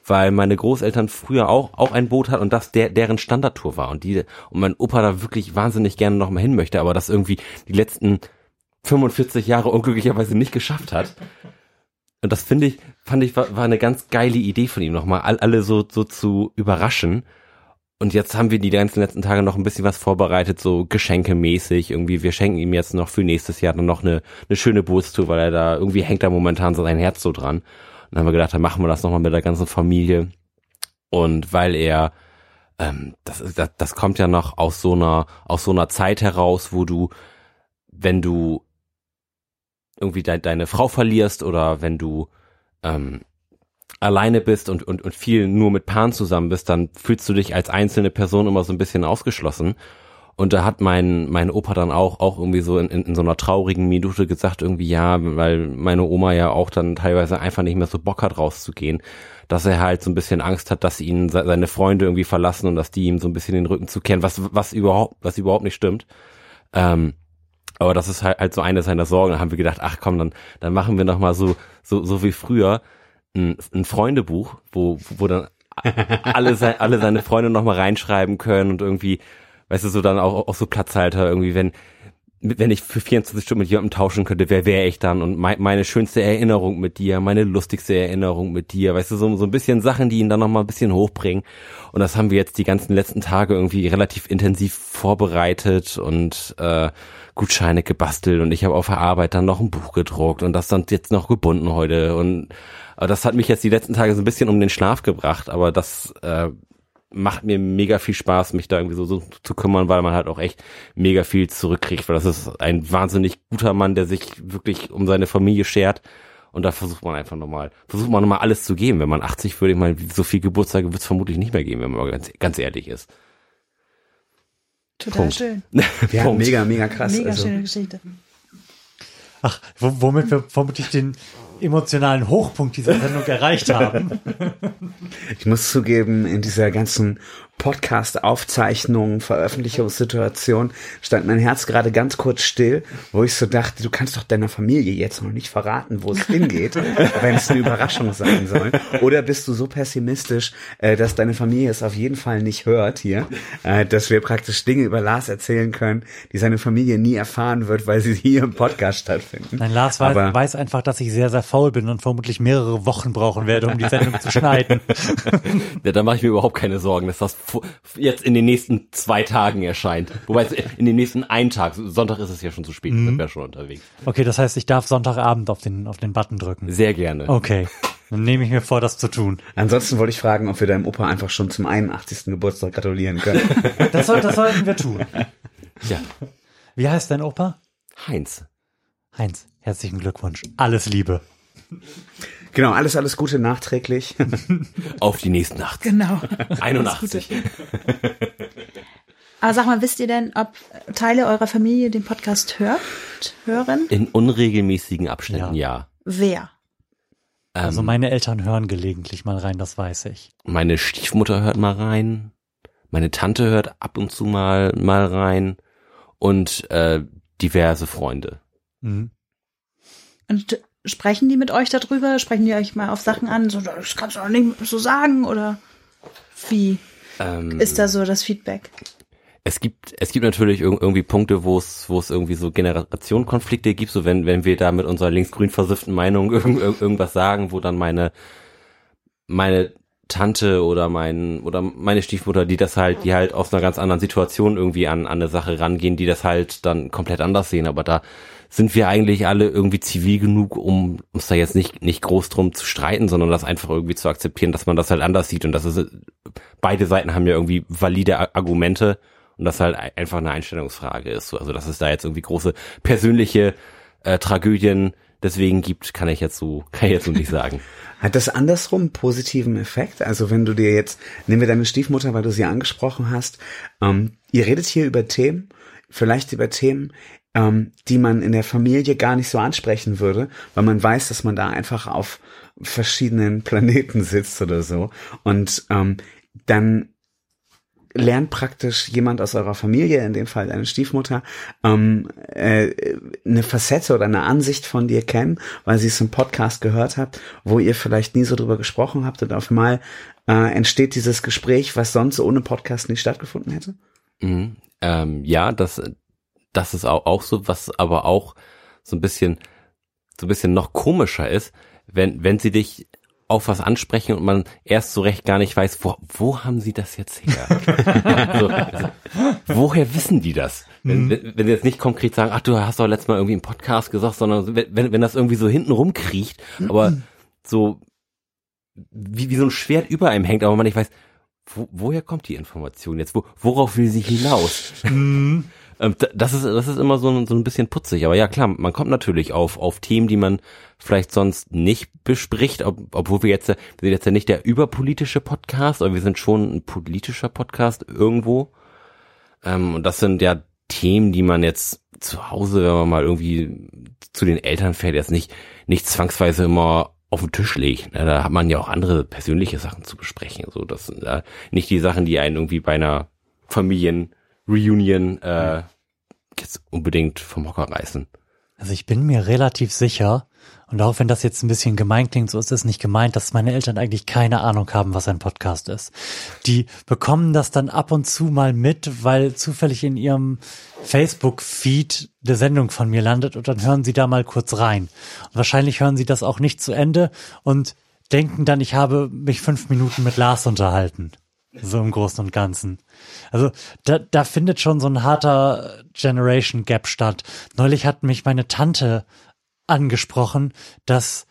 weil meine Großeltern früher auch, auch ein Boot hatten und das der, deren Standardtour war. Und die, und mein Opa da wirklich wahnsinnig gerne nochmal hin möchte, aber das irgendwie die letzten 45 Jahre unglücklicherweise nicht geschafft hat. Und das finde ich, fand ich, war, war eine ganz geile Idee von ihm nochmal, all, alle so, so zu überraschen. Und jetzt haben wir die ganzen letzten Tage noch ein bisschen was vorbereitet, so geschenkemäßig. Irgendwie, wir schenken ihm jetzt noch für nächstes Jahr noch eine, eine schöne Bootstour, weil er da, irgendwie hängt da momentan so sein Herz so dran. Und dann haben wir gedacht, dann machen wir das nochmal mit der ganzen Familie. Und weil er, ähm, das, das, das kommt ja noch aus so einer, aus so einer Zeit heraus, wo du, wenn du irgendwie de deine Frau verlierst oder wenn du ähm, alleine bist und, und, und viel nur mit Paaren zusammen bist, dann fühlst du dich als einzelne Person immer so ein bisschen ausgeschlossen. Und da hat mein, mein Opa dann auch, auch irgendwie so in, in, in so einer traurigen Minute gesagt, irgendwie ja, weil meine Oma ja auch dann teilweise einfach nicht mehr so Bock hat, rauszugehen, dass er halt so ein bisschen Angst hat, dass ihn se- seine Freunde irgendwie verlassen und dass die ihm so ein bisschen den Rücken zukehren, was, was überhaupt, was überhaupt nicht stimmt. Ähm, aber das ist halt, halt so eine seiner Sorgen. Da haben wir gedacht, ach komm, dann, dann machen wir noch mal so, so, so wie früher ein, ein Freundebuch, wo, wo dann alle, se alle seine Freunde noch mal reinschreiben können und irgendwie, weißt du, so dann auch, auch so Platzhalter irgendwie, wenn, wenn ich für 24 Stunden mit jemandem tauschen könnte, wer wäre ich dann? Und mei meine schönste Erinnerung mit dir, meine lustigste Erinnerung mit dir, weißt du, so, so ein bisschen Sachen, die ihn dann noch mal ein bisschen hochbringen. Und das haben wir jetzt die ganzen letzten Tage irgendwie relativ intensiv vorbereitet und äh, Gutscheine gebastelt und ich habe auf der Arbeit dann noch ein Buch gedruckt und das dann jetzt noch gebunden heute und aber das hat mich jetzt die letzten Tage so ein bisschen um den Schlaf gebracht, aber das äh, macht mir mega viel Spaß, mich da irgendwie so, so zu kümmern, weil man halt auch echt mega viel zurückkriegt, weil das ist ein wahnsinnig guter Mann, der sich wirklich um seine Familie schert und da versucht man einfach nochmal, versucht man nochmal alles zu geben. Wenn man 80 würde ich mal, so viel Geburtstage wird es vermutlich nicht mehr geben, wenn man ganz, ganz ehrlich ist. Total Punkt. schön. Ja, Punkt. mega, mega krass. Mega also, schöne Geschichte. Ach, wo, womit wir vermutlich den emotionalen Hochpunkt dieser Sendung erreicht haben. ich muss zugeben, in dieser ganzen Podcast-Aufzeichnung, Veröffentlichungssituation stand mein Herz gerade ganz kurz still, wo ich so dachte, du kannst doch deiner Familie jetzt noch nicht verraten, wo es hingeht, wenn es eine Überraschung sein soll. Oder bist du so pessimistisch, äh, dass deine Familie es auf jeden Fall nicht hört hier, äh, dass wir praktisch Dinge über Lars erzählen können, die seine Familie nie erfahren wird, weil sie hier im Podcast stattfinden. Nein, Lars weiß, Aber- weiß einfach, dass ich sehr, sehr faul bin und vermutlich mehrere Wochen brauchen werde, um die Sendung zu schneiden. Ja, da mache ich mir überhaupt keine Sorgen, dass das jetzt in den nächsten zwei Tagen erscheint. Wobei es in den nächsten einen Tag, Sonntag ist es ja schon zu spät, sind wir schon unterwegs. Okay, das heißt, ich darf Sonntagabend auf den, auf den Button drücken. Sehr gerne. Okay, dann nehme ich mir vor, das zu tun. Ansonsten wollte ich fragen, ob wir deinem Opa einfach schon zum 81. Geburtstag gratulieren können. Das, soll, das sollten wir tun. Ja, Wie heißt dein Opa? Heinz. Heinz, herzlichen Glückwunsch. Alles Liebe. Genau, alles, alles Gute nachträglich. Auf die nächste Nacht. Genau. 81. Aber sag mal, wisst ihr denn, ob Teile eurer Familie den Podcast hört, hören? In unregelmäßigen Abständen, ja. Wer? Ähm, Also meine Eltern hören gelegentlich mal rein, das weiß ich. meine Stiefmutter hört mal rein. Meine Tante hört ab und zu mal, mal rein. Und äh, diverse Freunde. Mhm. Und sprechen die mit euch darüber? Sprechen die euch mal auf Sachen an? So, das kannst du doch nicht so sagen oder wie Ähm, ist da so das Feedback? es gibt es gibt natürlich irg irgendwie Punkte, wo es wo es irgendwie so Generationenkonflikte gibt, so wenn wenn wir da mit unserer linksgrün versifften Meinung irgend- irgendwas sagen, wo dann meine meine Tante oder mein oder meine Stiefmutter, die das halt, die halt aus einer ganz anderen Situation irgendwie an, an eine Sache rangehen, die das halt dann komplett anders sehen. Aber da sind wir eigentlich alle irgendwie zivil genug, um uns da jetzt nicht nicht groß drum zu streiten, sondern das einfach irgendwie zu akzeptieren, dass man das halt anders sieht und das ist beide Seiten haben ja irgendwie valide Argumente und das halt einfach eine Einstellungsfrage ist. Also dass es da jetzt irgendwie große persönliche äh, Tragödien deswegen gibt, kann ich jetzt so kann ich jetzt so nicht sagen. Hat das andersrum positiven Effekt? Also wenn du dir jetzt, nehmen wir deine Stiefmutter, weil du sie angesprochen hast, ähm, ihr redet hier über Themen, vielleicht über Themen, ähm, die man in der Familie gar nicht so ansprechen würde, weil man weiß, dass man da einfach auf verschiedenen Planeten sitzt oder so. Und ähm, dann lernt praktisch jemand aus eurer Familie, in dem Fall deine Stiefmutter, ähm, äh, eine Facette oder eine Ansicht von dir kennen, weil sie es im Podcast gehört hat, wo ihr vielleicht nie so drüber gesprochen habt und auf mal äh, entsteht dieses Gespräch, was sonst ohne Podcast nicht stattgefunden hätte? Mhm. Ähm, ja, das, das ist auch, auch so, was aber auch so ein bisschen, so ein bisschen noch komischer ist, wenn, wenn sie dich auf was ansprechen und man erst so recht gar nicht weiß, wo, wo haben sie das jetzt her? so, also, woher wissen die das? Wenn, mhm. wenn, wenn sie jetzt nicht konkret sagen, ach du hast doch letztes Mal irgendwie im Podcast gesagt, sondern wenn, wenn das irgendwie so hinten rumkriecht, aber so wie, wie so ein Schwert über einem hängt, aber man nicht weiß, wo, woher kommt die Information jetzt? Wo, worauf will sie hinaus? Mhm. Ähm, das ist, das ist immer so ein, so ein bisschen putzig. Aber ja, klar, man kommt natürlich auf, auf Themen, die man vielleicht sonst nicht bespricht, ob, obwohl wir jetzt, wir sind jetzt ja nicht der überpolitische Podcast, aber wir sind schon ein politischer Podcast irgendwo. Ähm, und das sind ja Themen, die man jetzt zu Hause, wenn man mal irgendwie zu den Eltern fährt, jetzt nicht, nicht zwangsweise immer auf den Tisch legt. Ne? Da hat man ja auch andere persönliche Sachen zu besprechen. So, das sind äh, nicht die Sachen, die einen irgendwie bei einer Familienreunion äh, jetzt unbedingt vom Hocker reißen. Also ich bin mir relativ sicher, und auch wenn das jetzt ein bisschen gemein klingt, so ist es nicht gemeint, dass meine Eltern eigentlich keine Ahnung haben, was ein Podcast ist. Die bekommen das dann ab und zu mal mit, weil zufällig in ihrem Facebook-Feed eine Sendung von mir landet und dann hören sie da mal kurz rein. Und wahrscheinlich hören sie das auch nicht zu Ende und denken dann, ich habe mich fünf Minuten mit Lars unterhalten. So im Großen und Ganzen. Also da, da findet schon so ein harter Generation Gap statt. Neulich hat mich meine Tante angesprochen, dass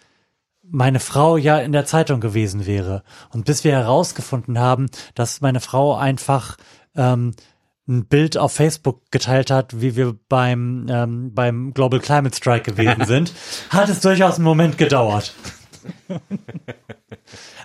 meine Frau ja in der Zeitung gewesen wäre. Und bis wir herausgefunden haben, dass meine Frau einfach ähm, ein Bild auf Facebook geteilt hat, wie wir beim, ähm, beim Global Climate Strike gewesen sind, hat es durchaus einen Moment gedauert.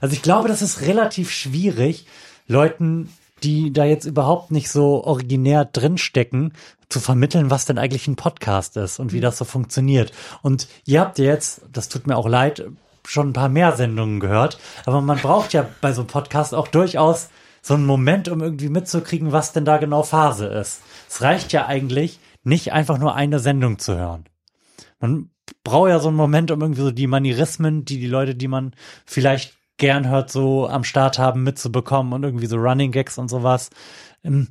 also ich glaube, das ist relativ schwierig, Leuten, die da jetzt überhaupt nicht so originär drinstecken, zu vermitteln, was denn eigentlich ein Podcast ist und wie mhm. das so funktioniert. Und ihr habt jetzt, das tut mir auch leid, schon ein paar mehr Sendungen gehört, aber man braucht ja bei so einem Podcast auch durchaus so einen Moment, um irgendwie mitzukriegen, was denn da genau Phase ist. Es reicht ja eigentlich, nicht einfach nur eine Sendung zu hören. Man braucht ja so einen Moment, um irgendwie so die Manierismen, die die Leute, die man vielleicht gern hört, so am Start haben, mitzubekommen und irgendwie so Running Gags und sowas. Ähm,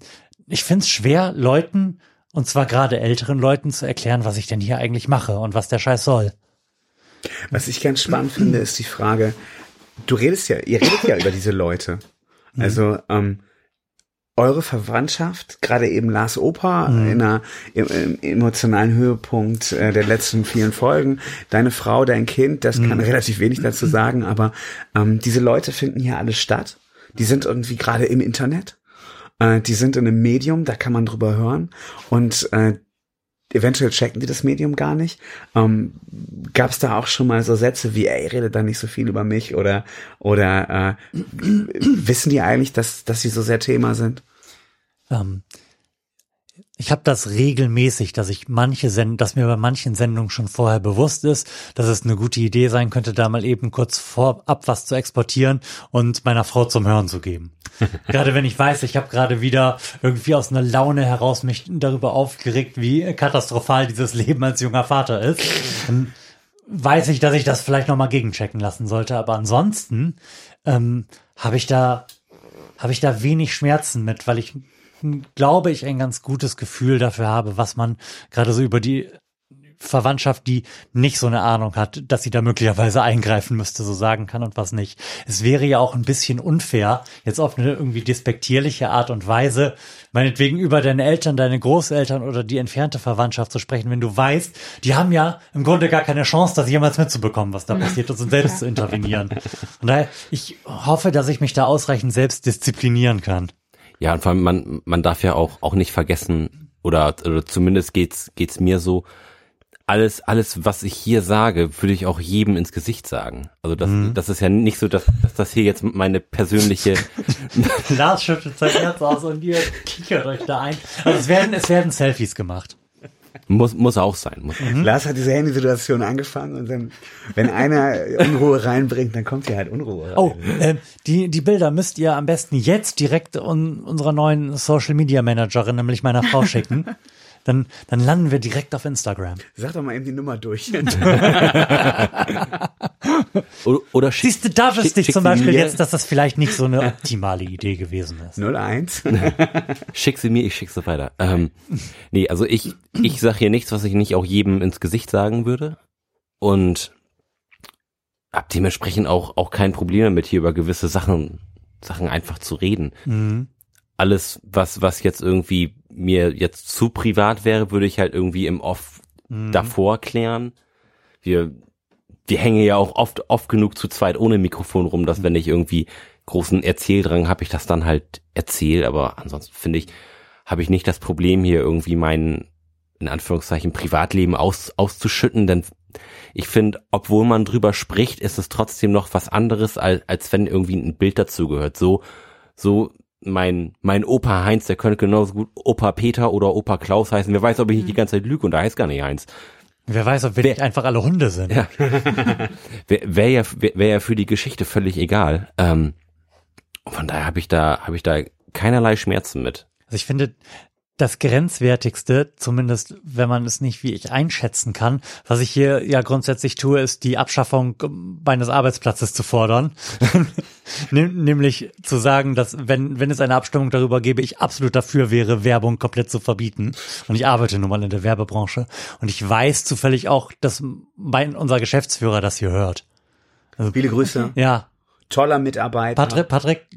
ich find's schwer, Leuten und zwar gerade älteren Leuten zu erklären, was ich denn hier eigentlich mache und was der Scheiß soll. Was ich ganz spannend finde, ist die Frage, du redest ja, ihr redet ja über diese Leute. Also, ähm, eure Verwandtschaft, gerade eben Lars Opa mhm. in einer im, im emotionalen Höhepunkt äh, der letzten vielen Folgen, deine Frau, dein Kind, das mhm. kann relativ wenig dazu sagen, aber ähm, diese Leute finden hier alle statt. Die sind irgendwie gerade im Internet. Äh, die sind in einem Medium, da kann man drüber hören und äh, eventuell checken die das Medium gar nicht. Ähm, Gab es da auch schon mal so Sätze wie, ey, redet da nicht so viel über mich oder oder äh, wissen die eigentlich, dass dass sie so sehr Thema sind? Ähm, ich habe das regelmäßig, dass ich manche Send dass mir bei manchen Sendungen schon vorher bewusst ist, dass es eine gute Idee sein könnte, da mal eben kurz vorab was zu exportieren und meiner Frau zum Hören zu geben. gerade wenn ich weiß, ich habe gerade wieder irgendwie aus einer Laune heraus mich darüber aufgeregt, wie katastrophal dieses Leben als junger Vater ist, dann weiß ich, dass ich das vielleicht nochmal gegenchecken lassen sollte. Aber ansonsten ähm, habe ich da habe ich da wenig Schmerzen mit, weil ich glaube ich, ein ganz gutes Gefühl dafür habe, was man gerade so über die Verwandtschaft, die nicht so eine Ahnung hat, dass sie da möglicherweise eingreifen müsste, so sagen kann und was nicht. Es wäre ja auch ein bisschen unfair, jetzt auf eine irgendwie despektierliche Art und Weise, meinetwegen über deine Eltern, deine Großeltern oder die entfernte Verwandtschaft zu sprechen, wenn du weißt, die haben ja im Grunde gar keine Chance, das jemals mitzubekommen, was da passiert ist und selbst zu intervenieren. Und daher, ich hoffe, dass ich mich da ausreichend selbst disziplinieren kann. Ja, und vor allem, man, man darf ja auch, auch nicht vergessen, oder, oder zumindest geht's, geht's mir so, alles, alles, was ich hier sage, würde ich auch jedem ins Gesicht sagen. Also das, das ist ja nicht so, dass, dass das hier jetzt meine persönliche, Lars schüttelt sein Herz aus und ihr kichert euch da ein. Also es werden, es werden Selfies gemacht. Muss, muss auch sein. Muss. Lars hat diese Handysituation angefangen und dann, wenn einer Unruhe reinbringt, dann kommt hier halt Unruhe rein. Oh, ähm, die, die Bilder müsst ihr am besten jetzt direkt un, unserer neuen Social Media Managerin, nämlich meiner Frau, schicken. Dann, dann landen wir direkt auf Instagram. Sag doch mal eben die Nummer durch. Oder, schick, Siehst du, da wüsste ich zum Beispiel mir, jetzt, dass das vielleicht nicht so eine optimale Idee gewesen ist. 01. Schick sie mir, ich schick sie weiter. Ähm, nee, also ich, ich sag hier nichts, was ich nicht auch jedem ins Gesicht sagen würde. Und hab dementsprechend auch, auch kein Problem damit, hier über gewisse Sachen, Sachen einfach zu reden. Mhm. Alles, was, was jetzt irgendwie mir jetzt zu privat wäre, würde ich halt irgendwie im Off Mhm. davor klären. Wir, wir hängen ja auch oft, oft genug zu zweit ohne Mikrofon rum, dass wenn ich irgendwie großen Erzähldrang habe, ich das dann halt erzähle. Aber ansonsten finde ich, habe ich nicht das Problem hier irgendwie mein, in Anführungszeichen, Privatleben aus, auszuschütten, denn ich finde, obwohl man drüber spricht, ist es trotzdem noch was anderes, als, als wenn irgendwie ein Bild dazu gehört. So, so mein, mein Opa Heinz, der könnte genauso gut Opa Peter oder Opa Klaus heißen. Wer weiß, ob ich nicht die ganze Zeit lüge und da heißt gar nicht Heinz. Wer weiß, ob wir nicht einfach alle Hunde sind. Ja. Wäre wär ja, wär, wär ja für die Geschichte völlig egal. Ähm, von daher habe ich da, habe ich da keinerlei Schmerzen mit. Also ich finde, das Grenzwertigste, zumindest wenn man es nicht wie ich einschätzen kann, was ich hier ja grundsätzlich tue, ist die Abschaffung meines Arbeitsplatzes zu fordern. Nämlich zu sagen, dass wenn, wenn es eine Abstimmung darüber gäbe, ich absolut dafür wäre, Werbung komplett zu verbieten. Und ich arbeite nun mal in der Werbebranche. Und ich weiß zufällig auch, dass mein, unser Geschäftsführer das hier hört. Viele Grüße. Ja, Toller Mitarbeiter. Patrick, Patrick,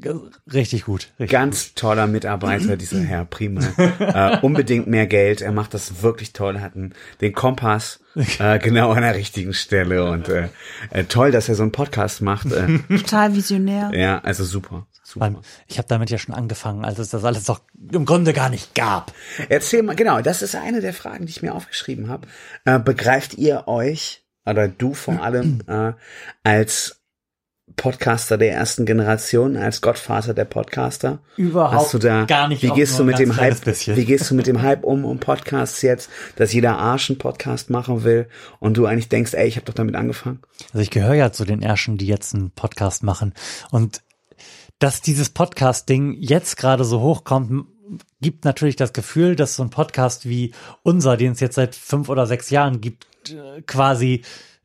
richtig gut. Richtig Ganz toller Mitarbeiter, dieser Herr Prima. äh, unbedingt mehr Geld. Er macht das wirklich toll. Er hat einen, den Kompass äh, genau an der richtigen Stelle. Und äh, äh, toll, dass er so einen Podcast macht. Äh, Total visionär. ja, also super. super. Ich habe damit ja schon angefangen, als es das alles doch im Grunde gar nicht gab. Erzähl mal, genau, das ist eine der Fragen, die ich mir aufgeschrieben habe. Äh, begreift ihr euch, oder du vor allem, äh, als Podcaster der ersten Generation, als Gottvater der Podcaster? Überhaupt Hast du da, gar nicht. Wie gehst du mit dem Hype, Bisschen. wie gehst du mit dem Hype um, um Podcasts jetzt, dass jeder Arsch einen Podcast machen will und du eigentlich denkst, ey, ich habe doch damit angefangen? Also ich gehöre ja zu den Ersten, die jetzt einen Podcast machen. Und dass dieses Podcast-Ding jetzt gerade so hochkommt, gibt natürlich das Gefühl, dass so ein Podcast wie unser, den es jetzt seit fünf oder sechs Jahren gibt, äh, quasi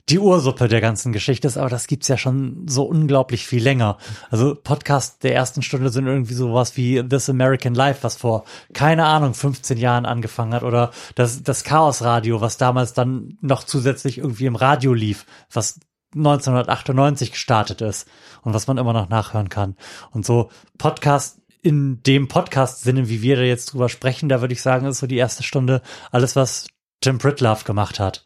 die Ursuppe der ganzen Geschichte ist, aber das gibt's ja schon so unglaublich viel länger. Also Podcasts der ersten Stunde sind irgendwie sowas wie This American Life, was vor, keine Ahnung, 15 Jahren angefangen hat, oder das, das Chaos Radio, was damals dann noch zusätzlich irgendwie im Radio lief, was 1998 gestartet ist und was man immer noch nachhören kann. Und so Podcast in dem Podcast-Sinne, wie wir da jetzt drüber sprechen, da würde ich sagen, ist so die erste Stunde alles, was Tim Pritlove gemacht hat.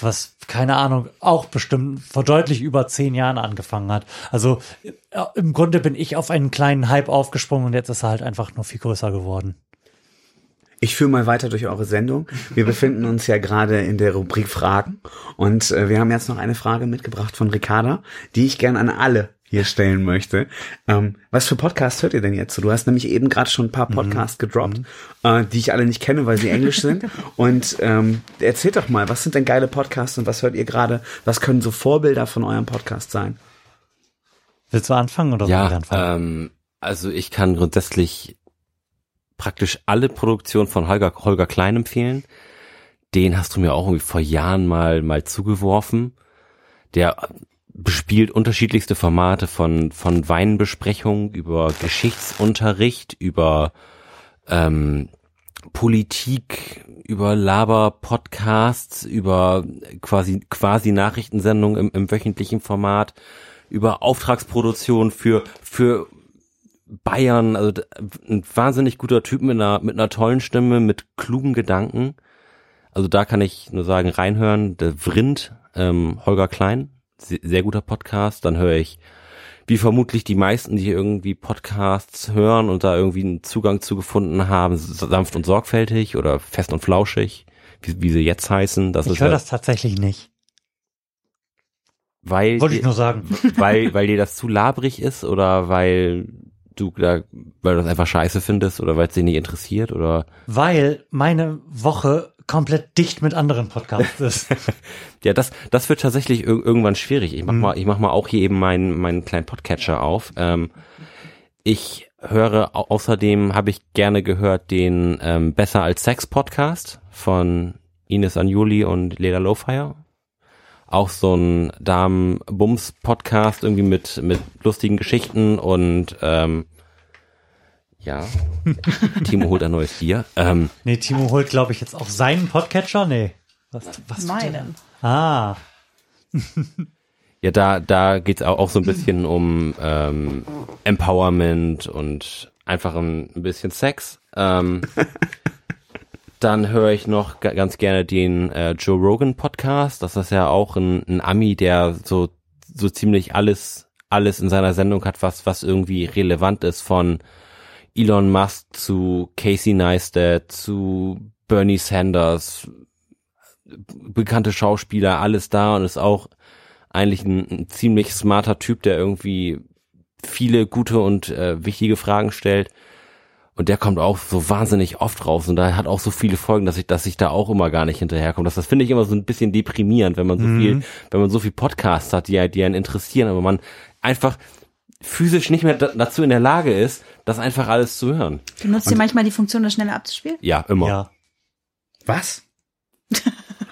Was, keine Ahnung, auch bestimmt vor deutlich über zehn Jahren angefangen hat. Also äh, im Grunde bin ich auf einen kleinen Hype aufgesprungen und jetzt ist er halt einfach nur viel größer geworden. Ich führe mal weiter durch eure Sendung. Wir befinden uns ja gerade in der Rubrik Fragen und äh, wir haben jetzt noch eine Frage mitgebracht von Ricarda, die ich gern an alle hier stellen möchte. Ähm, was für Podcasts hört ihr denn jetzt? so? Du hast nämlich eben gerade schon ein paar Podcasts gedroppt, äh, die ich alle nicht kenne, weil sie englisch sind. Und ähm, erzählt doch mal, was sind denn geile Podcasts und was hört ihr gerade? Was können so Vorbilder von eurem Podcast sein? Willst du anfangen oder soll ich Ja, anfangen? ähm, also ich kann grundsätzlich praktisch alle Produktionen von Holger, Holger Klein empfehlen. Den hast du mir auch irgendwie vor Jahren mal, mal zugeworfen. Der bespielt unterschiedlichste Formate von, von Weinbesprechungen über Geschichtsunterricht, über ähm, Politik, über Laber-Podcasts, über quasi quasi Nachrichtensendungen im, im wöchentlichen Format, über Auftragsproduktion für für Bayern, also ein wahnsinnig guter Typ mit einer mit einer tollen Stimme, mit klugen Gedanken. Also da kann ich nur sagen, reinhören. Der Vrind, ähm, Holger Klein, sehr guter Podcast. Dann höre ich wie vermutlich die meisten, die irgendwie Podcasts hören und da irgendwie einen Zugang zu gefunden haben, sanft und sorgfältig oder fest und flauschig, wie, wie sie jetzt heißen. Das ich höre das tatsächlich nicht. Weil Wollte ich nur sagen. Weil, weil dir das zu labrig ist oder weil du da, weil du das einfach scheiße findest oder weil es dich nicht interessiert oder? Weil meine Woche komplett dicht mit anderen Podcasts ist. ja, das, das wird tatsächlich ir irgendwann schwierig. Ich mach mhm. mal, ich mach mal auch hier eben meinen, meinen kleinen Podcatcher auf. Ähm, ich höre außerdem habe ich gerne gehört den ähm, Besser als Sex Podcast von Ines Anjuli und Leda Lowfire. Auch so ein Damen-Bums-Podcast irgendwie mit, mit lustigen Geschichten und ähm, ja. Timo holt ein neues Bier. Ähm, nee, Timo holt, glaube ich, jetzt auch seinen Podcatcher. Nee. Was, was Meinen. Ah. ja, da, da geht's auch, auch so ein bisschen um ähm, Empowerment und einfach ein, ein bisschen Sex. Ähm, dann höre ich noch ganz gerne den äh, Joe Rogan Podcast. Das ist ja auch ein, ein Ami, der so, so ziemlich alles, alles in seiner Sendung hat, was, was irgendwie relevant ist von Elon Musk zu Casey Neistat zu Bernie Sanders, bekannte Schauspieler, alles da und ist auch eigentlich ein, ein ziemlich smarter Typ, der irgendwie viele gute und äh, wichtige Fragen stellt. Und der kommt auch so wahnsinnig oft raus und da hat auch so viele Folgen, dass ich, dass ich da auch immer gar nicht hinterherkomme. Das, das finde ich immer so ein bisschen deprimierend, wenn man so mhm. viel, wenn man so viel Podcasts hat, die, die einen interessieren, aber man einfach physisch nicht mehr dazu in der Lage ist, das einfach alles zu hören. Benutzt ihr manchmal die Funktion, das schneller abzuspielen? Ja, immer. Ja. Was?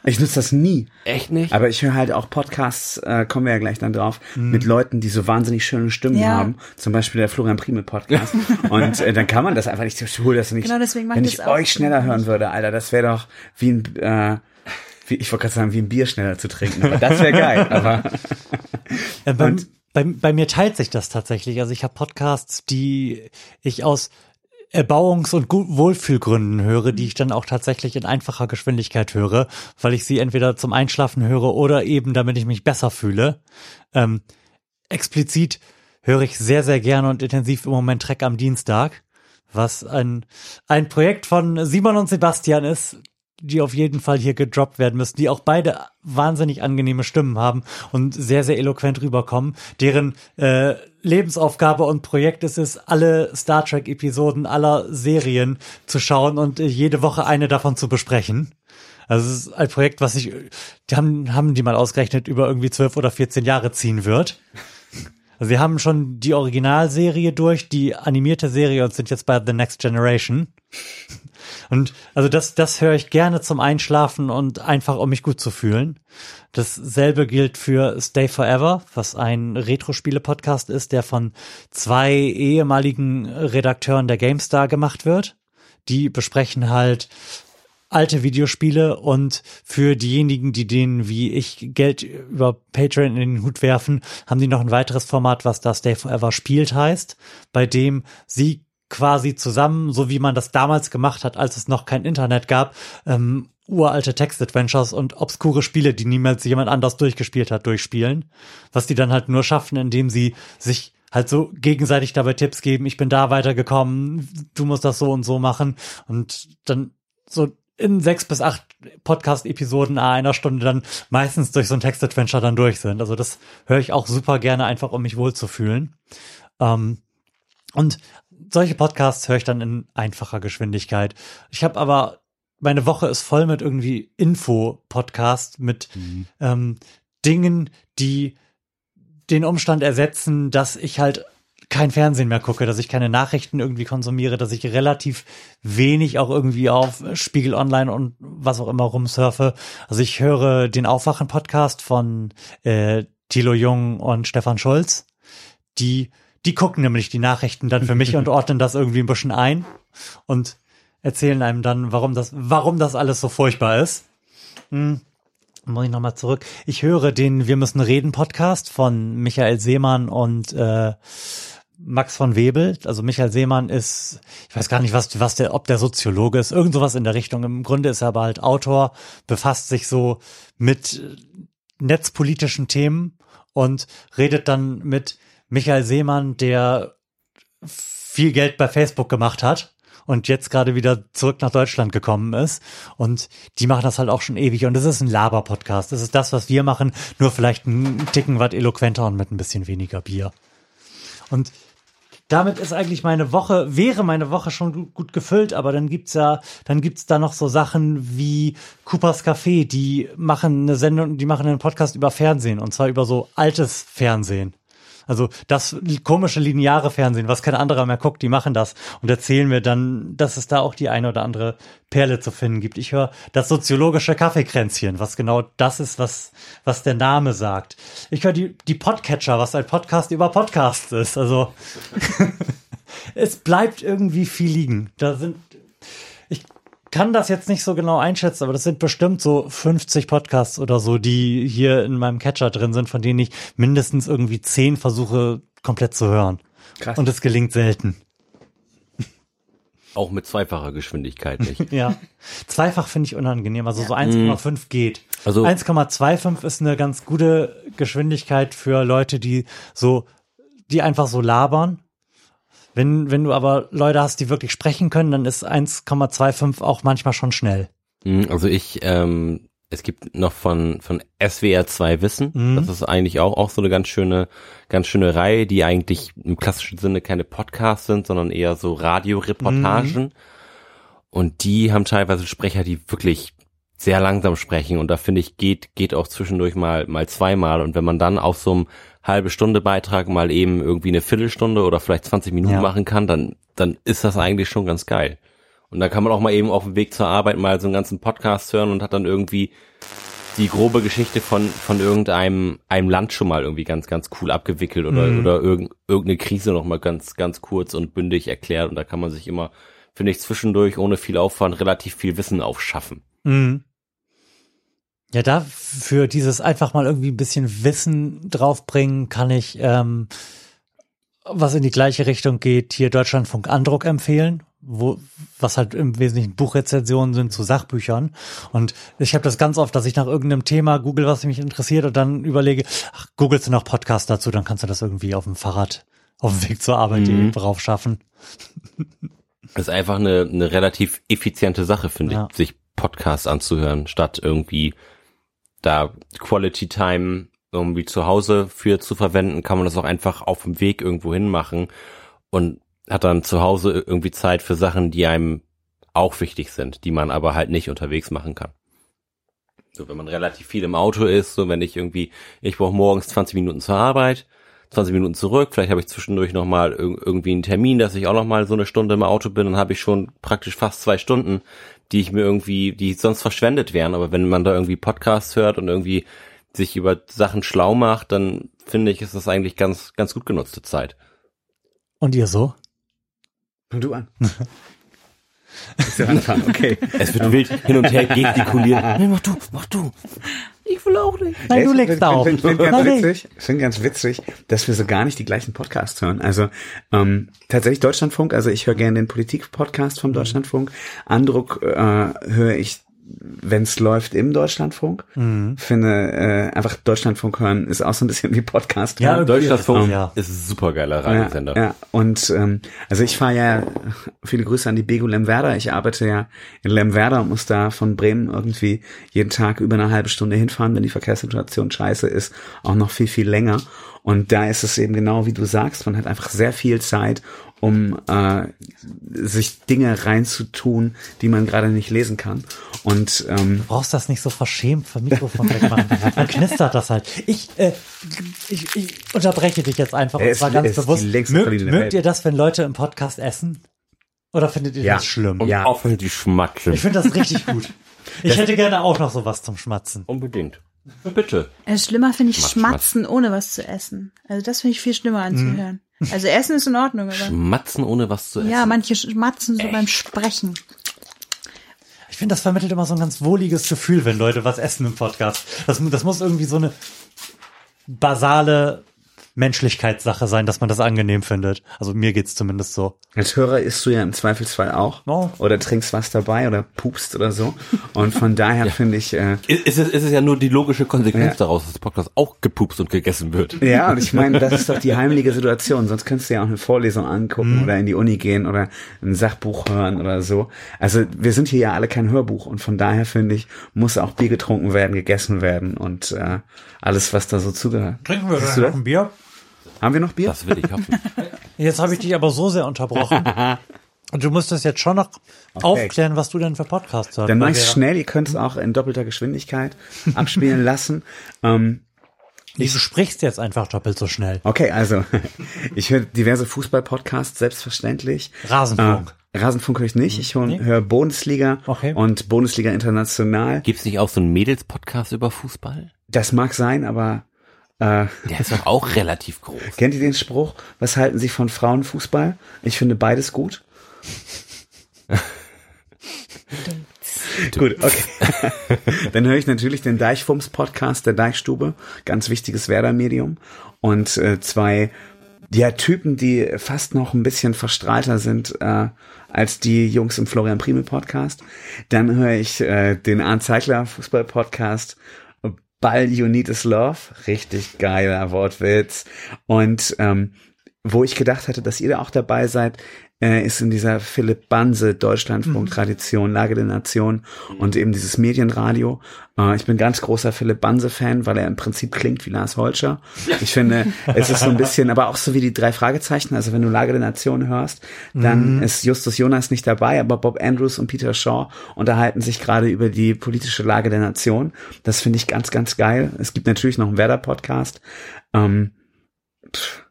Ich nutze das nie. Echt nicht? Aber ich höre halt auch Podcasts, äh, kommen wir ja gleich dann drauf, mhm. mit Leuten, die so wahnsinnig schöne Stimmen ja. haben. Zum Beispiel der Florian Prime Podcast. und äh, dann kann man das einfach nicht, ich hole das nicht. Genau, deswegen Wenn ich euch schneller hören würde, Alter, das wäre doch wie ein, äh, wie, ich wollte gerade sagen, wie ein Bier schneller zu trinken. Aber das wäre geil. Aber ja, beim, bei, bei mir teilt sich das tatsächlich. Also ich habe Podcasts, die ich aus Erbauungs- und Wohlfühlgründen höre, die ich dann auch tatsächlich in einfacher Geschwindigkeit höre, weil ich sie entweder zum Einschlafen höre oder eben damit ich mich besser fühle. Ähm, explizit höre ich sehr, sehr gerne und intensiv im Moment Trek am Dienstag, was ein, ein Projekt von Simon und Sebastian ist, die auf jeden Fall hier gedroppt werden müssen, die auch beide wahnsinnig angenehme Stimmen haben und sehr, sehr eloquent rüberkommen, deren äh, Lebensaufgabe und Projekt ist es, alle Star Trek-Episoden aller Serien zu schauen und äh, jede Woche eine davon zu besprechen. Also es ist ein Projekt, was sich, die haben, haben die mal ausgerechnet, über irgendwie zwölf oder 14 Jahre ziehen wird. Also sie haben schon die Originalserie durch, die animierte Serie und sind jetzt bei The Next Generation. Und also das, das höre ich gerne zum Einschlafen und einfach, um mich gut zu fühlen. Dasselbe gilt für Stay Forever, was ein Retro-Spiele-Podcast ist, der von zwei ehemaligen Redakteuren der GameStar gemacht wird. Die besprechen halt alte Videospiele und für diejenigen, die denen wie ich Geld über Patreon in den Hut werfen, haben die noch ein weiteres Format, was das Stay Forever spielt heißt, bei dem sie quasi zusammen, so wie man das damals gemacht hat, als es noch kein Internet gab, ähm, uralte Text-Adventures und obskure Spiele, die niemals jemand anders durchgespielt hat, durchspielen. Was die dann halt nur schaffen, indem sie sich halt so gegenseitig dabei Tipps geben, ich bin da weitergekommen, du musst das so und so machen und dann so in sechs bis acht Podcast-Episoden einer Stunde dann meistens durch so ein Text-Adventure dann durch sind. Also das höre ich auch super gerne, einfach um mich wohlzufühlen. Ähm, und solche Podcasts höre ich dann in einfacher Geschwindigkeit. Ich habe aber, meine Woche ist voll mit irgendwie Info-Podcast, mit mhm. ähm, Dingen, die den Umstand ersetzen, dass ich halt kein Fernsehen mehr gucke, dass ich keine Nachrichten irgendwie konsumiere, dass ich relativ wenig auch irgendwie auf Spiegel Online und was auch immer rumsurfe. Also ich höre den Aufwachen-Podcast von äh, Thilo Jung und Stefan Schulz, die die gucken nämlich die Nachrichten dann für mich und ordnen das irgendwie ein bisschen ein. Und erzählen einem dann, warum das, warum das alles so furchtbar ist. Hm. Muss ich nochmal zurück. Ich höre den Wir müssen reden Podcast von Michael Seemann und äh, Max von Webel. Also Michael Seemann ist, ich weiß gar nicht, was, was der, ob der Soziologe ist, irgend sowas in der Richtung. Im Grunde ist er aber halt Autor, befasst sich so mit netzpolitischen Themen und redet dann mit Michael Seemann, der viel Geld bei Facebook gemacht hat und jetzt gerade wieder zurück nach Deutschland gekommen ist. Und die machen das halt auch schon ewig. Und es ist ein Laber-Podcast. Das ist das, was wir machen, nur vielleicht ein Ticken was eloquenter und mit ein bisschen weniger Bier. Und damit ist eigentlich meine Woche, wäre meine Woche schon gut, gut gefüllt, aber dann gibt's ja, dann gibt's da noch so Sachen wie Coopers Café, die machen eine Sendung, die machen einen Podcast über Fernsehen und zwar über so altes Fernsehen. Also das komische lineare Fernsehen, was kein anderer mehr guckt, die machen das und erzählen mir dann, dass es da auch die eine oder andere Perle zu finden gibt. Ich höre das soziologische Kaffeekränzchen, was genau das ist, was, was der Name sagt. Ich höre die, die Podcatcher, was ein Podcast über Podcasts ist. Also es bleibt irgendwie viel liegen. Da sind, kann das jetzt nicht so genau einschätzen, aber das sind bestimmt so 50 Podcasts oder so, die hier in meinem Catcher drin sind, von denen ich mindestens irgendwie 10 versuche komplett zu hören. Krass. Und es gelingt selten. Auch mit zweifacher Geschwindigkeit nicht. Ja. Zweifach finde ich unangenehm. Also so 1,5 geht. Also- 1,25 ist eine ganz gute Geschwindigkeit für Leute, die so, die einfach so labern. Wenn, wenn du aber Leute hast, die wirklich sprechen können, dann ist 1,25 auch manchmal schon schnell. Mm, Also ich, ähm, es gibt noch von, von SWR 2 Wissen. Mhm. Das ist eigentlich auch, auch so eine ganz schöne, ganz schöne Reihe, die eigentlich im klassischen Sinne keine Podcasts sind, sondern eher so Radioreportagen. Mhm. Und die haben teilweise Sprecher, die wirklich sehr langsam sprechen. Und da finde ich, geht, geht auch zwischendurch mal, mal zweimal. Und wenn man dann auf so einem halbe Stunde Beitrag mal eben irgendwie eine Viertelstunde oder vielleicht 20 Minuten Ja. machen kann, dann, dann ist das eigentlich schon ganz geil. Und da kann man auch mal eben auf dem Weg zur Arbeit mal so einen ganzen Podcast hören und hat dann irgendwie die grobe Geschichte von, von irgendeinem einem Land schon mal irgendwie ganz, ganz cool abgewickelt oder, Mhm. oder irgend, irgendeine Krise noch mal ganz, ganz kurz und bündig erklärt. Und da kann man sich immer, finde ich, zwischendurch ohne viel Aufwand relativ viel Wissen aufschaffen. Mhm. Ja, da für dieses einfach mal irgendwie ein bisschen Wissen draufbringen, kann ich, ähm, was in die gleiche Richtung geht, hier Deutschlandfunk Andruck empfehlen, wo, was halt im Wesentlichen Buchrezensionen sind zu Sachbüchern. Und ich habe das ganz oft, dass ich nach irgendeinem Thema google, was mich interessiert und dann überlege, ach, googelst du noch Podcast dazu, dann kannst du das irgendwie auf dem Fahrrad, auf dem Weg zur Arbeit Mhm. eben drauf schaffen. Das ist einfach eine, eine relativ effiziente Sache, finde Ja. ich, sich Podcasts anzuhören, statt irgendwie da Quality Time irgendwie zu Hause für zu verwenden, kann man das auch einfach auf dem Weg irgendwo hin machen und hat dann zu Hause irgendwie Zeit für Sachen, die einem auch wichtig sind, die man aber halt nicht unterwegs machen kann. So, wenn man relativ viel im Auto ist, so wenn ich irgendwie, ich brauche morgens 20 Minuten zur Arbeit, 20 Minuten zurück, vielleicht habe ich zwischendurch nochmal ir irgendwie einen Termin, dass ich auch nochmal so eine Stunde im Auto bin, dann habe ich schon praktisch fast zwei Stunden, die ich mir irgendwie, die sonst verschwendet wären. Aber wenn man da irgendwie Podcasts hört und irgendwie sich über Sachen schlau macht, dann finde ich, ist das eigentlich ganz, ganz gut genutzte Zeit. Und ihr so? Und du an. Willst du? Okay. Es wird wild hin und her gestikuliert. Nee, mach du, mach du. Ich will auch nicht. Nein, du Ich legst da auf. Ich finde ganz witzig, ich finde ganz witzig, dass wir so gar nicht die gleichen Podcasts hören. Also ähm, tatsächlich Deutschlandfunk, also ich höre gerne den Politik-Podcast vom Deutschlandfunk. Andruck äh, höre ich, wenn es läuft, im Deutschlandfunk. Mhm. Finde äh, einfach Deutschlandfunk hören ist auch so ein bisschen wie Podcast Ja, hören. Deutschlandfunk Ja. ist ein supergeiler Ja, Radiosender. ja, und ähm, also ich fahre ja, viele Grüße an die Bego Lemwerder, ich arbeite ja in Lemwerder und muss da von Bremen irgendwie jeden Tag über eine halbe Stunde hinfahren, wenn die Verkehrssituation scheiße ist, auch noch viel, viel länger. Und da ist es eben genau wie du sagst, man hat einfach sehr viel Zeit, um äh, sich Dinge reinzutun, die man gerade nicht lesen kann. Und ähm, Du brauchst das nicht so verschämt vom Mikrofon wegmachen. Dann knistert das halt. Ich, äh, ich, ich unterbreche dich jetzt einfach. Er Und ist- zwar ganz bewusst. längste Mögt, mögt ihr das, wenn Leute im Podcast essen? Oder findet ihr Ja. das schlimm? Und Ja. aufhören die Schmatzeln. Ich finde das richtig gut. Ich hätte gerne auch noch sowas zum Schmatzen. Unbedingt. Bitte. Äh, schlimmer finde ich Schmatz, Schmatzen, ohne was zu essen. Also das finde ich viel schlimmer anzuhören. Also Essen ist in Ordnung, aber Schmatzen ohne was zu essen. ja, manche schmatzen so beim Sprechen. Ich finde, das vermittelt immer so ein ganz wohliges Gefühl, wenn Leute was essen im Podcast. Das, das muss irgendwie so eine basale Menschlichkeitssache sein, dass man das angenehm findet. Also mir geht's zumindest so. Als Hörer isst du ja im Zweifelsfall auch. Oh. Oder trinkst was dabei oder pupst oder so. Und von daher finde ich, äh, Ist es, ist es ja nur die logische Konsequenz Ja. daraus, dass Podcast auch gepupst und gegessen wird. ja, und ich meine, das ist doch die heimliche Situation. Sonst könntest du ja auch eine Vorlesung angucken oder in die Uni gehen oder ein Sachbuch hören oder so. Also wir sind hier ja alle kein Hörbuch und von daher finde ich, muss auch Bier getrunken werden, gegessen werden und äh, alles, was da so zugehört. Trinken wir das? ein Bier? Haben wir noch Bier? Das will ich hoffen. Jetzt habe ich dich aber so sehr unterbrochen. Und du musst das jetzt schon noch aufklären, was du denn für Podcasts hörst. Dann mach wir- schnell, ihr könnt es auch in doppelter Geschwindigkeit abspielen lassen. Ähm, Nee, Du sprichst jetzt einfach doppelt so schnell. Okay, also ich höre diverse Fußball-Podcasts, selbstverständlich. Rasenfunk. Äh, Rasenfunk höre ich nicht. Ich höre Nee. hör Bundesliga Okay. und Bundesliga International. Gibt's nicht auch so einen Mädels-Podcast über Fußball? Das mag sein, aber äh, Der ist doch auch relativ groß. kennt ihr den Spruch? Was halten Sie von Frauenfußball? Ich finde beides gut. Gut, okay. Dann höre ich natürlich den Deichfums-Podcast der Deichstube, ganz wichtiges Werder-Medium. Und äh, zwei ja, Typen, die fast noch ein bisschen verstrahlter sind äh, als die Jungs im Florian Primel Podcast. Dann höre ich äh, den Arndt Zeigler Fußball-Podcast Ball You Need Is Love. Richtig geiler Wortwitz. Und ähm, wo ich gedacht hatte, dass ihr da auch dabei seid, äh, ist in dieser Philipp Banse Deutschlandfunk-Tradition, Lage der Nation und eben dieses Medienradio. Äh, ich bin ganz großer Philipp Banse-Fan, weil er im Prinzip klingt wie Lars Holscher. Ich finde, es ist so ein bisschen, aber auch so wie die drei Fragezeichen. Also wenn du Lage der Nation hörst, dann ist Justus Jonas nicht dabei, aber Bob Andrews und Peter Shaw unterhalten sich gerade über die politische Lage der Nation. Das finde ich ganz, ganz geil. Es gibt natürlich noch einen Werder-Podcast. Ähm, pff,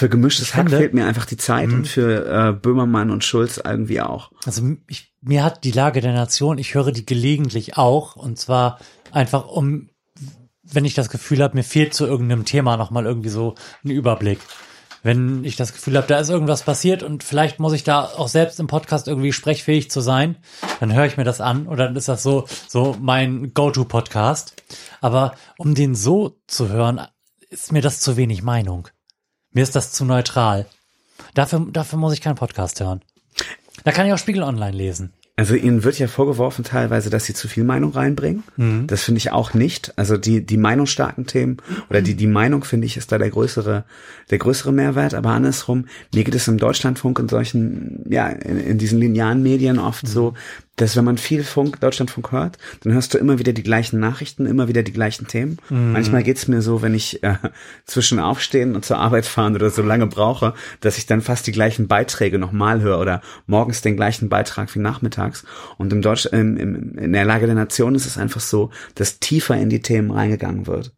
für gemischtes Hack finde- fehlt mir einfach die Zeit und für äh, Böhmermann und Schulz irgendwie auch. Also ich, mir hat die Lage der Nation, ich höre die gelegentlich auch und zwar einfach um, wenn ich das Gefühl habe, mir fehlt zu irgendeinem Thema nochmal irgendwie so ein Überblick. Wenn ich das Gefühl habe, da ist irgendwas passiert und vielleicht muss ich da auch selbst im Podcast irgendwie sprechfähig zu sein, dann höre ich mir das an oder dann ist das so, so mein Go-To-Podcast. Aber um den so zu hören, ist mir das zu wenig Meinung. Mir ist das zu neutral. Dafür, dafür muss ich keinen Podcast hören. Da kann ich auch Spiegel Online lesen. Also ihnen wird ja vorgeworfen teilweise, dass sie zu viel Meinung reinbringen. Das finde ich auch nicht. Also die die meinungsstarken Themen oder die die Meinung finde ich ist da der größere der größere Mehrwert. Aber andersrum mir geht es im Deutschlandfunk und solchen ja in, in diesen linearen Medien oft so, dass wenn man viel Funk Deutschlandfunk hört, dann hörst du immer wieder die gleichen Nachrichten, immer wieder die gleichen Themen. Manchmal geht's mir so, wenn ich äh, zwischen Aufstehen und zur Arbeit fahren oder so lange brauche, dass ich dann fast die gleichen Beiträge nochmal höre oder morgens den gleichen Beitrag wie nachmittags. Und im Deutsch, im, im, in der Lage der Nation ist es einfach so, dass tiefer in die Themen reingegangen wird.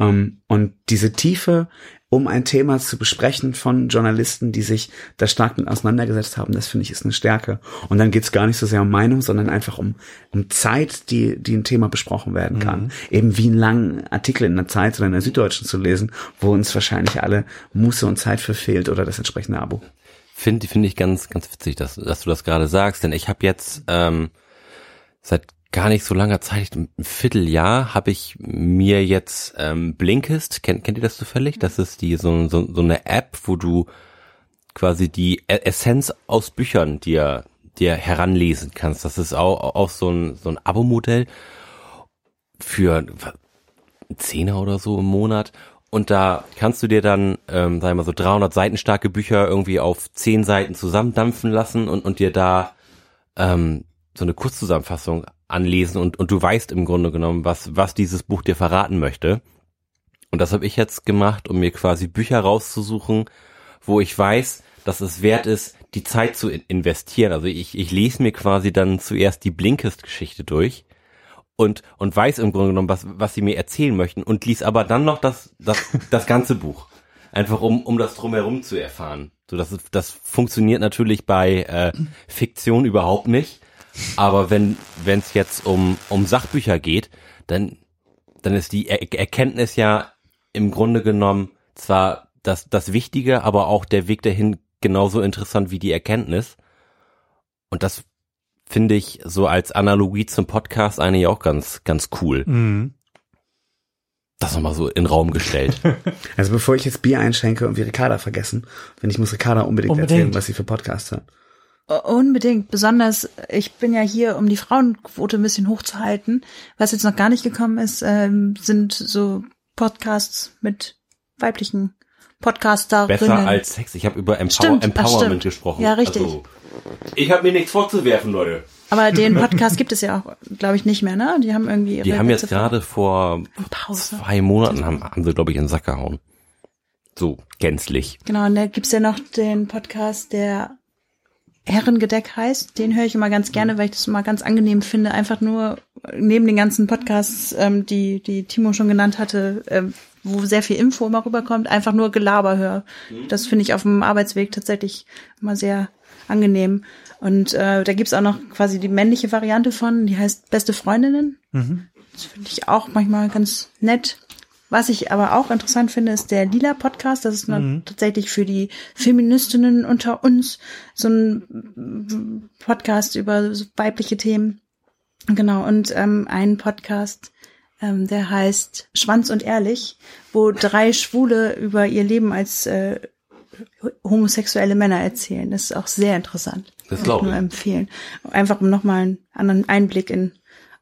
Ähm, und diese Tiefe, um ein Thema zu besprechen von Journalisten, die sich da stark mit auseinandergesetzt haben, das finde ich ist eine Stärke. Und dann geht's gar nicht so sehr um Meinung, sondern einfach um, um Zeit, die, die ein Thema besprochen werden kann. Eben wie einen langen Artikel in der Zeit oder in der Süddeutschen zu lesen, wo uns wahrscheinlich alle Muße und Zeit für fehlt oder das entsprechende Abo. Finde finde ich ganz, ganz witzig, dass, dass du das gerade sagst, denn ich habe jetzt ähm, seit gar nicht so langer Zeit, ein Vierteljahr, habe ich mir jetzt ähm, Blinkist, kennt, kennt ihr das zufällig? Das ist die so, so, so eine App, wo du quasi die E- Essenz aus Büchern dir, dir heranlesen kannst. Das ist auch, auch so ein, so ein Abo-Modell für Zehner oder so im Monat. Und da kannst du dir dann, ähm, sag ich mal, so 300 Seiten starke Bücher irgendwie auf 10 Seiten zusammendampfen lassen und, und dir da ähm, so eine Kurzzusammenfassung anlesen und, und du weißt im Grunde genommen, was, was dieses Buch dir verraten möchte. Und das habe ich jetzt gemacht, um mir quasi Bücher rauszusuchen, wo ich weiß, dass es wert ist, die Zeit zu in- investieren. Also ich, ich lese mir quasi dann zuerst die Blinkist-Geschichte durch und, und weiß im Grunde genommen, was, was sie mir erzählen möchten und lies aber dann noch das, das, das ganze Buch. Einfach um, um das drumherum zu erfahren. So, das, das funktioniert natürlich bei äh, Fiktion überhaupt nicht. Aber wenn wenn es jetzt um, um Sachbücher geht, dann, dann ist die er Erkenntnis ja im Grunde genommen zwar das, das Wichtige, aber auch der Weg dahin genauso interessant wie die Erkenntnis. Und das finde ich so als Analogie zum Podcast eigentlich auch ganz, ganz cool. Mhm. Das nochmal so in den Raum gestellt. Also bevor ich jetzt Bier einschenke und wir Ricarda vergessen, finde ich, muss Ricarda unbedingt, Unbedingt. erzählen, was sie für Podcasts hat. Unbedingt. Besonders, ich bin ja hier, um die Frauenquote ein bisschen hochzuhalten. Was jetzt noch gar nicht gekommen ist, ähm, sind so Podcasts mit weiblichen Podcasterinnen. Besser als Sex. Ich habe über Empower Stimmt, ach, Empowerment stimmt. gesprochen. Ja, richtig. Also, ich habe mir nichts vorzuwerfen, Leute. Aber den Podcast gibt es ja auch, glaube ich, nicht mehr, ne? Die haben irgendwie ihre Die haben jetzt gerade vor Pause. zwei Monaten haben, haben sie, glaube ich, in den Sack gehauen. So, gänzlich. Genau, und da gibt's ja noch den Podcast, der Herrengedeck heißt. Den höre ich immer ganz gerne, weil ich das immer ganz angenehm finde. Einfach nur neben den ganzen Podcasts, ähm, die, die Timo schon genannt hatte, ähm, wo sehr viel Info immer rüberkommt, einfach nur Gelaber höre. Das finde ich auf dem Arbeitsweg tatsächlich immer sehr angenehm. Und äh, da gibt's auch noch quasi die männliche Variante von, die heißt Beste Freundinnen. Das finde ich auch manchmal ganz nett. Was ich aber auch interessant finde, ist der Lila Podcast. Das ist noch tatsächlich für die Feministinnen unter uns so ein Podcast über weibliche Themen. Genau, und ähm, ein Podcast, ähm, der heißt Schwanz und Ehrlich, wo drei Schwule über ihr Leben als äh, homosexuelle Männer erzählen. Das ist auch sehr interessant. Das Kann ich nur empfehlen. Einfach um nochmal einen anderen Einblick in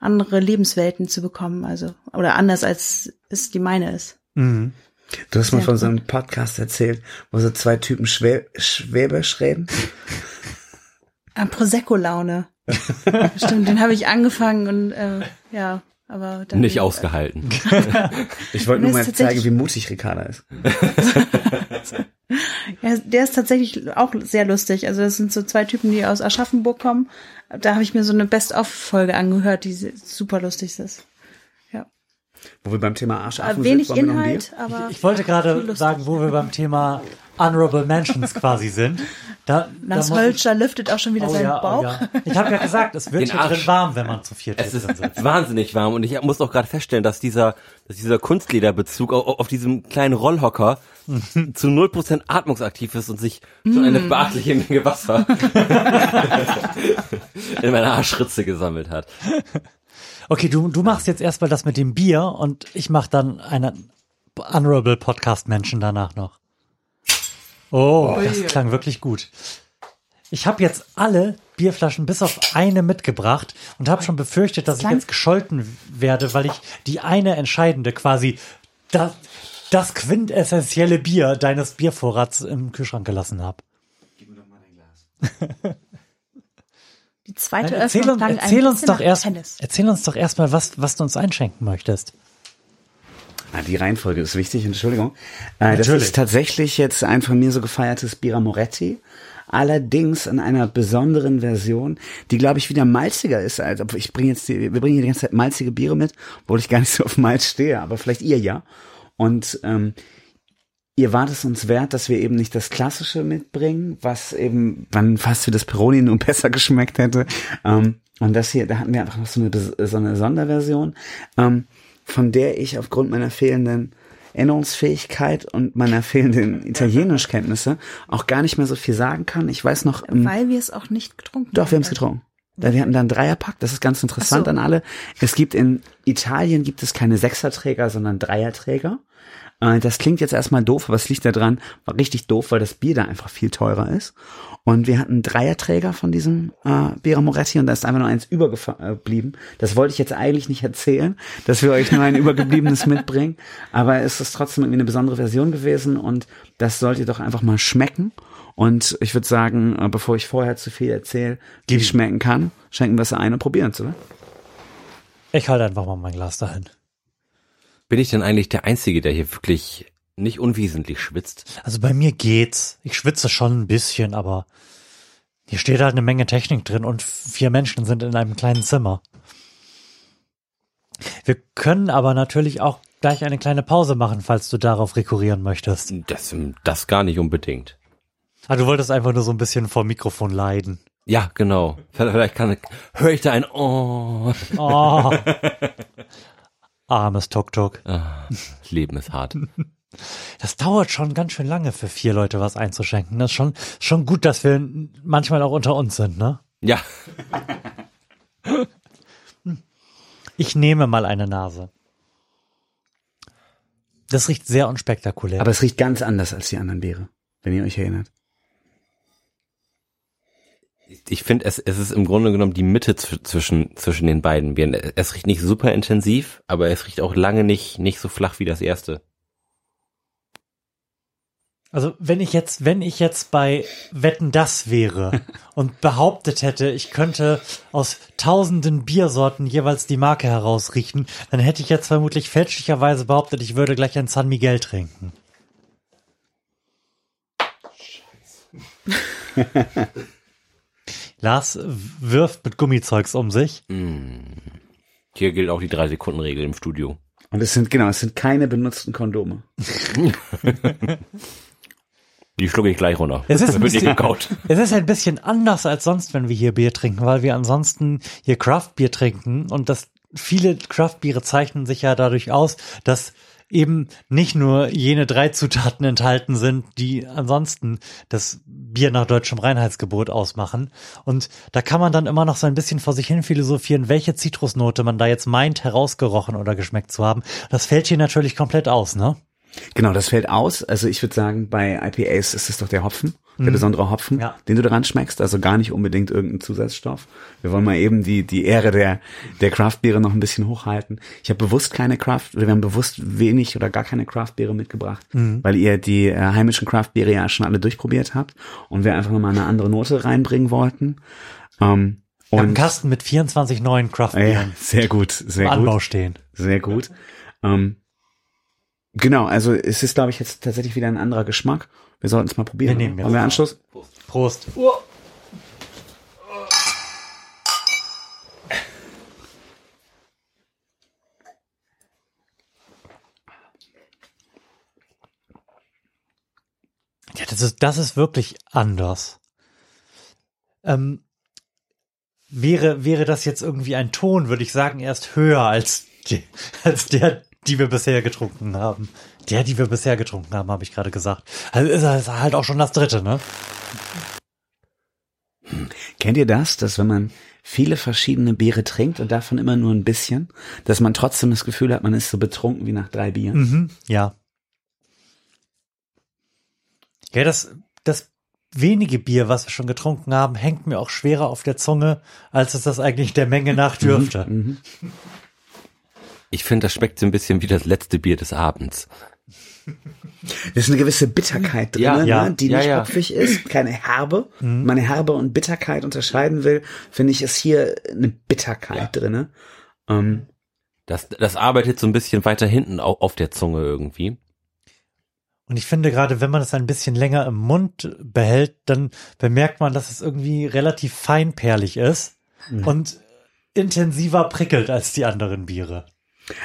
andere Lebenswelten zu bekommen. Also, oder anders als es die meine ist. Mhm. Du hast mal Sehr von gut. so einem Podcast erzählt, wo so zwei Typen Schwä Schwäbisch reden. Ah, Prosecco-Laune. Stimmt, den habe ich angefangen und äh, ja, aber dann Nicht ausgehalten. Ich wollte nur mal zeigen, wie mutig Ricarda ist. Ja, der ist tatsächlich auch sehr lustig. Also das sind so zwei Typen, die aus Aschaffenburg kommen. Da habe ich mir so eine Best-of-Folge angehört, die super lustig ist. Ja. Wo wir beim Thema Arschaffen Aber wenig sind? Inhalt, aber Ich wollte viel gerade sagen, wo wir beim Thema Honorable Mentions quasi sind. Da, da Lars ich- Hölscher lüftet auch schon wieder Oh seinen ja, Bauch. oh ja. Ich habe ja gesagt, es wird Den hier Arsch. drin warm, wenn man zu viert Es ist sitzt. wahnsinnig warm und ich muss auch gerade feststellen, dass dieser, dass dieser Kunstlederbezug auf, auf diesem kleinen Rollhocker zu 0% atmungsaktiv ist und sich so eine beachtliche Menge Wasser in meiner Arschritze gesammelt hat. Okay, du, du machst jetzt erstmal das mit dem Bier und ich mache dann einen Honorable Podcast Menschen danach noch. Oh, das klang wirklich gut. Ich habe jetzt alle Bierflaschen bis auf eine mitgebracht und habe schon befürchtet, dass ich jetzt gescholten werde, weil ich die eine entscheidende quasi das, das quintessentielle Bier deines Biervorrats im Kühlschrank gelassen habe. Die zweite Erzähl, Öffnung uns, klang ein erzähl uns bisschen doch nach erst, Tennis. erzähl uns doch erstmal, was, was du uns einschenken möchtest. Ah, die Reihenfolge ist wichtig, Entschuldigung. Äh, das ist tatsächlich jetzt ein von mir so gefeiertes Bira Moretti. Allerdings in einer besonderen Version, die glaube ich wieder malziger ist. Als, obwohl ich bringe jetzt, die, wir bringen hier die ganze Zeit malzige Biere mit, obwohl ich gar nicht so auf Malz stehe, aber vielleicht ihr ja. Und ähm, ihr wart es uns wert, dass wir eben nicht das Klassische mitbringen, was eben dann fast wie das Peroni nur besser geschmeckt hätte. Ähm, und das hier, da hatten wir einfach noch so eine, so eine Sonderversion, ähm, von der ich aufgrund meiner fehlenden Erinnerungsfähigkeit und meiner fehlenden Italienischkenntnisse auch gar nicht mehr so viel sagen kann. Ich weiß noch, ähm, Weil wir es auch nicht getrunken doch, wir haben es haben. getrunken. Da- Wir hatten da einen Dreierpack, das ist ganz interessant so. an alle. Es gibt in Italien gibt es keine Sechserträger, sondern Dreierträger. Äh, Das klingt jetzt erstmal doof, aber es liegt daran, war richtig doof, weil das Bier da einfach viel teurer ist. Und wir hatten einen Dreierträger von diesem äh, Bira Moretti und da ist einfach nur eins übergeblieben. Das wollte ich jetzt eigentlich nicht erzählen, dass wir euch nur ein übergebliebenes mitbringen. Aber es ist trotzdem irgendwie eine besondere Version gewesen und das sollt ihr doch einfach mal schmecken. Und ich würde sagen, äh, bevor ich vorher zu viel erzähle, wie es schmecken kann, schenken wir es ein und probieren es, oder? Ich halte einfach mal mein Glas dahin. Bin ich denn eigentlich der Einzige, der hier wirklich nicht unwesentlich schwitzt? Also bei mir geht's. Ich schwitze schon ein bisschen, aber hier steht halt eine Menge Technik drin und vier Menschen sind in einem kleinen Zimmer. Wir können aber natürlich auch gleich eine kleine Pause machen, falls du darauf rekurrieren möchtest. Das, das gar nicht unbedingt. Ah, du wolltest einfach nur so ein bisschen vor Mikrofon leiden. Ja, genau. Vielleicht kann, höre ich da ein Oh. Oh. Armes Tuk-Tuk. Ah, das Leben ist hart. Das dauert schon ganz schön lange für vier Leute was einzuschenken. Das ist schon, schon gut, dass wir manchmal auch unter uns sind, ne? Ja, Ich nehme mal eine Nase. Das riecht sehr unspektakulär. Aber es riecht ganz anders als die anderen Biere, wenn ihr euch erinnert. Ich finde, es, es ist im Grunde genommen die Mitte zw- zwischen, zwischen den beiden Bieren. Es riecht nicht super intensiv, aber es riecht auch lange nicht, nicht so flach wie das erste. Also wenn ich jetzt, wenn ich jetzt bei Wetten das wäre und behauptet hätte, ich könnte aus tausenden Biersorten jeweils die Marke herausriechen, dann hätte ich jetzt vermutlich fälschlicherweise behauptet, ich würde gleich ein San Miguel trinken. Lars wirft mit Gummizeugs um sich. Hier gilt auch die drei Sekunden Regel im Studio. Und es sind, genau, es sind keine benutzten Kondome. Die schlucke ich gleich runter. Es ist ein bisschen-. Es ist ein bisschen anders als sonst, wenn wir hier Bier trinken, weil wir ansonsten hier Craft-Bier trinken und das viele Craft-Biere zeichnen sich ja dadurch aus, dass eben nicht nur jene drei Zutaten enthalten sind, die ansonsten das Bier nach deutschem Reinheitsgebot ausmachen. Und da kann man dann immer noch so ein bisschen vor sich hin philosophieren, welche Zitrusnote man da jetzt meint, herausgerochen oder geschmeckt zu haben. Das fällt hier natürlich komplett aus, ne? Genau, das fällt aus. Also ich würde sagen, bei IPAs ist es doch der Hopfen, der besondere Hopfen, Ja. den du daran schmeckst. Also gar nicht unbedingt irgendein Zusatzstoff. Wir wollen mal eben die, die Ehre der, der Craftbiere noch ein bisschen hochhalten. Ich habe bewusst keine Craft, wir haben bewusst wenig oder gar keine Craftbiere mitgebracht, weil ihr die äh, heimischen Craftbiere ja schon alle durchprobiert habt und wir einfach nochmal eine andere Note reinbringen wollten. Ähm, Ich habe einen und Kasten mit 24 neuen ja, Craft-Bieren sehr gut, sehr gut. Anbau stehen. Sehr gut. Ähm, genau, also es ist, glaube ich, jetzt tatsächlich wieder ein anderer Geschmack. Wir sollten es mal probieren. Wir nehmen Wollen wir jetzt. Anschluss? Prost. Ja, das ist, das ist wirklich anders. Ähm, wäre, wäre das jetzt irgendwie ein Ton, würde ich sagen, erst höher als, die, als der, die wir bisher getrunken haben. Der, die wir bisher getrunken haben, habe ich gerade gesagt. Also ist er- ist halt auch schon das dritte, ne? Kennt ihr das, dass wenn man viele verschiedene Biere trinkt und davon immer nur ein bisschen, dass man trotzdem das Gefühl hat, man ist so betrunken wie nach drei Bieren? Mhm, ja. Ja, das, das wenige Bier, was wir schon getrunken haben, hängt mir auch schwerer auf der Zunge, als es das eigentlich der Menge nach dürfte. Ich finde, das schmeckt so ein bisschen wie das letzte Bier des Abends. Da ist eine gewisse Bitterkeit drin, Ja, ja, ne, die ja, nicht ja. hopfig ist, keine Herbe. Wenn man Herbe und Bitterkeit unterscheiden will, finde ich, ist hier eine Bitterkeit drinne. Ähm, Das, das arbeitet so ein bisschen weiter hinten au- auf der Zunge irgendwie. Und ich finde gerade, wenn man es ein bisschen länger im Mund behält, dann bemerkt man, dass es irgendwie relativ feinperlig ist und intensiver prickelt als die anderen Biere.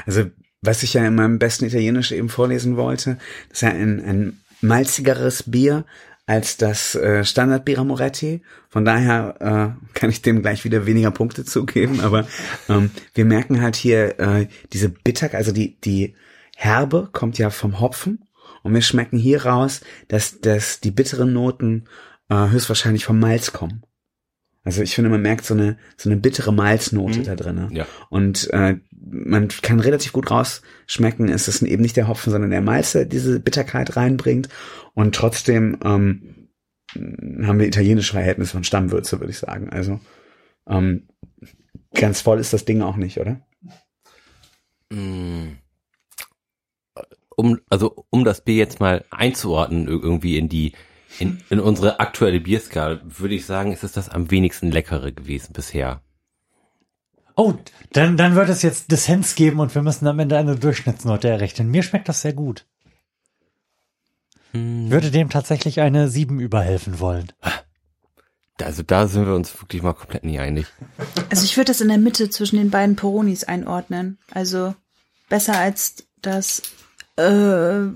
Also, was ich ja in meinem besten Italienisch eben vorlesen wollte, das ist ja ein, ein malzigeres Bier als das äh, Standardbier Moretti. Von daher äh, kann ich dem gleich wieder weniger Punkte zugeben, aber ähm, wir merken halt hier äh, diese Bitter, also die, die Herbe kommt ja vom Hopfen und wir schmecken hier raus, dass, dass die bitteren Noten äh, höchstwahrscheinlich vom Malz kommen. Also ich finde, man merkt so eine, so eine bittere Malznote da drinne. Ja. Und äh, man kann relativ gut rausschmecken, es ist eben nicht der Hopfen, sondern der Malz, der diese Bitterkeit reinbringt. Und trotzdem ähm, haben wir italienische Verhältnisse von Stammwürze, würde ich sagen. Also ähm, ganz voll ist das Ding auch nicht, oder? Um, also, um das Bier jetzt mal einzuordnen, ir- irgendwie in die, in, in unsere aktuelle Bierskala, würde ich sagen, ist es das am wenigsten leckere gewesen bisher. Oh, dann, dann wird es jetzt Dissens geben und wir müssen am Ende eine Durchschnittsnote errechnen. Mir schmeckt das sehr gut. Ich würde dem tatsächlich eine 7 überhelfen wollen. Also da sind wir uns wirklich mal komplett nie einig. Also ich würde das in der Mitte zwischen den beiden Peronis einordnen. Also besser als das äh,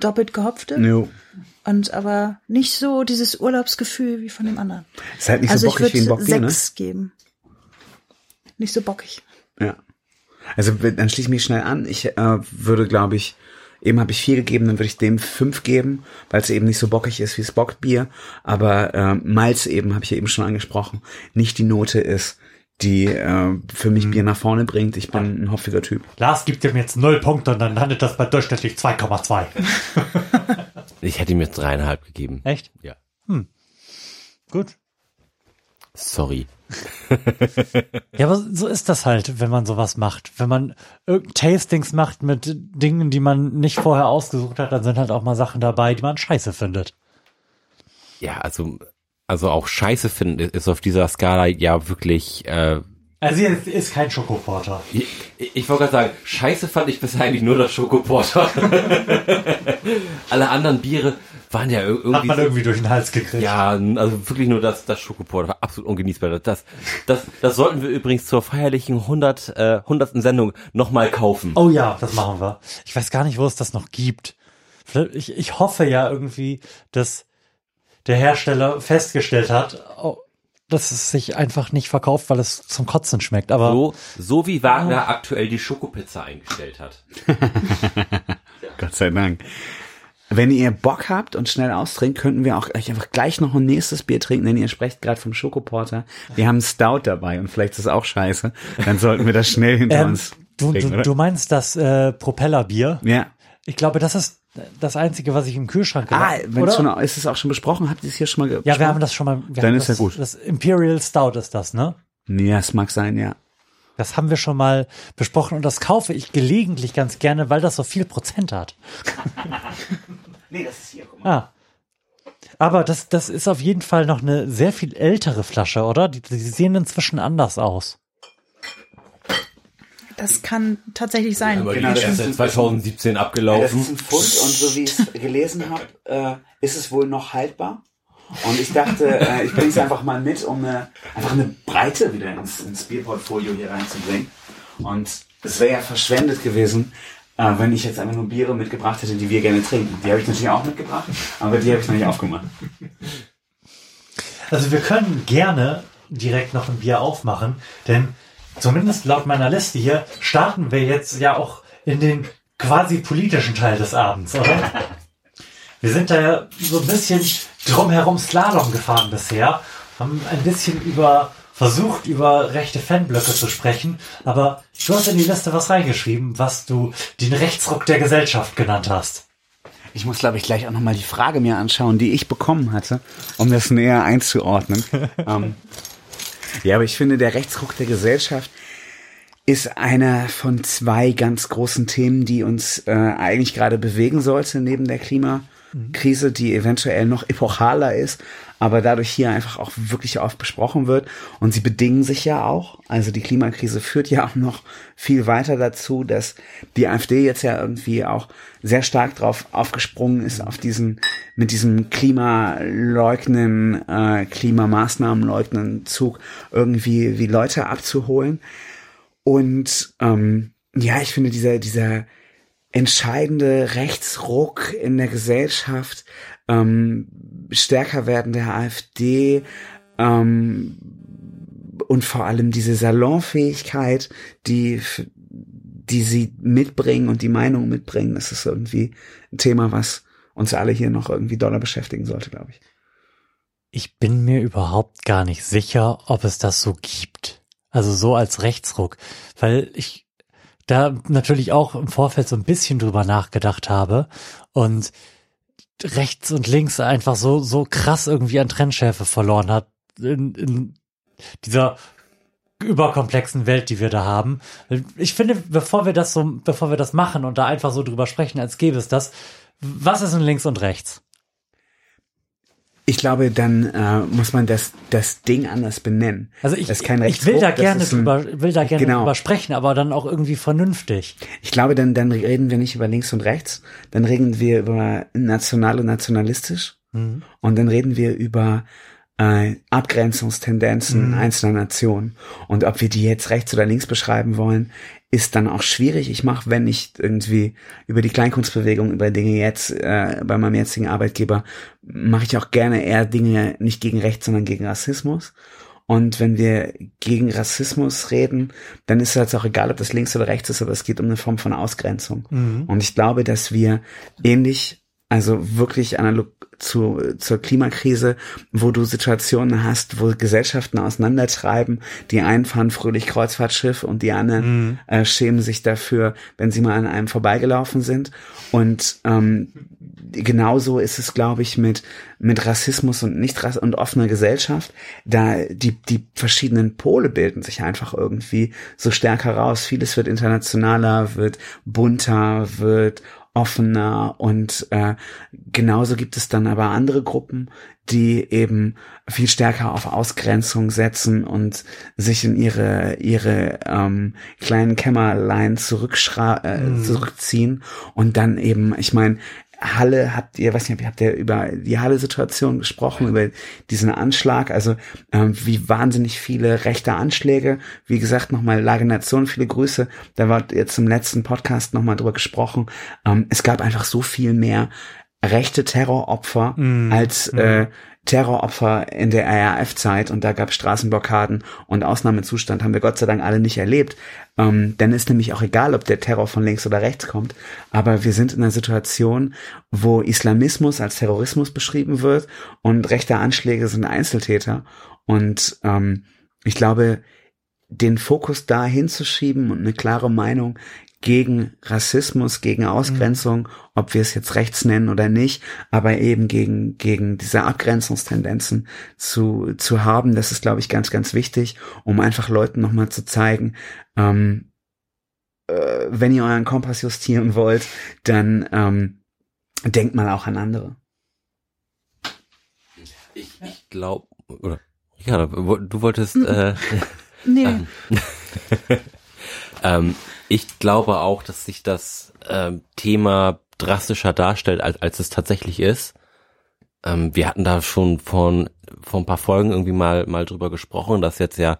doppelt gehopfte Jo. Und aber nicht so dieses Urlaubsgefühl wie von dem anderen. Ist halt nicht also so ich bockig wie ein würde Bockbier, ne? sechs geben. Nicht so bockig. Ja. Also dann schließe ich mich schnell an. Ich äh, würde, glaube ich, Eben habe ich vier gegeben, dann würde ich dem fünf geben, weil es eben nicht so bockig ist wie Spockbier. Aber äh, Malz eben, habe ich ja eben schon angesprochen, nicht die Note ist, die äh, für mich Bier nach vorne bringt. Ich bin ein hoffiger Typ. Lars gibt dem jetzt null Punkte und dann landet das bei durchschnittlich 2,2. Ich hätte ihm jetzt dreieinhalb gegeben. Echt? Ja. Gut. Sorry. Ja, aber so ist das halt, wenn man sowas macht. Wenn man Tastings macht mit Dingen, die man nicht vorher ausgesucht hat, dann sind halt auch mal Sachen dabei, die man scheiße findet. Ja, also, also auch Scheiße finden ist auf dieser Skala ja wirklich, äh, Also hier ist, kein Schokoporter. ich, ich wollte gerade sagen, Scheiße fand ich bisher eigentlich nur das Schokoporter. Alle anderen Biere waren ja ir- Hat irgendwie, man irgendwie durch den Hals gekriegt. ja, also wirklich nur das, das Schokoporter war absolut ungenießbar. Das, das, das sollten wir übrigens zur feierlichen 100, äh, 100. Sendung nochmal kaufen. Oh ja, das machen wir. Ich weiß gar nicht, wo es das noch gibt. Ich, ich hoffe ja irgendwie, dass der Hersteller festgestellt hat, oh, dass es sich einfach nicht verkauft, weil es zum Kotzen schmeckt. Aber So, so wie Wagner aktuell die Schokopizza eingestellt hat. Gott sei Dank. Wenn ihr Bock habt und schnell austrinkt, könnten wir auch gleich einfach gleich noch ein nächstes Bier trinken, denn ihr sprecht gerade vom Schokoporter. Wir haben Stout dabei und vielleicht ist es auch scheiße. Dann sollten wir das schnell hinter ähm, uns du, trinken, du, oder? du meinst das äh, Propellerbier? Ja. Ich glaube, das ist das Einzige, was ich im Kühlschrank Ah, habe. wenn schon, ist es auch schon besprochen? Habt ihr es hier schon mal ge- Ja, wir besprochen? haben das schon mal. Wir Dann haben ist ja das, gut. Das Imperial Stout ist das, ne? Ja, es mag sein, ja. Das haben wir schon mal besprochen und das kaufe ich gelegentlich ganz gerne, weil das so viel Prozent hat. Nee, das ist hier, guck mal. Ah. Aber das, das ist auf jeden Fall noch eine sehr viel ältere Flasche, oder? Die, die sehen inzwischen anders aus. Das kann tatsächlich sein. Aber Genau, die das ist ein- 2017 Das abgelaufen. ist ein Pfund und so wie ich es gelesen habe, äh, ist es wohl noch haltbar. Und ich dachte, äh, ich bringe es einfach mal mit, um eine, einfach eine Breite wieder ins, ins Bierportfolio hier reinzubringen. Und es wäre ja verschwendet gewesen, äh, wenn ich jetzt einfach nur Biere mitgebracht hätte, die wir gerne trinken. Die habe ich natürlich auch mitgebracht, aber die habe ich noch nicht aufgemacht. Also wir können gerne direkt noch ein Bier aufmachen, denn zumindest laut meiner Liste hier starten wir jetzt ja auch in den quasi politischen Teil des Abends, oder? Wir sind da ja so ein bisschen drumherum Slalom gefahren bisher, haben ein bisschen über versucht, über rechte Fanblöcke zu sprechen, aber du hast in die Liste was reingeschrieben, was du den Rechtsruck der Gesellschaft genannt hast. Ich muss, glaube ich, gleich auch nochmal die Frage mir anschauen, die ich bekommen hatte, um das näher einzuordnen. ähm, ja, aber ich finde, der Rechtsruck der Gesellschaft ist einer von zwei ganz großen Themen, die uns äh, eigentlich gerade bewegen sollte, neben der Klimakrise, die eventuell noch epochaler ist, aber dadurch hier einfach auch wirklich oft besprochen wird. Und sie bedingen sich ja auch. Also die Klimakrise führt ja auch noch viel weiter dazu, dass die AfD jetzt ja irgendwie auch sehr stark drauf aufgesprungen ist, auf diesen, mit diesem Klimaleugnen, äh, Klimamaßnahmenleugnen Zug irgendwie wie Leute abzuholen. Und ähm, ja, ich finde dieser, dieser entscheidende Rechtsruck in der Gesellschaft, ähm, stärker werden der AfD ähm, und vor allem diese Salonfähigkeit, die, die sie mitbringen und die Meinung mitbringen, das ist irgendwie ein Thema, was uns alle hier noch irgendwie doller beschäftigen sollte, glaube ich. Ich bin mir überhaupt gar nicht sicher, ob es das so gibt. Also so als Rechtsruck, weil ich da natürlich auch im Vorfeld so ein bisschen drüber nachgedacht habe und rechts und links einfach so, so krass irgendwie an Trennschärfe verloren hat in, in dieser überkomplexen Welt, die wir da haben. Ich finde, bevor wir das so, bevor wir das machen und da einfach so drüber sprechen, als gäbe es das, was ist denn links und rechts? Ich glaube, dann äh, muss man das, das Ding anders benennen. Also ich, ich will da gerne ein- drüber, will da gerne Genau. drüber sprechen, aber dann auch irgendwie vernünftig. Ich glaube, dann, dann reden wir nicht über links und rechts, dann reden wir über national und nationalistisch Mhm. und dann reden wir über äh, Abgrenzungstendenzen Mhm. einzelner Nationen. Und ob wir die jetzt rechts oder links beschreiben wollen, ist dann auch schwierig. Ich mache, wenn ich irgendwie über die Kleinkunstbewegung, über Dinge jetzt äh, bei meinem jetzigen Arbeitgeber, mache ich auch gerne eher Dinge nicht gegen rechts, sondern gegen Rassismus. Und wenn wir gegen Rassismus reden, dann ist es jetzt auch egal, ob das links oder rechts ist, aber es geht um eine Form von Ausgrenzung. Und ich glaube, dass wir ähnlich also wirklich analog zu, zur Klimakrise, wo du Situationen hast, wo Gesellschaften auseinandertreiben. Die einen fahren fröhlich Kreuzfahrtschiff und die anderen äh, schämen sich dafür, wenn sie mal an einem vorbeigelaufen sind. Und ähm, genauso ist es, glaube ich, mit mit Rassismus und nicht Rass und offener Gesellschaft. Da die die verschiedenen Pole bilden sich einfach irgendwie so stärker raus. Vieles wird internationaler, wird bunter, wird offener und äh, genauso gibt es dann aber andere Gruppen, die eben viel stärker auf Ausgrenzung setzen und sich in ihre ihre ähm, kleinen Kämmerlein zurückschra äh, Mhm. zurückziehen und dann eben, ich meine, Halle habt ihr, weiß nicht, habt ihr über die Halle-Situation gesprochen, über diesen Anschlag, also ähm, wie wahnsinnig viele rechte Anschläge. Wie gesagt, nochmal Lage Nation, viele Grüße. Da war jetzt im letzten Podcast nochmal drüber gesprochen. Ähm, es gab einfach so viel mehr rechte Terroropfer Mhm. als äh, Terroropfer in der RAF-Zeit und da gab es Straßenblockaden und Ausnahmezustand haben wir Gott sei Dank alle nicht erlebt. Ähm, dann ist nämlich auch egal, ob der Terror von links oder rechts kommt, aber wir sind in einer Situation, wo Islamismus als Terrorismus beschrieben wird und rechte Anschläge sind Einzeltäter und ähm, ich glaube, den Fokus da hinzuschieben und eine klare Meinung gegen Rassismus, gegen Ausgrenzung, ob wir es jetzt rechts nennen oder nicht, aber eben gegen, gegen diese Abgrenzungstendenzen zu, zu haben, das ist, glaube ich, ganz, ganz wichtig, um einfach Leuten nochmal zu zeigen, ähm, äh, wenn ihr euren Kompass justieren wollt, dann ähm, denkt mal auch an andere. Ich, ich glaube, oder ja, du wolltest, äh, Nee, Ähm, ähm, ich glaube auch, dass sich das ähm, Thema drastischer darstellt, als, als es tatsächlich ist. Ähm, wir hatten da schon von vor ein paar Folgen irgendwie mal mal drüber gesprochen, dass jetzt ja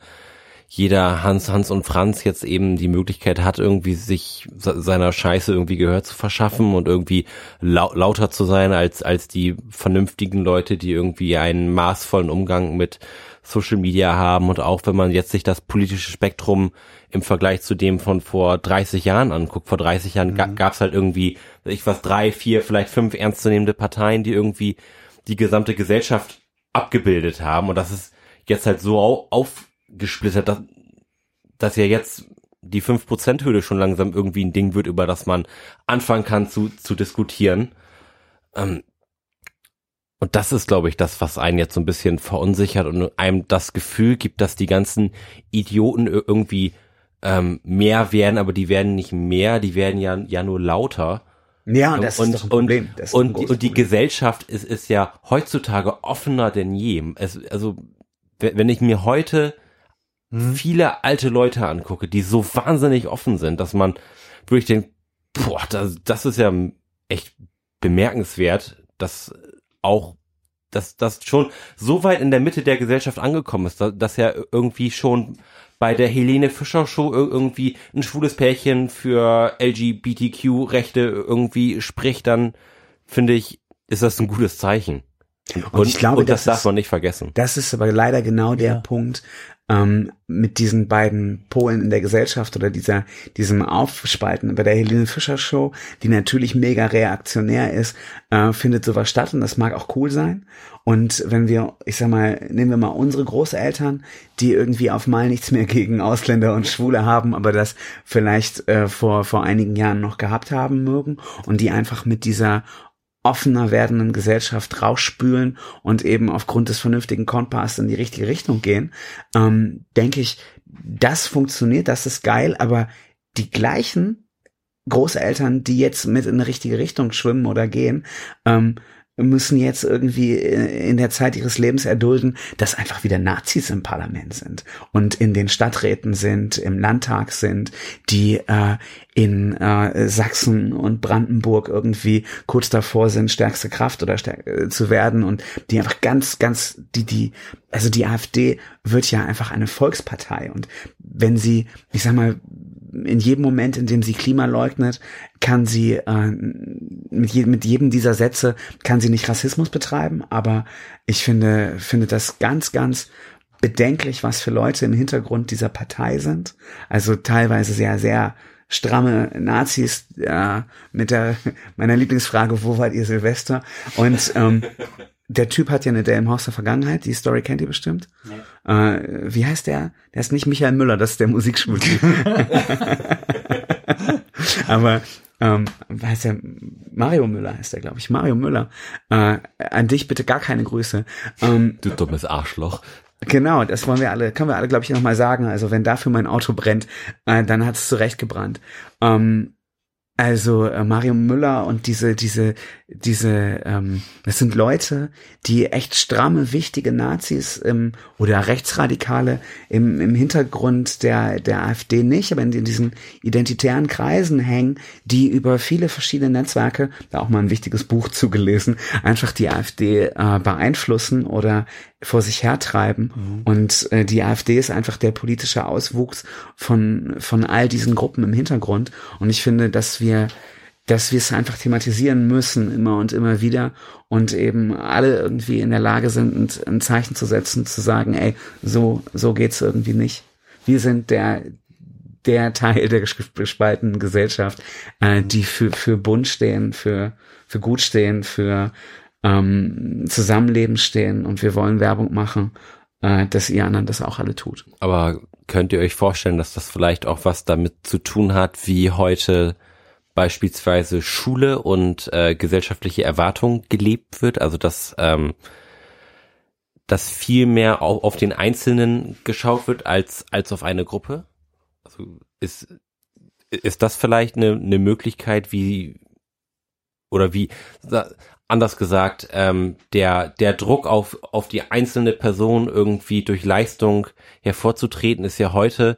jeder Hans, Hans und Franz jetzt eben die Möglichkeit hat, irgendwie sich se- seiner Scheiße irgendwie Gehör zu verschaffen und irgendwie lau lauter zu sein als, als die vernünftigen Leute, die irgendwie einen maßvollen Umgang mit Social Media haben und auch wenn man jetzt sich das politische Spektrum im Vergleich zu dem von vor 30 Jahren anguckt, vor 30 Jahren ga gab es halt irgendwie, weiß ich was, drei, vier, vielleicht fünf ernstzunehmende Parteien, die irgendwie die gesamte Gesellschaft abgebildet haben. Und das ist jetzt halt so au aufgesplittert, dass, dass ja jetzt die 5%-Hürde schon langsam irgendwie ein Ding wird, über das man anfangen kann zu, zu diskutieren. Ähm, und das ist, glaube ich, das, was einen jetzt so ein bisschen verunsichert und einem das Gefühl gibt, dass die ganzen Idioten ir- irgendwie ähm, mehr werden, aber die werden nicht mehr, die werden ja, ja nur lauter. Ja, und das und, ist doch ein Problem. Und, Das und, die, großes und die Problem. Gesellschaft ist, ist ja heutzutage offener denn je. Es, also, wenn wenn ich mir heute Hm? viele alte Leute angucke, die so wahnsinnig offen sind, dass man wirklich denkt, boah, das, das ist ja echt bemerkenswert, dass auch dass das schon so weit in der Mitte der Gesellschaft angekommen ist, dass, ja irgendwie schon bei der Helene Fischer Show ir- irgendwie ein schwules Pärchen für LGBTQ-Rechte irgendwie spricht, dann finde ich, ist das ein gutes Zeichen. Und, ich glaube, und das, das darf ist- man nicht vergessen. Das ist aber leider genau der Ja. Punkt ähm, mit diesen beiden Polen in der Gesellschaft oder dieser diesem Aufspalten. Bei der Helene Fischer Show, die natürlich mega reaktionär ist, äh, findet sowas statt und das mag auch cool sein. Und wenn wir, ich sag mal, nehmen wir mal unsere Großeltern, die irgendwie auf mal nichts mehr gegen Ausländer und Schwule haben, aber das vielleicht äh, vor vor einigen Jahren noch gehabt haben mögen und die einfach mit dieser offener werdenden Gesellschaft rausspülen und eben aufgrund des vernünftigen Kompass in die richtige Richtung gehen, ähm, denke ich, das funktioniert, das ist geil, aber die gleichen Großeltern, die jetzt mit in eine richtige Richtung schwimmen oder gehen, ähm, müssen jetzt irgendwie äh, in der Zeit ihres Lebens erdulden, dass einfach wieder Nazis im Parlament sind und in den Stadträten sind, im Landtag sind, die äh, in äh, Sachsen und Brandenburg irgendwie kurz davor sind, stärkste Kraft oder stärk äh, zu werden und die einfach ganz, ganz, die, die, also die AfD wird ja einfach eine Volkspartei und wenn sie, ich sag mal, in jedem Moment, in dem sie Klima leugnet, kann sie äh, mit, jedem, mit jedem dieser Sätze kann sie nicht Rassismus betreiben, aber ich finde finde das ganz ganz bedenklich, was für Leute im Hintergrund dieser Partei sind. Also teilweise sehr, sehr stramme Nazis äh, mit der meiner Lieblingsfrage, wo wart ihr Silvester? Und ähm, der Typ hat ja eine Delmenhorster Vergangenheit, die Story kennt ihr bestimmt. Nee. Äh, wie heißt der? Der ist nicht Michael Müller, das ist der Musikschultyp. Aber ähm, heißt der Mario Müller heißt der, glaube ich. Mario Müller. Äh, an dich bitte gar keine Grüße. Ähm, du dummes Arschloch. Genau, das wollen wir alle, können wir alle, glaube ich, nochmal sagen. Also wenn dafür mein Auto brennt, äh, dann hat es zurecht gebrannt. Ähm, also äh, Mario Müller und diese, diese, diese, ähm, das sind Leute, die echt stramme, wichtige Nazis ähm, oder Rechtsradikale im, im Hintergrund der, der AfD nicht, aber in, in diesen identitären Kreisen hängen, die über viele verschiedene Netzwerke, da auch mal ein wichtiges Buch zugelesen, einfach die AfD äh, beeinflussen oder vor sich hertreiben. Mhm. Und äh, die AfD ist einfach der politische Auswuchs von, von all diesen Gruppen im Hintergrund. Und ich finde, dass wir dass wir es einfach thematisieren müssen, immer und immer wieder und eben alle irgendwie in der Lage sind, ein, Zeichen zu setzen, zu sagen, ey, so, so geht's irgendwie nicht. Wir sind der, der Teil der gespaltenen Gesellschaft, äh, die für, für Bund stehen, für, für gut stehen, für ähm, Zusammenleben stehen und wir wollen Werbung machen, äh, dass ihr anderen das auch alle tut. Aber könnt ihr euch vorstellen, dass das vielleicht auch was damit zu tun hat, wie heute beispielsweise Schule und äh, gesellschaftliche Erwartung gelebt wird? Also dass ähm, dass viel mehr auf, auf den Einzelnen geschaut wird als als auf eine Gruppe? Also ist ist das vielleicht eine, eine Möglichkeit, wie oder wie anders gesagt, ähm, der, der Druck auf, auf die einzelne Person irgendwie durch Leistung hervorzutreten, ist ja heute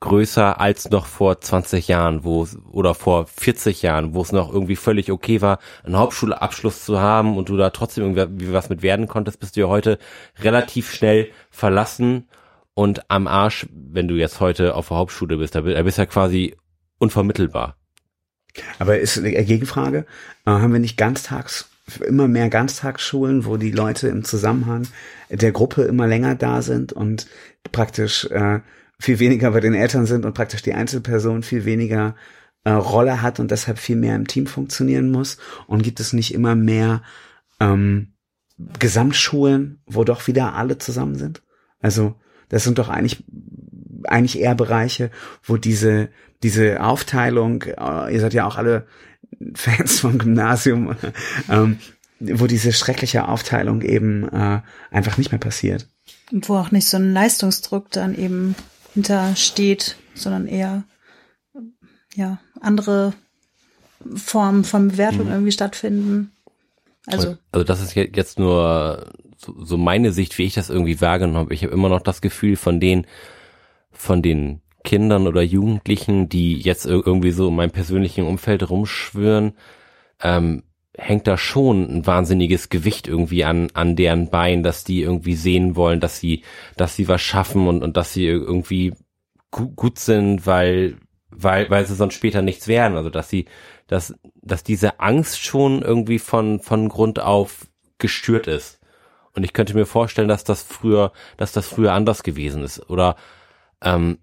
größer als noch vor 20 Jahren, wo oder vor 40 Jahren, wo es noch irgendwie völlig okay war, einen Hauptschulabschluss zu haben und du da trotzdem irgendwie was mit werden konntest, bist du ja heute relativ schnell verlassen und am Arsch, wenn du jetzt heute auf der Hauptschule bist, da bist du ja quasi unvermittelbar. Aber ist eine Gegenfrage, äh, haben wir nicht ganztags immer mehr Ganztagsschulen, wo die Leute im Zusammenhang der Gruppe immer länger da sind und praktisch äh, viel weniger bei den Eltern sind und praktisch die Einzelperson viel weniger äh, Rolle hat und deshalb viel mehr im Team funktionieren muss. Und gibt es nicht immer mehr ähm, Gesamtschulen, wo doch wieder alle zusammen sind? Also das sind doch eigentlich eigentlich eher Bereiche, wo diese diese Aufteilung, äh, ihr seid ja auch alle Fans vom Gymnasium, ähm, wo diese schreckliche Aufteilung eben äh, einfach nicht mehr passiert. Und wo auch nicht so ein Leistungsdruck dann eben hintersteht, sondern eher ja andere Formen von Bewertung mhm. irgendwie stattfinden. Also, also das ist jetzt nur so, meine Sicht, wie ich das irgendwie wahrgenommen habe. Ich habe immer noch das Gefühl von den von den Kindern oder Jugendlichen, die jetzt irgendwie so in meinem persönlichen Umfeld rumschwören, ähm, hängt da schon ein wahnsinniges Gewicht irgendwie an, an deren Bein, dass die irgendwie sehen wollen, dass sie, dass sie was schaffen und, und dass sie irgendwie gu gut sind, weil, weil, weil sie sonst später nichts werden. Also, dass sie, dass, dass diese Angst schon irgendwie von, von Grund auf gestört ist. Und ich könnte mir vorstellen, dass das früher, dass das früher anders gewesen ist. Oder, ähm,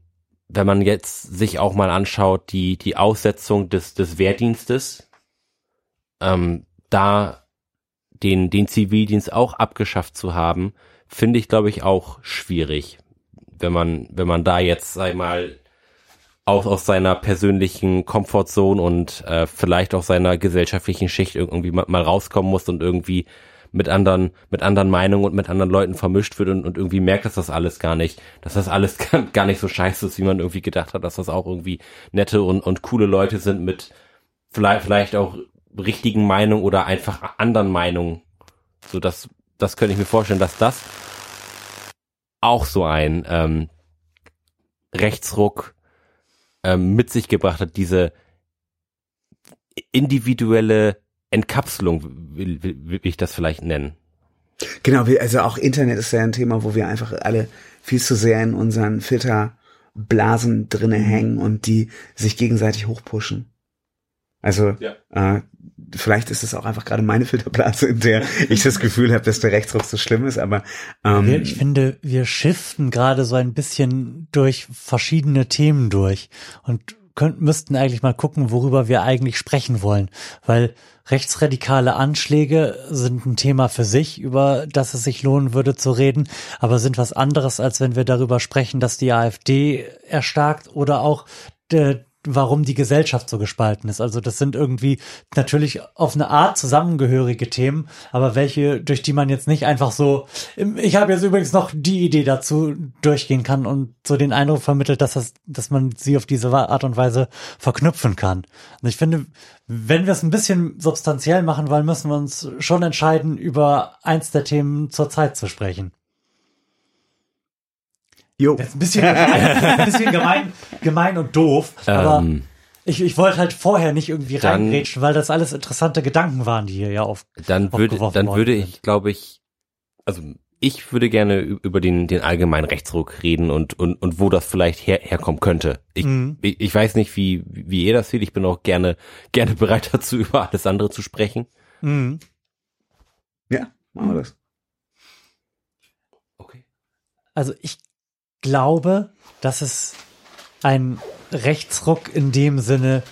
wenn man jetzt sich auch mal anschaut, die, die Aussetzung des, des Wehrdienstes, ähm, da den, den Zivildienst auch abgeschafft zu haben, finde ich, glaube ich, auch schwierig. Wenn man, wenn man da jetzt, sag mal, auch aus seiner persönlichen Comfortzone und äh, vielleicht auch seiner gesellschaftlichen Schicht irgendwie mal, mal rauskommen muss und irgendwie mit anderen, mit anderen Meinungen und mit anderen Leuten vermischt wird und, und irgendwie merkt, dass das alles gar nicht, dass das alles gar nicht so scheiße ist, wie man irgendwie gedacht hat, dass das auch irgendwie nette und, und coole Leute sind mit vielleicht, vielleicht auch richtigen Meinungen oder einfach anderen Meinungen. So, das, das könnte ich mir vorstellen, dass das auch so ein ähm, Rechtsruck ähm, mit sich gebracht hat, diese individuelle Entkapselung, will, will, will ich das vielleicht nennen. Genau, also auch Internet ist ja ein Thema, wo wir einfach alle viel zu sehr in unseren Filterblasen drinne hängen und die sich gegenseitig hochpushen. Also ja. äh, vielleicht ist es auch einfach gerade meine Filterblase, in der ich das Gefühl habe, dass der Rechtsruck so schlimm ist, aber ähm, ich finde, wir shiften gerade so ein bisschen durch verschiedene Themen durch und könnten, müssten eigentlich mal gucken, worüber wir eigentlich sprechen wollen, weil rechtsradikale Anschläge sind ein Thema für sich, über das es sich lohnen würde zu reden, aber sind was anderes, als wenn wir darüber sprechen, dass die AfD erstarkt oder auch der, warum die Gesellschaft so gespalten ist. Also das sind irgendwie natürlich auf eine Art zusammengehörige Themen, aber welche, durch die man jetzt nicht einfach so, ich habe jetzt übrigens noch die Idee dazu durchgehen kann und so den Eindruck vermittelt, dass das, dass man sie auf diese Art und Weise verknüpfen kann. Und ich finde, wenn wir es ein bisschen substanziell machen wollen, müssen wir uns schon entscheiden, über eins der Themen zur Zeit zu sprechen. Jo. Das ist ein bisschen, ein bisschen gemein, gemein und doof, aber Ähm, ich, ich wollte halt vorher nicht irgendwie Dann- reingrätschen, weil das alles interessante Gedanken waren, die hier ja auf. dann würde, dann würde ich, glaube ich, also ich würde gerne über den, den allgemeinen Rechtsruck reden und, und, und wo das vielleicht her, herkommen könnte. Ich, Mhm. ich, ich weiß nicht, wie, wie ihr das seht. Ich bin auch gerne, gerne bereit dazu, über alles andere zu sprechen. Mhm. Ja, machen wir das. Okay. Also ich glaube, dass es einen Rechtsruck in dem Sinne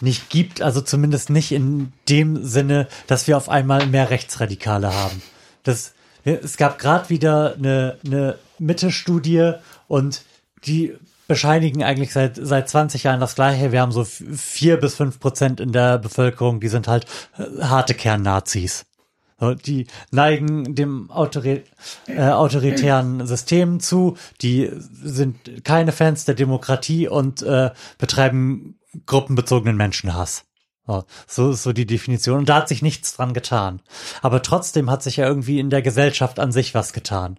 nicht gibt, also zumindest nicht in dem Sinne, dass wir auf einmal mehr Rechtsradikale haben. Das, es gab gerade wieder eine, eine Mitte-Studie und die bescheinigen eigentlich seit, seit 20 Jahren das Gleiche. Wir haben so vier bis fünf Prozent in der Bevölkerung, die sind halt äh, harte Kern-Nazis. So, Die neigen dem autori äh, autoritären System zu, die sind keine Fans der Demokratie und äh, betreiben gruppenbezogenen Menschenhass. So, so ist so die Definition. Und da hat sich nichts dran getan. Aber trotzdem hat sich ja irgendwie in der Gesellschaft an sich was getan.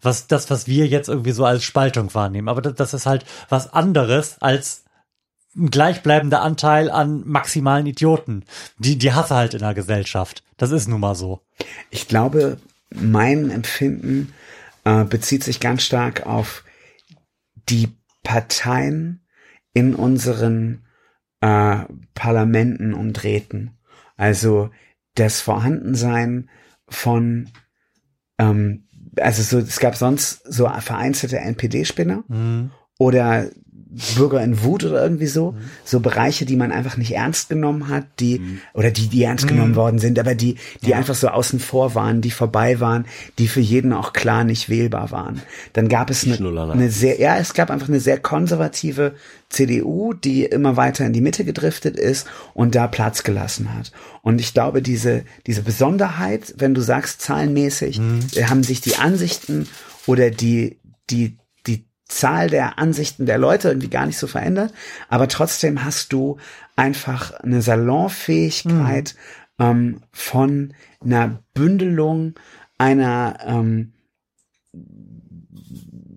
Was, das, was wir jetzt irgendwie so als Spaltung wahrnehmen. Aber das, das ist halt was anderes als ein gleichbleibender Anteil an maximalen Idioten. Die, die hasse halt in der Gesellschaft. Das ist nun mal so. Ich glaube, mein Empfinden äh, bezieht sich ganz stark auf die Parteien in unseren äh, Parlamenten und Räten. Also das Vorhandensein von, ähm, also so, es gab sonst so vereinzelte NPD-Spinner oder Bürger in Wut oder irgendwie so, so Bereiche, die man einfach nicht ernst genommen hat, die oder die die ernst genommen worden sind, aber die die einfach so außen vor waren, die vorbei waren, die für jeden auch klar nicht wählbar waren. Dann gab es eine, eine sehr ja, es gab einfach eine sehr konservative CDU, die immer weiter in die Mitte gedriftet ist und da Platz gelassen hat. Und ich glaube, diese diese Besonderheit, wenn du sagst zahlenmäßig, äh, haben sich die Ansichten oder die die Zahl der Ansichten der Leute irgendwie gar nicht so verändert, aber trotzdem hast du einfach eine Salonfähigkeit ähm, von einer Bündelung einer ähm,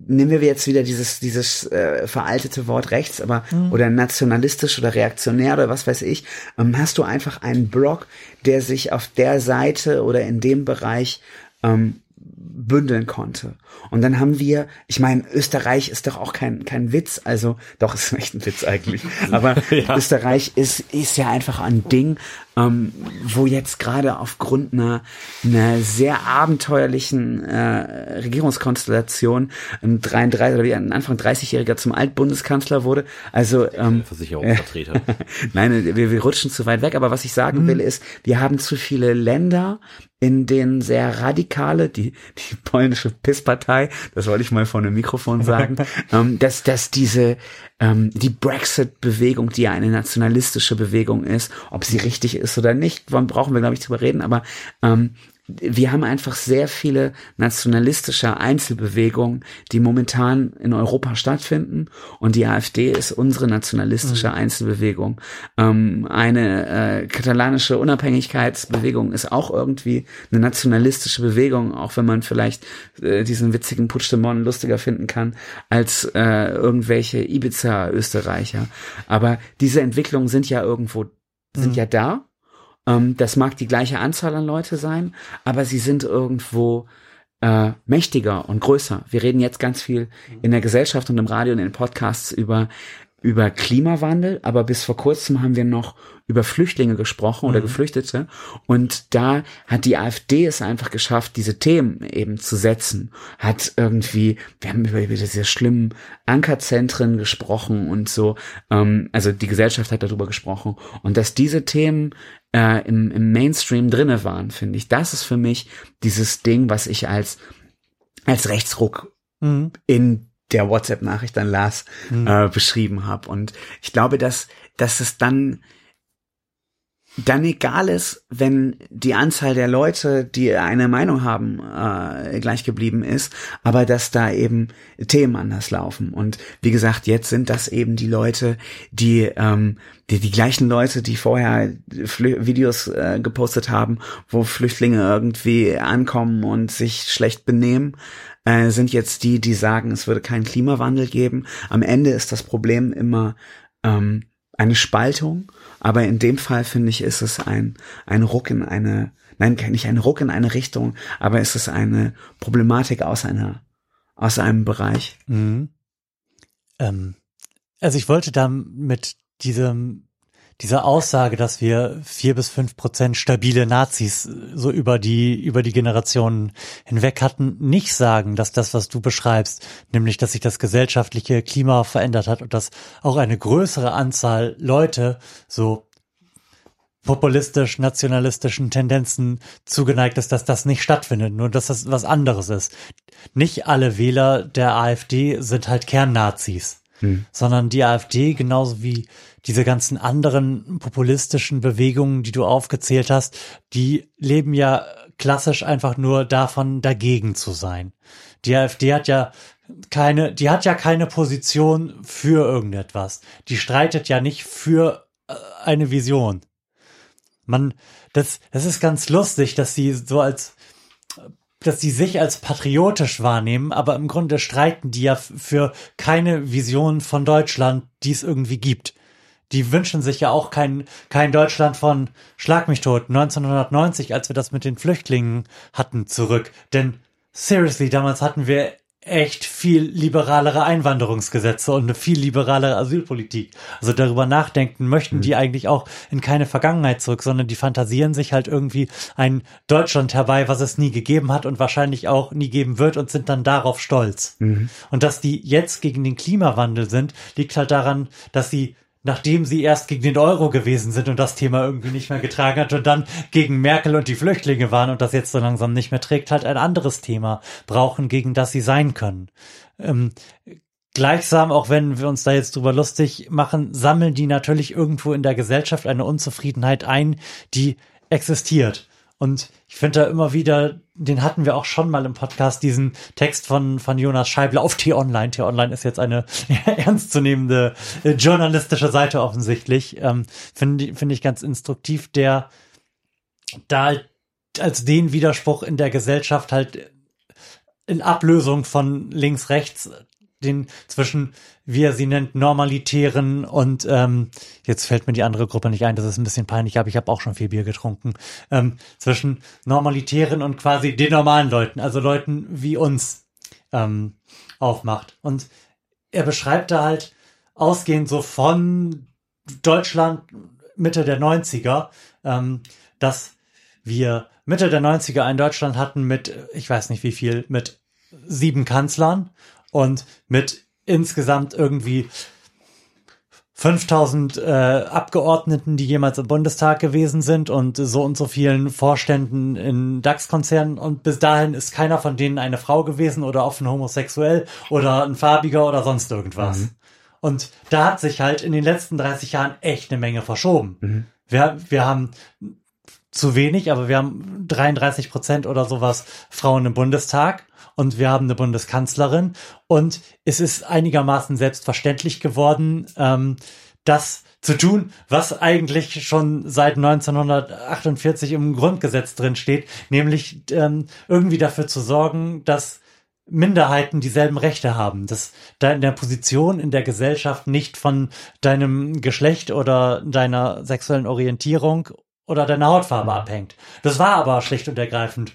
nehmen wir jetzt wieder dieses dieses äh, veraltete Wort rechts, aber oder nationalistisch oder reaktionär oder was weiß ich, ähm, hast du einfach einen Block, der sich auf der Seite oder in dem Bereich ähm, bündeln konnte. Und dann haben wir, ich meine, Österreich ist doch auch kein kein Witz, also doch ist echt ein Witz eigentlich, aber Österreich ist ist ja einfach ein Ding, ähm, wo jetzt gerade aufgrund einer einer sehr abenteuerlichen äh, Regierungskonstellation ein 33 oder wie ein Anfang 30-Jähriger zum Altbundeskanzler wurde. Also ähm, Versicherungsvertreter. Nein, wir, wir rutschen zu weit weg, aber was ich sagen will ist, wir haben zu viele Länder, in denen sehr radikale, die, die polnische PIS-Partei, das wollte ich mal vor einem Mikrofon sagen, ähm, dass, dass diese, ähm, die Brexit-Bewegung, die ja eine nationalistische Bewegung ist, ob sie richtig ist oder nicht, wann brauchen wir, glaube ich, drüber reden, aber ähm, wir haben einfach sehr viele nationalistische Einzelbewegungen, die momentan in Europa stattfinden. Und die AfD ist unsere nationalistische Einzelbewegung. Ähm, eine äh, katalanische Unabhängigkeitsbewegung ist auch irgendwie eine nationalistische Bewegung, auch wenn man vielleicht äh, diesen witzigen Puigdemont lustiger finden kann als äh, irgendwelche Ibiza-Österreicher. Aber diese Entwicklungen sind ja irgendwo, sind ja da. Ähm, das mag die gleiche Anzahl an Leute sein, aber sie sind irgendwo äh, mächtiger und größer. Wir reden jetzt ganz viel in der Gesellschaft und im Radio und in den Podcasts über über Klimawandel, aber bis vor kurzem haben wir noch über Flüchtlinge gesprochen oder Geflüchtete. Und da hat die AfD es einfach geschafft, diese Themen eben zu setzen. Hat irgendwie, wir haben über, über diese schlimmen Ankerzentren gesprochen und so. Ähm, also die Gesellschaft hat darüber gesprochen. Und dass diese Themen äh, im, im Mainstream drinne waren, finde ich, das ist für mich dieses Ding, was ich als als Rechtsruck Mhm. in der WhatsApp-Nachricht an Lars äh, beschrieben habe. Und ich glaube, dass, dass es dann dann egal ist, wenn die Anzahl der Leute, die eine Meinung haben, äh, gleich geblieben ist, aber dass da eben Themen anders laufen. Und wie gesagt, jetzt sind das eben die Leute, die ähm, die, die gleichen Leute, die vorher Flü Videos äh, gepostet haben, wo Flüchtlinge irgendwie ankommen und sich schlecht benehmen, äh, sind jetzt die, die sagen, es würde keinen Klimawandel geben. Am Ende ist das Problem immer ähm, eine Spaltung, aber in dem Fall finde ich, ist es ein, ein Ruck in eine, nein, nicht ein Ruck in eine Richtung, aber es ist eine Problematik aus einer, aus einem Bereich. Mhm. Ähm, also ich wollte da mit diesem, dieser Aussage, dass wir vier bis fünf Prozent stabile Nazis so über die, über die Generationen hinweg hatten, nicht sagen, dass das, was du beschreibst, nämlich, dass sich das gesellschaftliche Klima verändert hat und dass auch eine größere Anzahl Leute so populistisch nationalistischen Tendenzen zugeneigt ist, dass das nicht stattfindet, nur dass das was anderes ist. Nicht alle Wähler der AfD sind halt Kernnazis, sondern die AfD genauso wie diese ganzen anderen populistischen Bewegungen, die du aufgezählt hast, die leben ja klassisch einfach nur davon, dagegen zu sein. Die AfD hat ja keine, die hat ja keine Position für irgendetwas. Die streitet ja nicht für äh, eine Vision. Man, das, das ist ganz lustig, dass sie so als, dass sie sich als patriotisch wahrnehmen, aber im Grunde streiten die ja für keine Vision von Deutschland, die es irgendwie gibt. Die wünschen sich ja auch kein, kein Deutschland von Schlag mich tot 1990, als wir das mit den Flüchtlingen hatten, zurück. Denn seriously, damals hatten wir echt viel liberalere Einwanderungsgesetze und eine viel liberalere Asylpolitik. Also darüber nachdenken möchten die eigentlich auch in keine Vergangenheit zurück, sondern die fantasieren sich halt irgendwie ein Deutschland herbei, was es nie gegeben hat und wahrscheinlich auch nie geben wird und sind dann darauf stolz. Und dass die jetzt gegen den Klimawandel sind, liegt halt daran, dass sie nachdem sie erst gegen den Euro gewesen sind und das Thema irgendwie nicht mehr getragen hat und dann gegen Merkel und die Flüchtlinge waren und das jetzt so langsam nicht mehr trägt, halt ein anderes Thema brauchen, gegen das sie sein können. Ähm, gleichsam, auch wenn wir uns da jetzt drüber lustig machen, sammeln die natürlich irgendwo in der Gesellschaft eine Unzufriedenheit ein, die existiert. Und ich finde da immer wieder, den hatten wir auch schon mal im Podcast, diesen Text von, von Jonas Scheible auf T-Online. T-Online ist jetzt eine ernstzunehmende äh, journalistische Seite offensichtlich. Ähm, Finde finde ich ganz instruktiv, der da halt als den Widerspruch in der Gesellschaft halt in Ablösung von links, rechts den zwischen, wie er sie nennt, normalitären und ähm, jetzt fällt mir die andere Gruppe nicht ein, das ist ein bisschen peinlich, aber ich habe auch schon viel Bier getrunken, ähm, zwischen normalitären und quasi den normalen Leuten, also Leuten wie uns ähm, aufmacht. Und er beschreibt da halt ausgehend so von Deutschland Mitte der 90er, ähm, dass wir Mitte der 90er ein Deutschland hatten mit, ich weiß nicht wie viel, mit sieben Kanzlern und mit insgesamt irgendwie 5000 äh, Abgeordneten, die jemals im Bundestag gewesen sind und so und so vielen Vorständen in DAX-Konzernen und bis dahin ist keiner von denen eine Frau gewesen oder offen homosexuell oder ein farbiger oder sonst irgendwas. Und da hat sich halt in den letzten 30 Jahren echt eine Menge verschoben. Wir, wir haben zu wenig, aber wir haben 33 Prozent oder sowas Frauen im Bundestag und wir haben eine Bundeskanzlerin und es ist einigermaßen selbstverständlich geworden, ähm, das zu tun, was eigentlich schon seit 1948 im Grundgesetz drin steht, nämlich ähm, irgendwie dafür zu sorgen, dass Minderheiten dieselben Rechte haben, dass deine Position in der Gesellschaft nicht von deinem Geschlecht oder deiner sexuellen Orientierung oder deiner Hautfarbe abhängt. Das war aber schlicht und ergreifend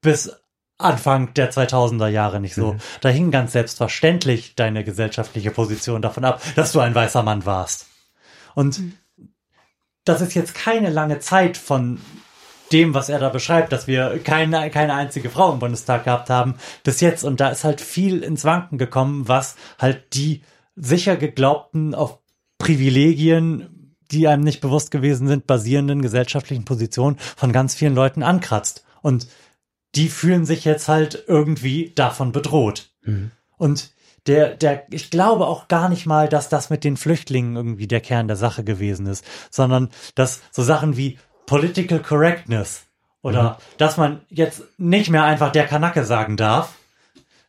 bis Anfang der 2000er Jahre nicht so. Da hing ganz selbstverständlich deine gesellschaftliche Position davon ab, dass du ein weißer Mann warst. Und das ist jetzt keine lange Zeit von dem, was er da beschreibt, dass wir keine, keine einzige Frau im Bundestag gehabt haben bis jetzt. Und da ist halt viel ins Wanken gekommen, was halt die sicher geglaubten auf Privilegien, die einem nicht bewusst gewesen sind, basierenden gesellschaftlichen Positionen von ganz vielen Leuten ankratzt. Und die fühlen sich jetzt halt irgendwie davon bedroht. Und der, der, ich glaube auch gar nicht mal, dass das mit den Flüchtlingen irgendwie der Kern der Sache gewesen ist, sondern dass so Sachen wie Political Correctness oder dass man jetzt nicht mehr einfach der Kanacke sagen darf,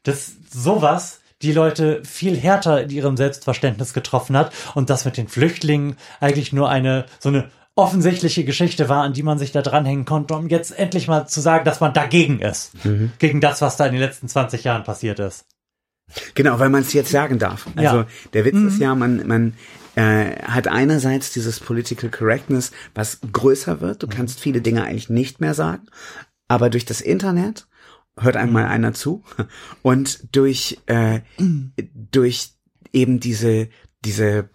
dass sowas die Leute viel härter in ihrem Selbstverständnis getroffen hat und das mit den Flüchtlingen eigentlich nur eine, so eine offensichtliche Geschichte war, an die man sich da dranhängen konnte, um jetzt endlich mal zu sagen, dass man dagegen ist. Gegen das, was da in den letzten 20 Jahren passiert ist. Genau, weil man es jetzt sagen darf. Also Ja. der Witz ist ja, man, man äh, hat einerseits dieses Political Correctness, was größer wird. Du kannst viele Dinge eigentlich nicht mehr sagen, aber durch das Internet hört einmal einer zu und durch äh, durch eben diese diese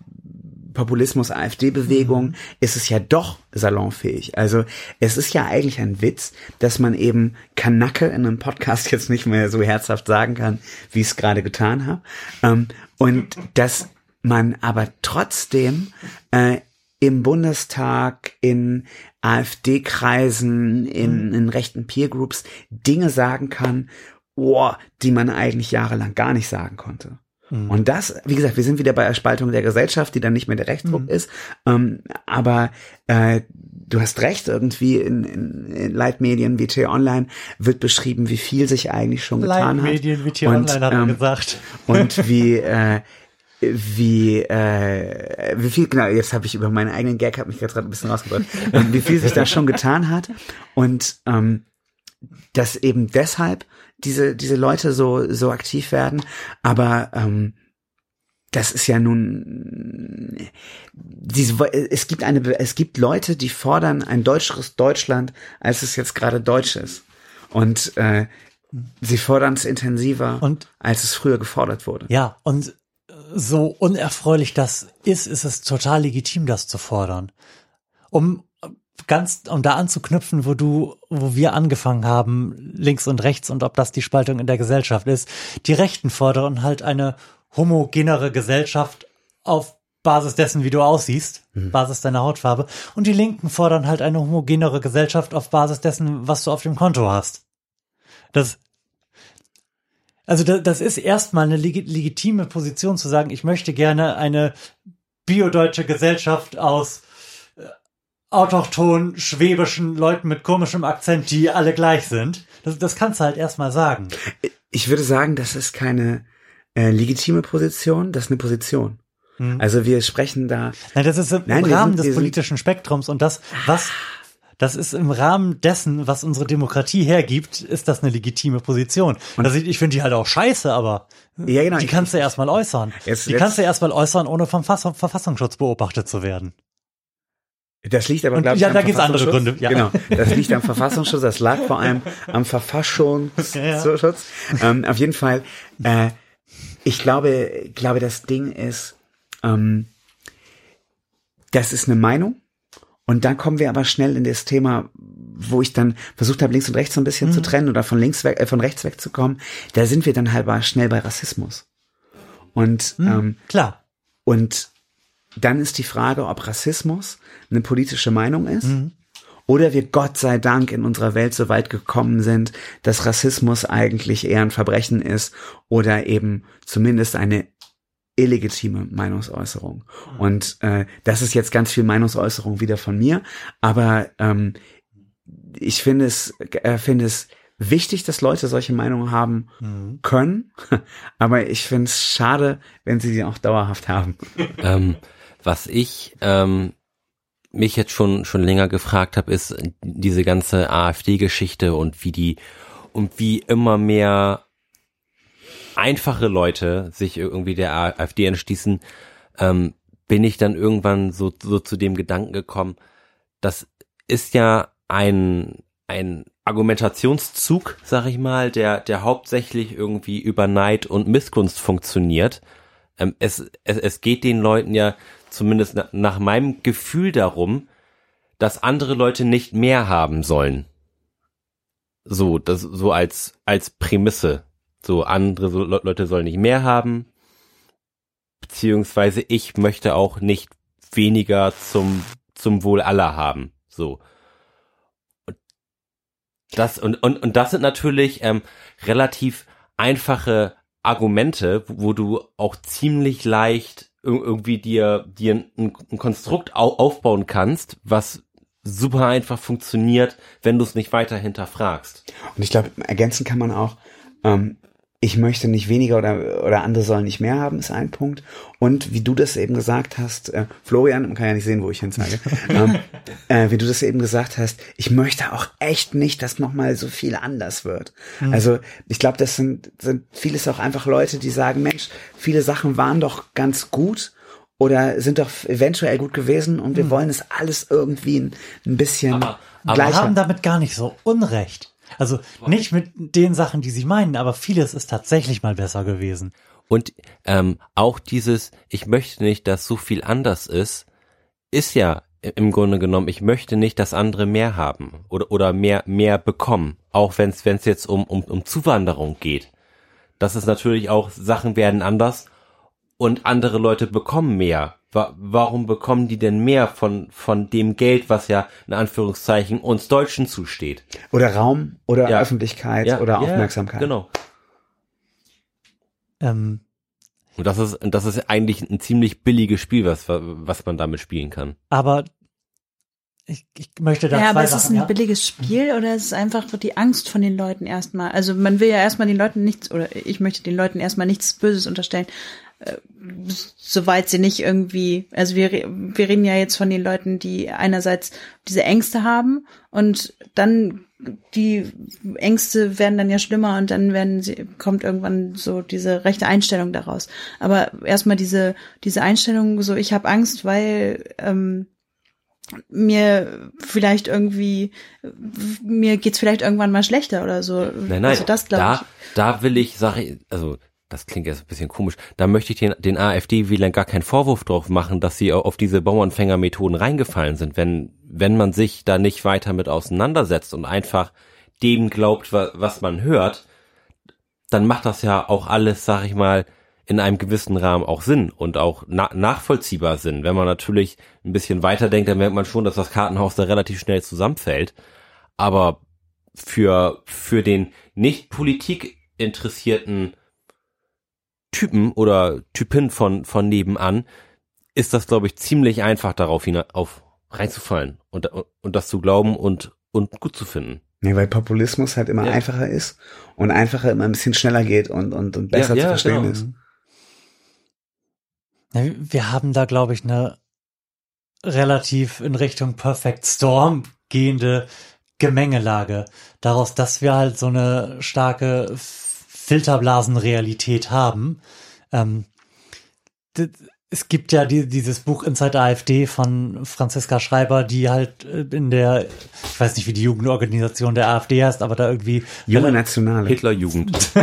Populismus AfD-Bewegung ist es ja doch salonfähig. Also es ist ja eigentlich ein Witz, dass man eben Kanacke in einem Podcast jetzt nicht mehr so herzhaft sagen kann, wie ich es gerade getan habe. Ähm, und dass man aber trotzdem äh, im Bundestag, in AfD-Kreisen, in, in rechten Peergroups Dinge sagen kann, oh, die man eigentlich jahrelang gar nicht sagen konnte. Und das, wie gesagt, wir sind wieder bei der Spaltung der Gesellschaft, die dann nicht mehr der Rechtsdruck ist. Ähm, aber äh, du hast recht, irgendwie in, in, in Leitmedien wie T-Online wird beschrieben, wie viel sich eigentlich schon getan Leitmedien hat. wie Tier Und, Online hat er ähm, gesagt. und wie äh, wie äh, wie viel genau jetzt habe ich über meinen eigenen Gag habe mich gerade ein bisschen rausgebracht wie viel sich da schon getan hat und ähm, dass eben deshalb diese diese Leute so so aktiv werden. Aber ähm, das ist ja nun diese es gibt eine es gibt Leute die fordern ein deutscheres Deutschland als es jetzt gerade deutsch ist. Und äh, sie fordern es intensiver Und- als es früher gefordert wurde. Ja, und so unerfreulich das ist, ist es total legitim, das zu fordern. Um ganz, um da anzuknüpfen, wo du, wo wir angefangen haben, links und rechts und ob das die Spaltung in der Gesellschaft ist. Die Rechten fordern halt eine homogenere Gesellschaft auf Basis dessen, wie du aussiehst, Basis deiner Hautfarbe. Und die Linken fordern halt eine homogenere Gesellschaft auf Basis dessen, was du auf dem Konto hast. Das, also da, das ist erstmal eine legi legitime Position zu sagen, ich möchte gerne eine biodeutsche Gesellschaft aus autochton schwäbischen Leuten mit komischem Akzent, die alle gleich sind. Das, das kannst du halt erstmal sagen. Ich würde sagen, das ist keine äh, legitime Position, das ist eine Position. Also wir sprechen da, Nein, das ist im Nein, Rahmen sind- des politischen Spektrums und das, was, das ist im Rahmen dessen, was unsere Demokratie hergibt, ist das eine legitime Position. Also ich, ich finde die halt auch scheiße, aber Ja, genau. die kannst du erstmal äußern. Jetzt- die jetzt- kannst du erstmal äußern, ohne vom Fass Verfassungsschutz beobachtet zu werden. Das liegt aber, Und- glaube ich, ja, am da gibt's andere Verfassungsschutz. Gründe, ja. Genau, das liegt am Verfassungsschutz, das lag vor allem am Verfassungsschutz. Ähm, auf jeden Fall, äh, ich glaube, glaube, das Ding ist, ähm, das ist eine Meinung. Und dann kommen wir aber schnell in das Thema, wo ich dann versucht habe, links und rechts so ein bisschen Mhm. zu trennen oder von links weg, äh, von rechts wegzukommen. Da sind wir dann halt schnell bei Rassismus. Und ähm, Klar. und dann ist die Frage, ob Rassismus eine politische Meinung ist Mhm. oder wir Gott sei Dank in unserer Welt so weit gekommen sind, dass Rassismus eigentlich eher ein Verbrechen ist oder eben zumindest eine illegitime Meinungsäußerung. Und äh, das ist jetzt ganz viel Meinungsäußerung wieder von mir, aber ähm, ich finde es, äh, finde es wichtig, dass Leute solche Meinungen haben können, aber ich finde es schade, wenn sie die auch dauerhaft haben. Ähm, was ich ähm, mich jetzt schon schon länger gefragt habe, ist diese ganze AfD-Geschichte und wie die und wie immer mehr einfache Leute sich irgendwie der AfD entschließen, ähm, bin ich dann irgendwann so, so zu dem Gedanken gekommen, das ist ja ein, ein Argumentationszug, sag ich mal, der, der hauptsächlich irgendwie über Neid und Missgunst funktioniert. Ähm, es, es, es geht den Leuten ja zumindest na, nach meinem Gefühl darum, dass andere Leute nicht mehr haben sollen. So, das, so als, als Prämisse. So, andere so, Leute sollen nicht mehr haben. Beziehungsweise ich möchte auch nicht weniger zum, zum Wohl aller haben. So. Und das, und, und, und das sind natürlich ähm, relativ einfache Argumente, wo du auch ziemlich leicht irgendwie dir, dir ein, ein Konstrukt aufbauen kannst, was super einfach funktioniert, wenn du es nicht weiter hinterfragst. Und ich glaube, ergänzen kann man auch, ähm, ich möchte nicht weniger oder, oder andere sollen nicht mehr haben, ist ein Punkt. Und wie du das eben gesagt hast, äh, Florian, man kann ja nicht sehen, wo ich hin sage, ähm, äh, wie du das eben gesagt hast, ich möchte auch echt nicht, dass nochmal so viel anders wird. Mhm. Also ich glaube, das sind, sind vieles auch einfach Leute, die sagen, Mensch, viele Sachen waren doch ganz gut oder sind doch eventuell gut gewesen und wir mhm. wollen es alles irgendwie ein, ein bisschen aber, aber gleicher. Wir haben damit gar nicht so Unrecht. Also nicht mit den Sachen, die sie meinen, aber vieles ist tatsächlich mal besser gewesen. Und ähm, auch dieses, ich möchte nicht, dass so viel anders ist, ist ja im Grunde genommen, ich möchte nicht, dass andere mehr haben oder, oder mehr, mehr bekommen, auch wenn es jetzt um, um, um Zuwanderung geht. Das ist natürlich auch, Sachen werden anders und andere Leute bekommen mehr warum bekommen die denn mehr von, von dem Geld, was ja in Anführungszeichen uns Deutschen zusteht? Oder Raum oder ja. Öffentlichkeit ja, oder Aufmerksamkeit. genau. Ähm. Und das ist, das ist eigentlich ein ziemlich billiges Spiel, was, was man damit spielen kann. Aber ich, ich möchte da Ja, aber ist es ein ja? billiges Spiel oder ist es einfach die Angst von den Leuten erstmal? Also man will ja erstmal den Leuten nichts, oder ich möchte den Leuten erstmal nichts Böses unterstellen, soweit sie nicht irgendwie, also wir, wir reden ja jetzt von den Leuten, die einerseits diese Ängste haben und dann die Ängste werden dann ja schlimmer und dann werden sie, kommt irgendwann so diese rechte Einstellung daraus. Aber erstmal diese, diese Einstellung, so ich habe Angst, weil ähm, mir vielleicht irgendwie, mir geht's vielleicht irgendwann mal schlechter oder so. Nein, nein, also das da, ich. da will ich, sag ich, also das klingt jetzt ein bisschen komisch, da möchte ich den, den AfD-Wählern gar keinen Vorwurf drauf machen, dass sie auf diese Bauernfängermethoden reingefallen sind. Wenn, wenn man sich da nicht weiter mit auseinandersetzt und einfach dem glaubt, was man hört, dann macht das ja auch alles, sag ich mal, in einem gewissen Rahmen auch Sinn und auch na nachvollziehbar Sinn. Wenn man natürlich ein bisschen weiterdenkt, dann merkt man schon, dass das Kartenhaus da relativ schnell zusammenfällt. Aber für, für den nicht Politik interessierten Typen oder Typin von, von nebenan, ist das, glaube ich, ziemlich einfach darauf hin, auf reinzufallen und, und das zu glauben und, und gut zu finden. Nee, weil Populismus halt immer ja. einfacher ist und einfacher immer ein bisschen schneller geht und, und, und besser ja, ja, zu verstehen genau. ist. Wir haben da, glaube ich, eine relativ in Richtung Perfect Storm gehende Gemengelage. Daraus, dass wir halt so eine starke Filterblasenrealität haben. Ähm, es gibt ja die, dieses Buch Inside AfD von Franziska Schreiber, die halt äh, in der, ich weiß nicht, wie die Jugendorganisation der AfD heißt, aber da irgendwie. Junge Nationale. Hitlerjugend.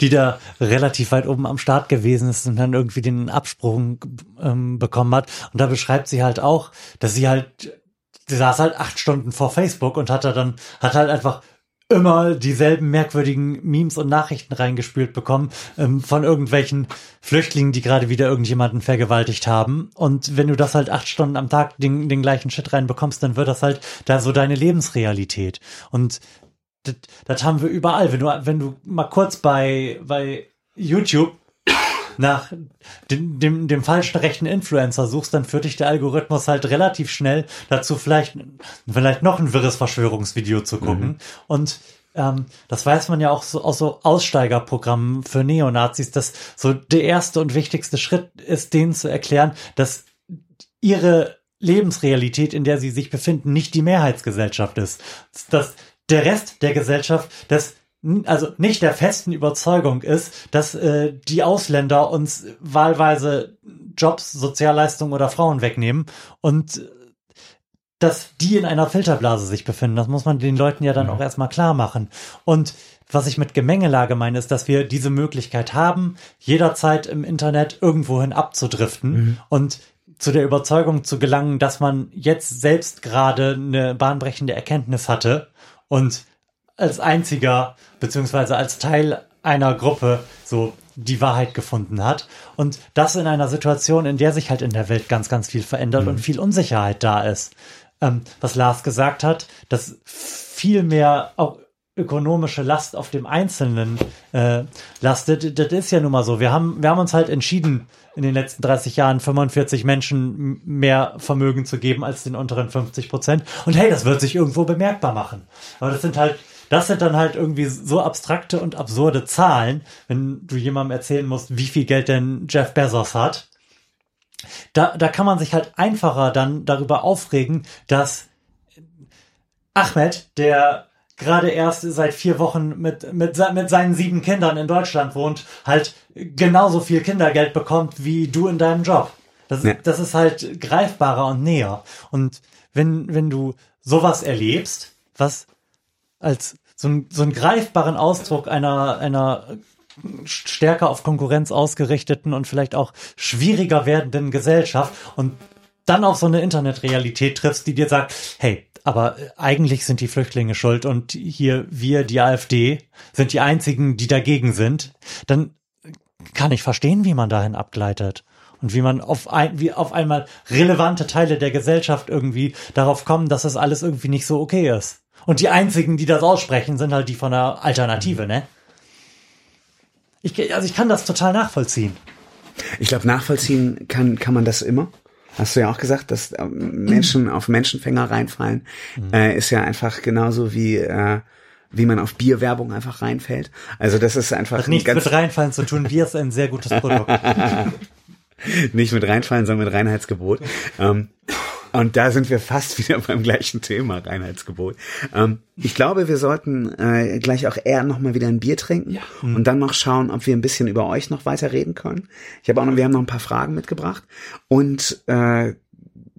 die da relativ weit oben am Start gewesen ist und dann irgendwie den Absprung ähm, bekommen hat. Und da beschreibt sie halt auch, dass sie halt, sie saß halt acht Stunden vor Facebook und hat da dann, hat halt einfach immer dieselben merkwürdigen Memes und Nachrichten reingespült bekommen ähm, von irgendwelchen Flüchtlingen, die gerade wieder irgendjemanden vergewaltigt haben. Und wenn du das halt acht Stunden am Tag den, den gleichen Shit reinbekommst, dann wird das halt da so deine Lebensrealität. Und das, das haben wir überall. Wenn du, wenn du mal kurz bei, bei YouTube nach dem, dem, dem falschen rechten Influencer suchst, dann führt dich der Algorithmus halt relativ schnell dazu, vielleicht, vielleicht noch ein wirres Verschwörungsvideo zu gucken. Mhm. Und ähm, das weiß man ja auch so aus so Aussteigerprogrammen für Neonazis, dass so der erste und wichtigste Schritt ist, denen zu erklären, dass ihre Lebensrealität, in der sie sich befinden, nicht die Mehrheitsgesellschaft ist. Dass der Rest der Gesellschaft das also nicht der festen Überzeugung ist, dass äh, die Ausländer uns wahlweise Jobs, Sozialleistungen oder Frauen wegnehmen und dass die in einer Filterblase sich befinden. Das muss man den Leuten ja dann auch erstmal klar machen. Und was ich mit Gemengelage meine, ist, dass wir diese Möglichkeit haben, jederzeit im Internet irgendwohin abzudriften und zu der Überzeugung zu gelangen, dass man jetzt selbst gerade eine bahnbrechende Erkenntnis hatte und als einziger beziehungsweise als Teil einer Gruppe so die Wahrheit gefunden hat und das in einer Situation, in der sich halt in der Welt ganz, ganz viel verändert und viel Unsicherheit da ist. Ähm, was Lars gesagt hat, dass viel mehr auch ökonomische Last auf dem Einzelnen äh, lastet, das ist ja nun mal so. Wir haben, wir haben uns halt entschieden, in den letzten 30 Jahren 45 Menschen mehr Vermögen zu geben als den unteren 50 Prozent. Und hey, das wird sich irgendwo bemerkbar machen. Aber das sind halt, das sind dann halt irgendwie so abstrakte und absurde Zahlen, wenn du jemandem erzählen musst, wie viel Geld denn Jeff Bezos hat. Da, da kann man sich halt einfacher dann darüber aufregen, dass Ahmed, der gerade erst seit vier Wochen mit, mit, mit seinen sieben Kindern in Deutschland wohnt, halt genauso viel Kindergeld bekommt wie du in deinem Job. Das, Ja. das ist halt greifbarer und näher. Und wenn, wenn du sowas erlebst, was als so, ein, so einen greifbaren Ausdruck einer, einer stärker auf Konkurrenz ausgerichteten und vielleicht auch schwieriger werdenden Gesellschaft und dann auf so eine Internetrealität triffst, die dir sagt, hey, aber eigentlich sind die Flüchtlinge schuld und hier wir, die AfD, sind die einzigen, die dagegen sind, dann kann ich verstehen, wie man dahin abgleitet. Und wie man auf, ein, wie auf einmal relevante Teile der Gesellschaft irgendwie darauf kommen, dass das alles irgendwie nicht so okay ist. Und die einzigen, die das aussprechen, sind halt die von der Alternative, ne? Ich, also ich kann das total nachvollziehen. Ich glaube, nachvollziehen kann, kann man das immer. Hast du ja auch gesagt, dass ähm, Menschen auf Menschenfänger reinfallen, äh, ist ja einfach genauso wie, äh, wie man auf Bierwerbung einfach reinfällt. Also das ist einfach Hat nichts ganz, mit reinfallen zu tun. Bier ist ein sehr gutes Produkt. nicht mit reinfallen, sondern mit Reinheitsgebot. ähm, und da sind wir fast wieder beim gleichen Thema, Reinheitsgebot. Ähm, ich glaube, wir sollten äh, gleich auch eher nochmal wieder ein Bier trinken und dann noch schauen, ob wir ein bisschen über euch noch weiter reden können. Ich habe auch noch, wir haben noch ein paar Fragen mitgebracht und äh,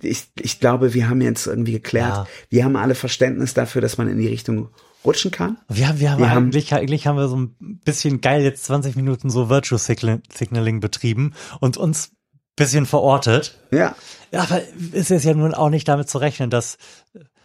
ich, ich glaube, wir haben jetzt irgendwie geklärt, Ja. wir haben alle Verständnis dafür, dass man in die Richtung rutschen kann. Wir haben, wir haben Wir haben- eigentlich, eigentlich haben wir so ein bisschen geil jetzt 20 Minuten so Virtual Signa- Signaling betrieben und uns bisschen verortet. Ja. Ja, aber es ist ja nun auch nicht damit zu rechnen, dass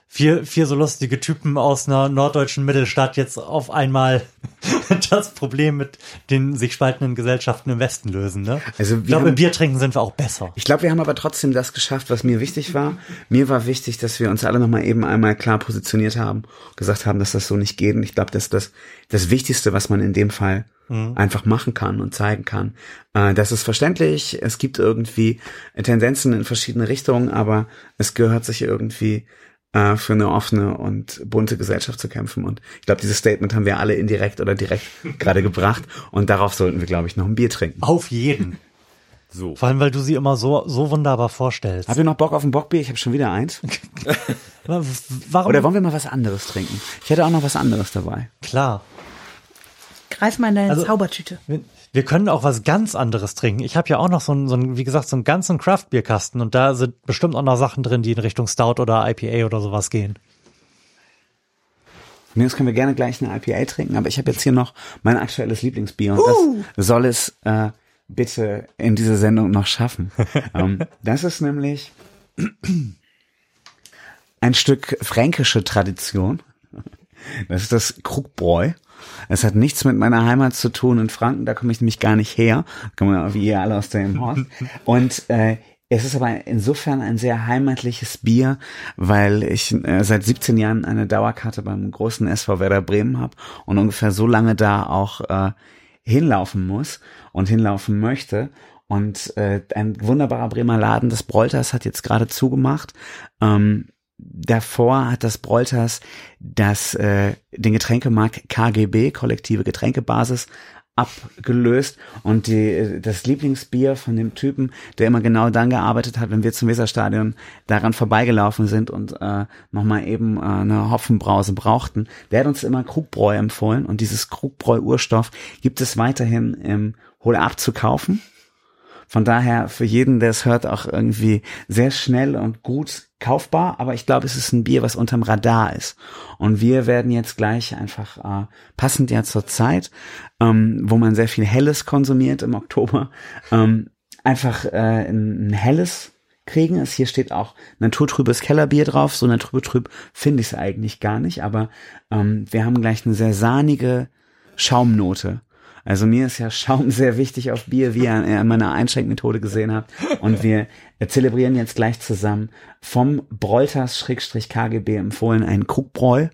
vier, vier so lustige Typen aus einer norddeutschen Mittelstadt jetzt auf einmal das Problem mit den sich spaltenden Gesellschaften im Westen lösen. Ne? Also ich glaube, im Bier trinken sind wir auch besser. Ich glaube, wir haben aber trotzdem das geschafft, was mir wichtig war. Mir war wichtig, dass wir uns alle nochmal eben einmal klar positioniert haben, gesagt haben, dass das so nicht geht. Und ich glaube, dass das das Wichtigste, was man in dem Fall einfach machen kann und zeigen kann. Äh, das ist verständlich. Es gibt irgendwie Tendenzen in verschiedene Richtungen, aber es gehört sich irgendwie äh, für eine offene und bunte Gesellschaft zu kämpfen. Und ich glaube, dieses Statement haben wir alle indirekt oder direkt gerade gebracht. Und darauf sollten wir, glaube ich, noch ein Bier trinken. Auf jeden. So. Vor allem, weil du sie immer so, so wunderbar vorstellst. Habt ihr noch Bock auf ein Bockbier? Ich habe schon wieder eins. Warum? Oder wollen wir mal was anderes trinken? Ich hätte auch noch was anderes dabei. Klar. Greif mal in deine Also- Zaubertüte. Wir, können auch was ganz anderes trinken. Ich habe ja auch noch so einen, so einen, wie gesagt, so einen ganzen Craft-Bierkasten und da sind bestimmt auch noch Sachen drin, die in Richtung Stout oder IPA oder sowas gehen. Mir aus können wir gerne gleich eine IPA trinken, aber ich habe jetzt hier noch mein aktuelles Lieblingsbier und das soll es äh, bitte in diese Sendung noch schaffen. ähm, das ist nämlich ein Stück fränkische Tradition. Das ist das Krugbräu. Es hat nichts mit meiner Heimat zu tun in Franken, da komme ich nämlich gar nicht her. Kommen wir wie ihr alle aus dem Horst. Und äh, es ist aber insofern ein sehr heimatliches Bier, weil ich äh, seit 17 Jahren eine Dauerkarte beim großen SV Werder Bremen habe und ungefähr so lange da auch äh, hinlaufen muss und hinlaufen möchte. Und äh, ein wunderbarer Bremer Laden des Brolters hat jetzt gerade zugemacht. Ähm, davor hat das Brolters das, äh, den Getränkemarkt KGB, kollektive Getränkebasis, abgelöst. Und die, das Lieblingsbier von dem Typen, der immer genau dann gearbeitet hat, wenn wir zum Weserstadion daran vorbeigelaufen sind und äh, nochmal eben äh, eine Hopfenbrause brauchten, der hat uns immer Krugbräu empfohlen. Und dieses Krugbräu-Urstoff gibt es weiterhin im Hol ab zu kaufen Von daher für jeden, der es hört, auch irgendwie sehr schnell und gut kaufbar. Aber ich glaube, es ist ein Bier, was unterm Radar ist. Und wir werden jetzt gleich einfach äh, passend ja zur Zeit, ähm, wo man sehr viel Helles konsumiert im Oktober, ähm, einfach äh, ein, ein helles kriegen. Es hier steht auch naturtrübes Kellerbier drauf. So naturtrüb finde ich es eigentlich gar nicht, aber ähm, wir haben gleich eine sehr sahnige Schaumnote. Also mir ist ja Schaum sehr wichtig auf Bier, wie ihr in meiner Einschenkmethode gesehen habt. Und wir zelebrieren jetzt gleich zusammen vom Breuters-KGB empfohlen einen Krugbräu.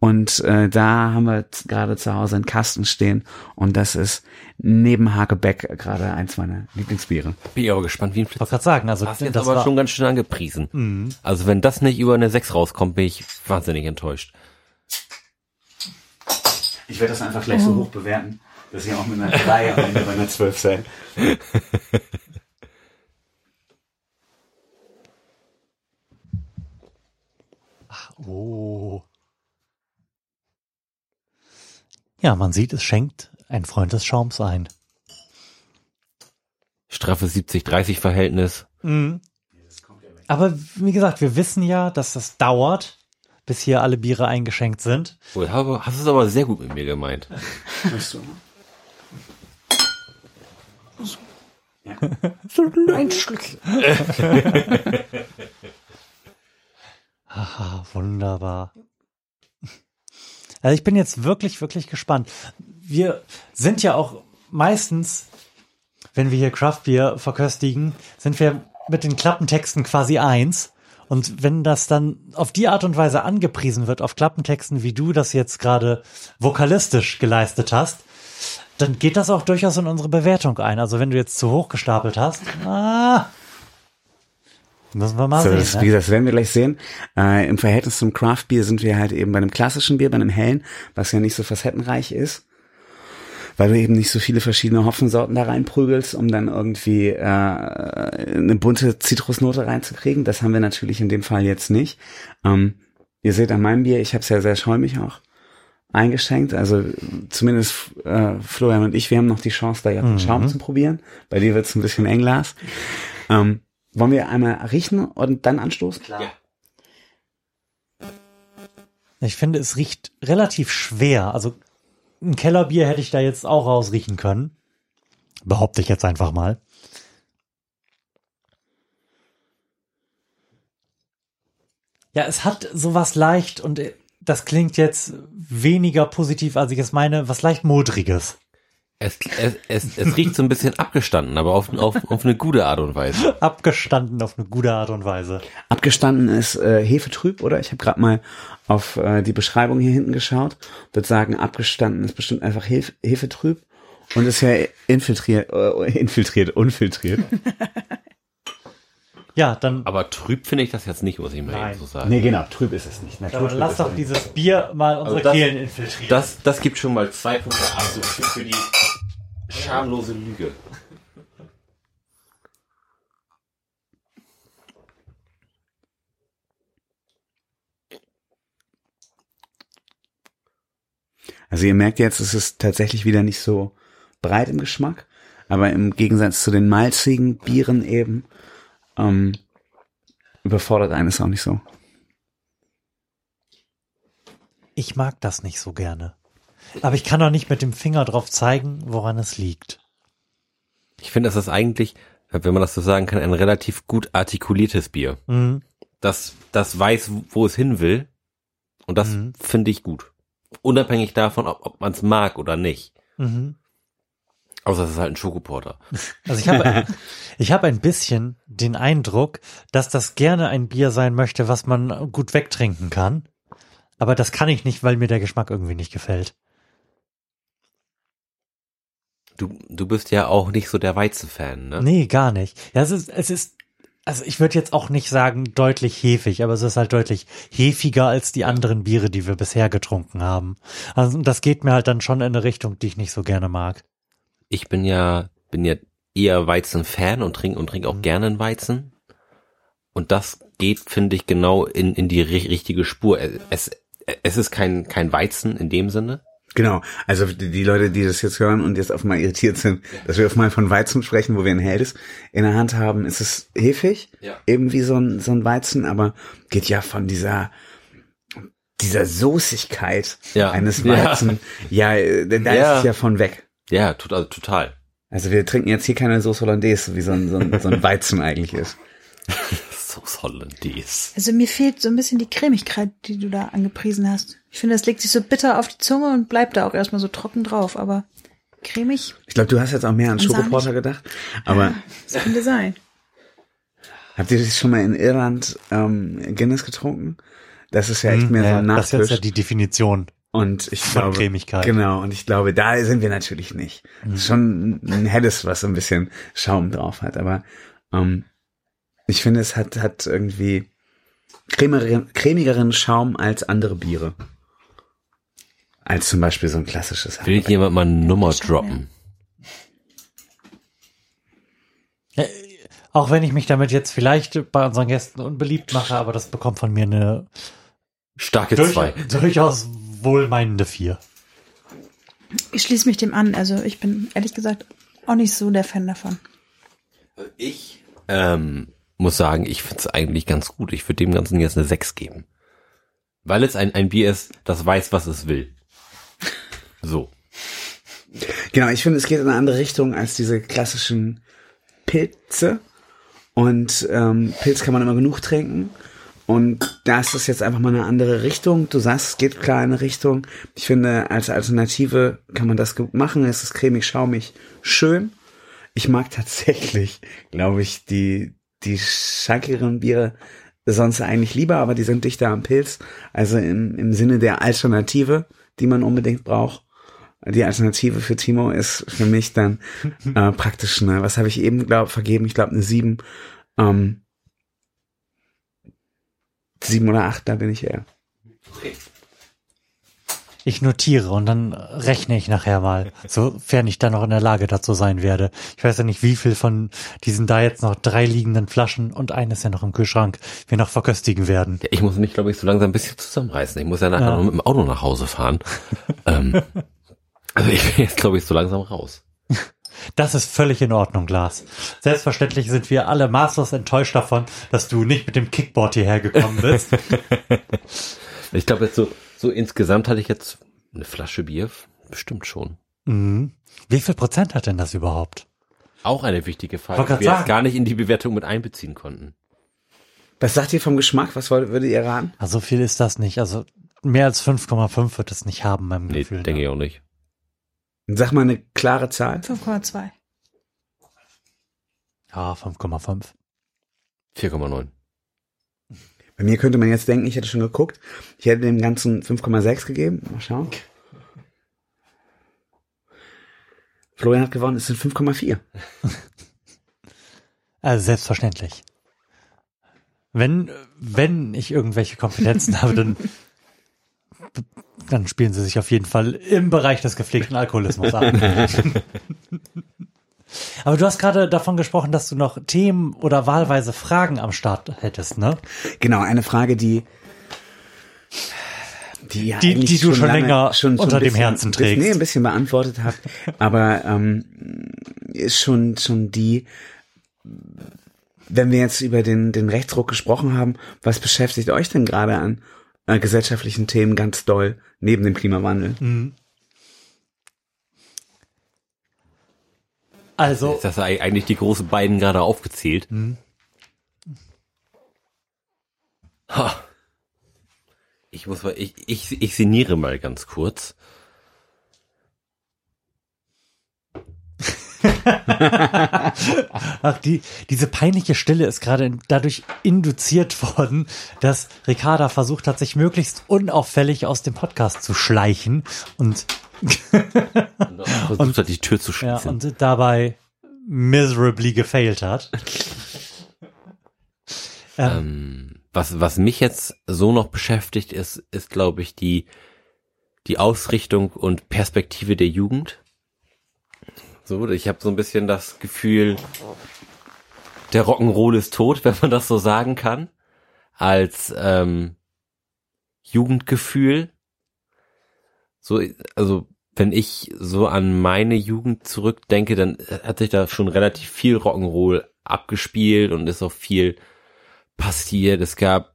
Und äh, da haben wir gerade zu Hause einen Kasten stehen. Und das ist neben Hakebeck gerade eins meiner Lieblingsbiere. Bin ich aber gespannt, wie ein Ich wollte gerade sagen, also Hast jetzt das aber war, schon ganz schön angepriesen. Also wenn das nicht über eine 6 rauskommt, bin ich wahnsinnig enttäuscht. Ich werde das einfach gleich so hoch bewerten, dass ihr auch mit einer 3 am Ende bei einer 12 seid. oh. Ja, man sieht, es schenkt ein Freund des Schaums ein. Straffes 70-30-Verhältnis. Aber wie gesagt, wir wissen ja, dass das dauert, bis hier alle Biere eingeschenkt sind. Oh, habe- hast es aber sehr gut mit mir gemeint. Weißt du? Ein Schlückchen. Ah, wunderbar. Also ich bin jetzt wirklich, wirklich gespannt. Wir sind ja auch meistens, wenn wir hier Craft Beer verköstigen, sind wir mit den Klappentexten quasi eins. Und wenn das dann auf die Art und Weise angepriesen wird, auf Klappentexten, wie du das jetzt gerade vokalistisch geleistet hast, dann geht das auch durchaus in unsere Bewertung ein. Also wenn du jetzt zu hoch gestapelt hast, ah, müssen wir mal So, sehen. das, ne? wie gesagt, das werden wir gleich sehen. Äh, Im Verhältnis zum Craft Beer sind wir halt eben bei einem klassischen Bier, bei einem hellen, was ja nicht so facettenreich ist. Weil du eben nicht so viele verschiedene Hopfensorten da reinprügelst, um dann irgendwie äh, eine bunte Zitrusnote reinzukriegen. Das haben wir natürlich in dem Fall jetzt nicht. Ähm, ihr seht an meinem Bier, ich habe es ja sehr schäumig auch eingeschenkt. Also zumindest äh, Florian und ich, wir haben noch die Chance, da ja den Schaum zu probieren. Bei dir wird es ein bisschen eng, Lars. Ähm, wollen wir einmal riechen und dann anstoßen? Klar. Ich finde, es riecht relativ schwer. Also ein Kellerbier hätte ich da jetzt auch rausriechen können. Behaupte ich jetzt einfach mal. Ja, es hat sowas leicht und äh, das klingt jetzt weniger positiv, als ich es meine, was leicht modriges. Es, es, es, es riecht so ein bisschen abgestanden, aber auf, auf, auf eine gute Art und Weise. Abgestanden auf eine gute Art und Weise. Abgestanden ist äh, Hefetrüb, oder? Ich habe gerade mal auf äh, die Beschreibung hier hinten geschaut. Würde sagen, abgestanden ist bestimmt einfach Hef Hefetrüb und ist ja infiltriert, äh, infiltriert, unfiltriert. Ja, dann Aber trüb finde ich das jetzt nicht, muss ich mal Nein. eben so sagen. nee, genau, trüb ist es nicht. dann Naturtrüb lass doch es dieses Bier mal unsere Also das- Kehlen infiltrieren. Das, das gibt schon mal zwei Punkte also für, für die schamlose Lüge. Also ihr merkt jetzt, es ist tatsächlich wieder nicht so breit im Geschmack, aber im Gegensatz zu den malzigen Bieren eben ähm, überfordert eines auch nicht so. Ich mag das nicht so gerne. Aber ich kann doch nicht mit dem Finger drauf zeigen, woran es liegt. Ich finde, das ist eigentlich, wenn man das so sagen kann, ein relativ gut artikuliertes Bier. Mhm. Das, das weiß, wo es hin will. Und das Mhm. finde ich gut. Unabhängig davon, ob, ob man es mag oder nicht. Mhm. Außer es ist halt ein Schokoporter. Also ich habe ich habe ein bisschen den Eindruck, dass das gerne ein Bier sein möchte, was man gut wegtrinken kann. Aber das kann ich nicht, weil mir der Geschmack irgendwie nicht gefällt. Du, du bist ja auch nicht so der Weizenfan, ne? Nee, gar nicht. Ja, es ist, es ist, also ich würde jetzt auch nicht sagen deutlich hefig, aber es ist halt deutlich hefiger als die anderen Biere, die wir bisher getrunken haben. Also das geht mir halt dann schon in eine Richtung, die ich nicht so gerne mag. Ich bin ja, bin ja eher Weizenfan und trinke und trinke auch Mhm. gerne einen Weizen. Und das geht, finde ich, genau in, in die ri- richtige Spur. Es, es ist kein, kein Weizen in dem Sinne. Genau, also die, Leute, die das jetzt hören und jetzt auf mal irritiert sind, dass wir auf mal von Weizen sprechen, wo wir ein Helles in der Hand haben, ist es hefig, Ja. eben wie so ein, so ein Weizen, aber geht ja von dieser dieser Soßigkeit Ja. eines Ja. Weizen, ja, äh, da Ja. ist es ja von weg. Ja, tot, also total. Also wir trinken jetzt hier keine Sauce Hollandaise, wie so ein, so ein, so ein Weizen eigentlich ist. Sauce Hollandaise. Also mir fehlt so ein bisschen die Cremigkeit, die du da angepriesen hast. Ich finde, das legt sich so bitter auf die Zunge und bleibt da auch erstmal so trocken drauf, aber cremig, Ich glaube, du hast jetzt auch mehr an. Schokoporter gedacht, aber das könnte sein. habt ihr das schon mal in Irland ähm, Guinness getrunken? Das ist ja echt mehr so Ja, ein das ist jetzt Nachtisch. ja die Definition. Und ich Von glaube, Cremigkeit. Genau, und ich glaube, da sind wir natürlich nicht. Das ist schon ein helles, was so ein bisschen Schaum drauf hat, aber ähm, ich finde, es hat, hat irgendwie cremigeren, cremigeren Schaum als andere Biere. Als zum Beispiel so ein klassisches Will jemand mal eine Nummer droppen? Auch wenn ich mich damit jetzt vielleicht bei unseren Gästen unbeliebt mache, aber das bekommt von mir eine Starke durch, zwei. durchaus wohlmeinende vier. Ich schließe mich dem an. Also ich bin ehrlich gesagt auch nicht so der Fan davon. Ich ähm, muss sagen, ich find's eigentlich ganz gut. Ich würde dem Ganzen jetzt eine 6 geben. Weil es ein, ein Bier ist, das weiß, was es will. So. Genau, ich finde, es geht in eine andere Richtung als diese klassischen Pilze. Und ähm, Pilz kann man immer genug trinken. Und da ist jetzt einfach mal eine andere Richtung. Du sagst, es geht klar in eine Richtung. Ich finde, als Alternative kann man das machen. Es ist cremig, schaumig, schön. Ich mag tatsächlich, glaube ich, die, die schankigeren Biere sonst eigentlich lieber, aber die sind dichter am Pilz. Also im, im Sinne der Alternative, die man unbedingt braucht. Die Alternative für Timo ist für mich dann äh, praktisch eine, was habe ich eben glaub, vergeben? Ich glaube eine sieben, ähm, sieben oder acht, da bin ich eher. Ich notiere und dann rechne ich nachher mal, sofern ich dann noch in der Lage dazu sein werde. Ich weiß ja nicht, wie viel von diesen da jetzt noch drei liegenden Flaschen und eines ja noch im Kühlschrank wir noch verköstigen werden. Ja, ich muss mich, glaube ich, so langsam ein bisschen zusammenreißen. Ich muss ja nachher Ja. noch mit dem Auto nach Hause fahren. ähm, also ich bin jetzt, glaube ich, so langsam raus. Das ist völlig in Ordnung, Lars. Selbstverständlich sind wir alle maßlos enttäuscht davon, dass du nicht mit dem Kickboard hierher gekommen bist. Ich glaube jetzt so, so insgesamt hatte ich jetzt eine Flasche Bier, bestimmt schon. mhm. Wie viel Prozent hat denn das überhaupt? Auch eine wichtige Frage, die wir jetzt sagen. gar nicht in die Bewertung mit einbeziehen konnten. Was sagt ihr vom Geschmack? Was wollt, würdet ihr raten? Also viel ist das nicht. Also mehr als 5,5 wird es nicht haben beim Nee, Gefühl. denke ich auch nicht. Sag mal eine klare Zahl. 5,2. Ja, 5,5. 4,9. Bei mir könnte man jetzt denken, ich hätte schon geguckt. Ich hätte dem Ganzen 5,6 gegeben. Mal schauen. Florian hat gewonnen, es sind 5,4. Also selbstverständlich. Wenn, wenn ich irgendwelche Kompetenzen habe, dann, dann spielen sie sich auf jeden Fall im Bereich des gepflegten Alkoholismus an. Aber du hast gerade davon gesprochen, dass du noch Themen oder wahlweise Fragen am Start hättest, ne? Genau, eine Frage, die die, ja Die- die du schon lange- länger ein unter dem bisschen- Herzen bisschen- trägst. Nee, ein bisschen beantwortet habe. aber ähm, ist schon schon die, wenn wir jetzt über den den Rechtsruck gesprochen haben, was beschäftigt euch denn gerade an äh, gesellschaftlichen Themen ganz doll neben dem Klimawandel? Also, Jetzt hast du eigentlich die großen beiden gerade aufgezählt. Ha. Ich muss mal, ich, ich, ich sinniere mal ganz kurz. ach, die, diese peinliche Stille ist gerade dadurch induziert worden, dass Ricarda versucht hat, sich möglichst unauffällig aus dem Podcast zu schleichen und Versucht hat, die Tür zu Ja, schließen. und dabei miserably gefailed hat. ähm, was, was mich jetzt so noch beschäftigt, ist, ist, glaube ich, die, die Ausrichtung und Perspektive der Jugend. So, ich habe so ein bisschen das Gefühl, der Rock'n'Roll ist tot, wenn man das so sagen kann, als ähm, Jugendgefühl. so, also wenn ich so an meine Jugend zurückdenke, dann hat sich da schon relativ viel Rock'n'Roll abgespielt und ist auch viel passiert. Es gab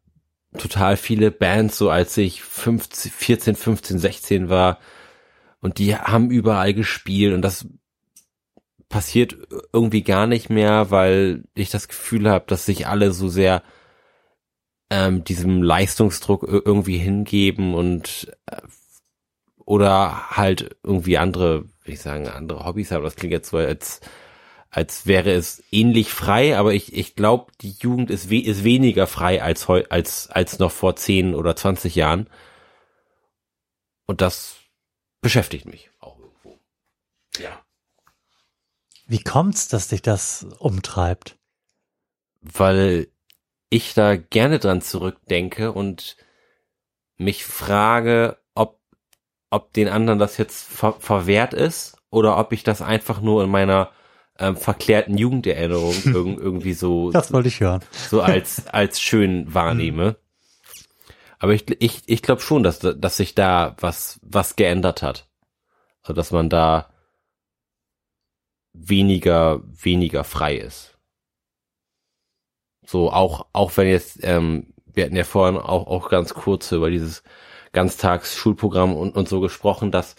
total viele Bands, so als ich 15, 14, 15, 16 war. Und die haben überall gespielt und das passiert irgendwie gar nicht mehr, weil ich das Gefühl habe, dass sich alle so sehr ähm, diesem Leistungsdruck irgendwie hingeben und äh, oder halt irgendwie andere, wie ich sagen, andere Hobbys haben. Das klingt jetzt so, als als wäre es ähnlich frei, aber ich, ich glaube, die Jugend ist, we ist weniger frei als, heu als, als noch vor 10 oder 20 Jahren. Und das beschäftigt mich auch irgendwo. Ja. Wie kommt's, dass dich das umtreibt? Weil ich da gerne dran zurückdenke und mich frage, ob, ob den anderen das jetzt ver verwehrt ist oder ob ich das einfach nur in meiner ähm, verklärten Jugenderinnerung irg irgendwie so. Das wollte ich hören. So als, als schön wahrnehme. Aber ich, ich, ich glaube schon, dass, dass sich da was, was geändert hat. Also, dass man da weniger, weniger frei ist. So, auch, auch wenn jetzt, ähm, wir hatten ja vorhin auch, auch ganz kurz über dieses Ganztagsschulprogramm und, und so gesprochen, dass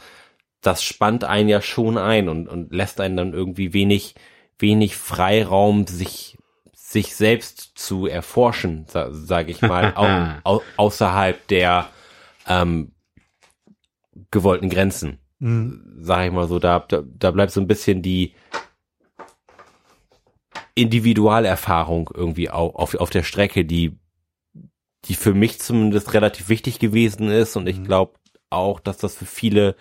das spannt einen ja schon ein und, und lässt einen dann irgendwie wenig, wenig Freiraum, sich, sich selbst zu erforschen, sa sage ich mal, au, au, außerhalb der ähm, gewollten Grenzen. Mhm. Sag ich mal so, da, da, da bleibt so ein bisschen die Individualerfahrung irgendwie auf, auf, auf der Strecke, die, die für mich zumindest relativ wichtig gewesen ist und ich mhm. glaube auch, dass das für viele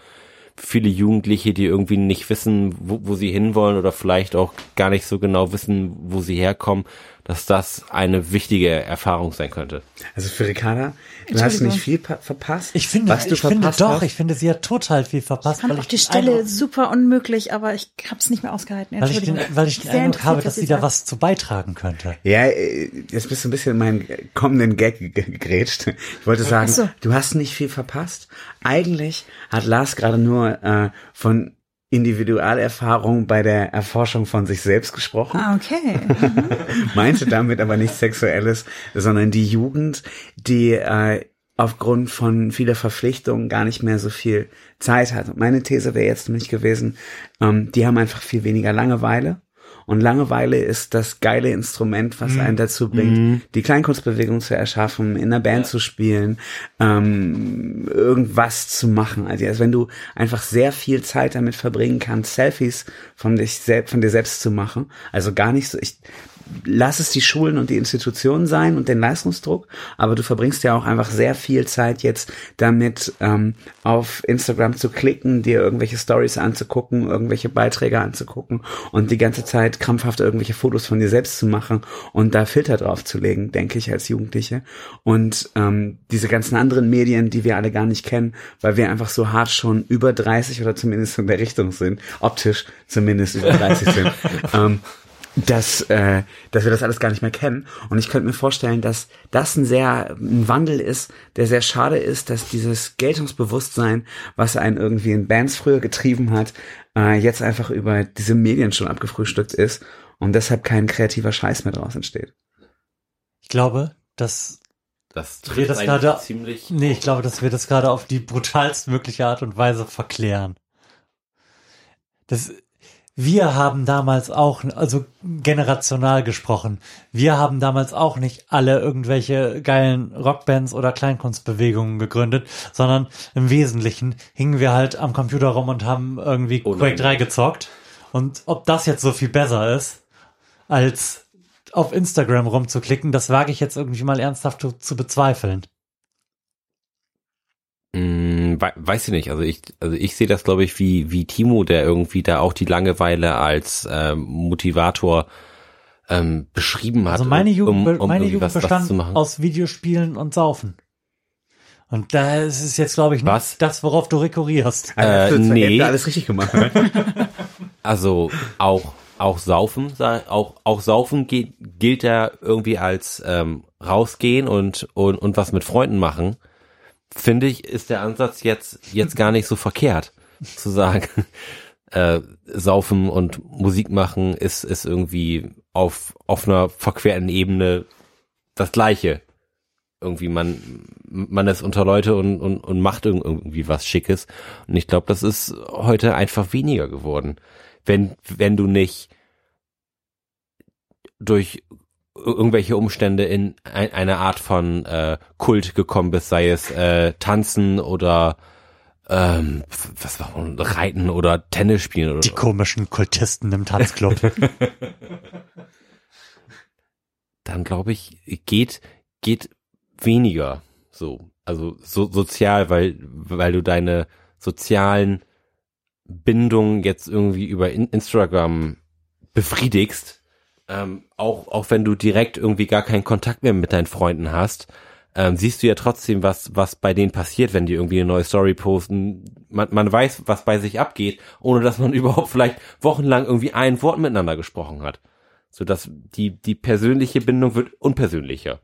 viele Jugendliche, die irgendwie nicht wissen, wo, wo sie hinwollen oder vielleicht auch gar nicht so genau wissen, wo sie herkommen, dass das eine wichtige Erfahrung sein könnte. Also für Ricarda, du hast nicht viel verpasst. Ich finde, was du ich finde doch, hast. ich finde, sie hat total viel verpasst. Ich fand auch die Stelle Eindruck, super unmöglich, aber ich habe es nicht mehr ausgehalten. Weil ich den, weil ich den Eindruck habe, dass sie da was zu beitragen könnte. Ja, äh, jetzt bist du ein bisschen in meinen kommenden Gag gegrätscht. Ich wollte sagen, so. du hast nicht viel verpasst. Eigentlich hat Lars gerade nur äh, von Individualerfahrung bei der Erforschung von sich selbst gesprochen. Ah, okay. Mhm. Meinte damit aber nicht Sexuelles, sondern die Jugend, die äh, aufgrund von vieler Verpflichtungen gar nicht mehr so viel Zeit hat. Und meine These wäre jetzt nämlich gewesen, ähm, die haben einfach viel weniger Langeweile und Langeweile ist das geile Instrument, was mhm. einen dazu bringt, mhm. die Kleinkunstbewegung zu erschaffen, in einer Band ja. zu spielen, ähm, irgendwas zu machen. Also, also wenn du einfach sehr viel Zeit damit verbringen kannst, Selfies von dich selbst, von dir selbst zu machen. Also gar nicht so, ich lass es die Schulen und die Institutionen sein und den Leistungsdruck, aber du verbringst ja auch einfach sehr viel Zeit jetzt damit, ähm, auf Instagram zu klicken, dir irgendwelche Stories anzugucken, irgendwelche Beiträge anzugucken und die ganze Zeit krampfhaft irgendwelche Fotos von dir selbst zu machen und da Filter drauf zu legen, denke ich als Jugendliche. Und ähm, diese ganzen anderen Medien, die wir alle gar nicht kennen, weil wir einfach so hart schon über 30 oder zumindest in der Richtung sind, optisch zumindest über 30 sind. ähm, dass, äh, dass wir das alles gar nicht mehr kennen. Und ich könnte mir vorstellen, dass das ein sehr ein Wandel ist, der sehr schade ist, dass dieses Geltungsbewusstsein, was einen irgendwie in Bands früher getrieben hat, äh, jetzt einfach über diese Medien schon abgefrühstückt ist und deshalb kein kreativer Scheiß mehr draus entsteht. Ich glaube, dass das wir das gerade ziemlich. Nee, ich glaube, dass wir das gerade auf die brutalstmögliche Art und Weise verklären. Das wir haben damals auch, also generational gesprochen, wir haben damals auch nicht alle irgendwelche geilen Rockbands oder Kleinkunstbewegungen gegründet, sondern im Wesentlichen hingen wir halt am Computer rum und haben irgendwie oh Quake 3 gezockt. Und ob das jetzt so viel besser ist, als auf Instagram rumzuklicken, das wage ich jetzt irgendwie mal ernsthaft zu, zu bezweifeln. Mm, weiß ich nicht. Also ich, also ich sehe das, glaube ich, wie, wie Timo, der irgendwie da auch die Langeweile als ähm, Motivator ähm, beschrieben hat. Also meine Jugend, um, um meine Jugend bestand aus Videospielen und Saufen. Und da ist es jetzt, glaube ich, nicht was? das, worauf du rekurrierst. Äh, nee. alles richtig gemacht. also auch auch Saufen, auch auch Saufen gilt, gilt ja irgendwie als ähm, rausgehen und und und was mit Freunden machen finde ich, ist der Ansatz jetzt, jetzt gar nicht so verkehrt, zu sagen, äh, saufen und Musik machen ist, ist irgendwie auf, auf einer verquerten Ebene das Gleiche. Irgendwie man, man ist unter Leute und, und, und macht irgendwie was Schickes. Und ich glaube, das ist heute einfach weniger geworden. Wenn, wenn du nicht durch irgendwelche Umstände in ein, eine Art von äh, Kult gekommen bist, sei es äh, Tanzen oder ähm, was war Reiten oder Tennis spielen oder Die komischen Kultisten im Tanzclub. Dann glaube ich, geht, geht weniger so. Also so sozial, weil, weil du deine sozialen Bindungen jetzt irgendwie über Instagram befriedigst ähm, auch, auch wenn du direkt irgendwie gar keinen Kontakt mehr mit deinen Freunden hast, ähm, siehst du ja trotzdem, was, was bei denen passiert, wenn die irgendwie eine neue Story posten. Man, man weiß, was bei sich abgeht, ohne dass man überhaupt vielleicht wochenlang irgendwie ein Wort miteinander gesprochen hat. So dass die, die persönliche Bindung wird unpersönlicher.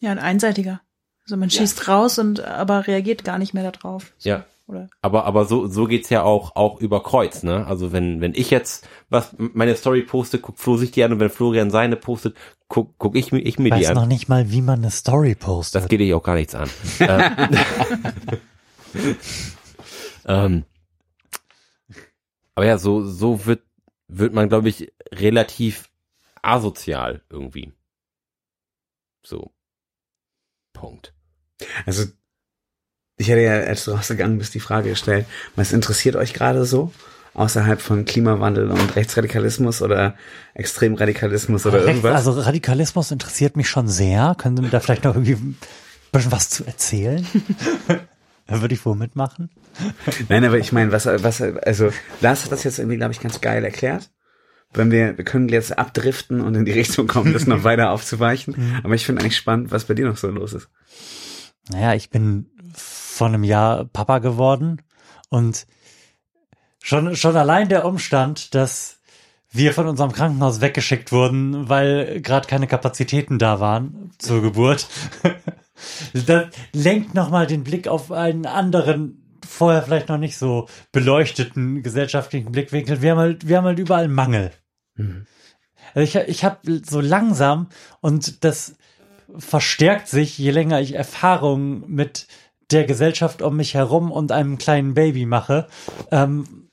Ja, und einseitiger. Also man schießt ja. raus und aber reagiert gar nicht mehr darauf. So. Ja. Oder? Aber, aber so, so geht's ja auch, auch über Kreuz, ne? Also wenn, wenn ich jetzt was, meine Story poste, guckt Flo sich die an und wenn Florian seine postet, guck, guck ich, ich mir Weiß die an. Ich weiß noch nicht mal, wie man eine Story postet. Das geht dich auch gar nichts an. ähm, ähm aber ja, so, so wird, wird man, glaube ich, relativ asozial irgendwie. So. Punkt. Also ich hätte ja, als du rausgegangen bist, die Frage gestellt, was interessiert euch gerade so? Außerhalb von Klimawandel und Rechtsradikalismus oder Extremradikalismus oder Recht, irgendwas? Also Radikalismus interessiert mich schon sehr. Können Sie mir da vielleicht noch irgendwie ein bisschen was zu erzählen? da würde ich wohl mitmachen. Nein, aber ich meine, was, was, also Lars hat das jetzt irgendwie, glaube ich, ganz geil erklärt. Wenn wir, wir können jetzt abdriften und in die Richtung kommen, das noch weiter aufzuweichen. Mhm. Aber ich finde eigentlich spannend, was bei dir noch so los ist. Naja, ich bin vor einem Jahr Papa geworden und schon, schon allein der Umstand, dass wir von unserem Krankenhaus weggeschickt wurden, weil gerade keine Kapazitäten da waren zur Geburt. das lenkt nochmal den Blick auf einen anderen, vorher vielleicht noch nicht so beleuchteten gesellschaftlichen Blickwinkel. Wir haben halt, wir haben halt überall Mangel. Mhm. Also ich, ich habe so langsam und das verstärkt sich, je länger ich Erfahrungen mit der Gesellschaft um mich herum und einem kleinen Baby mache. Ähm,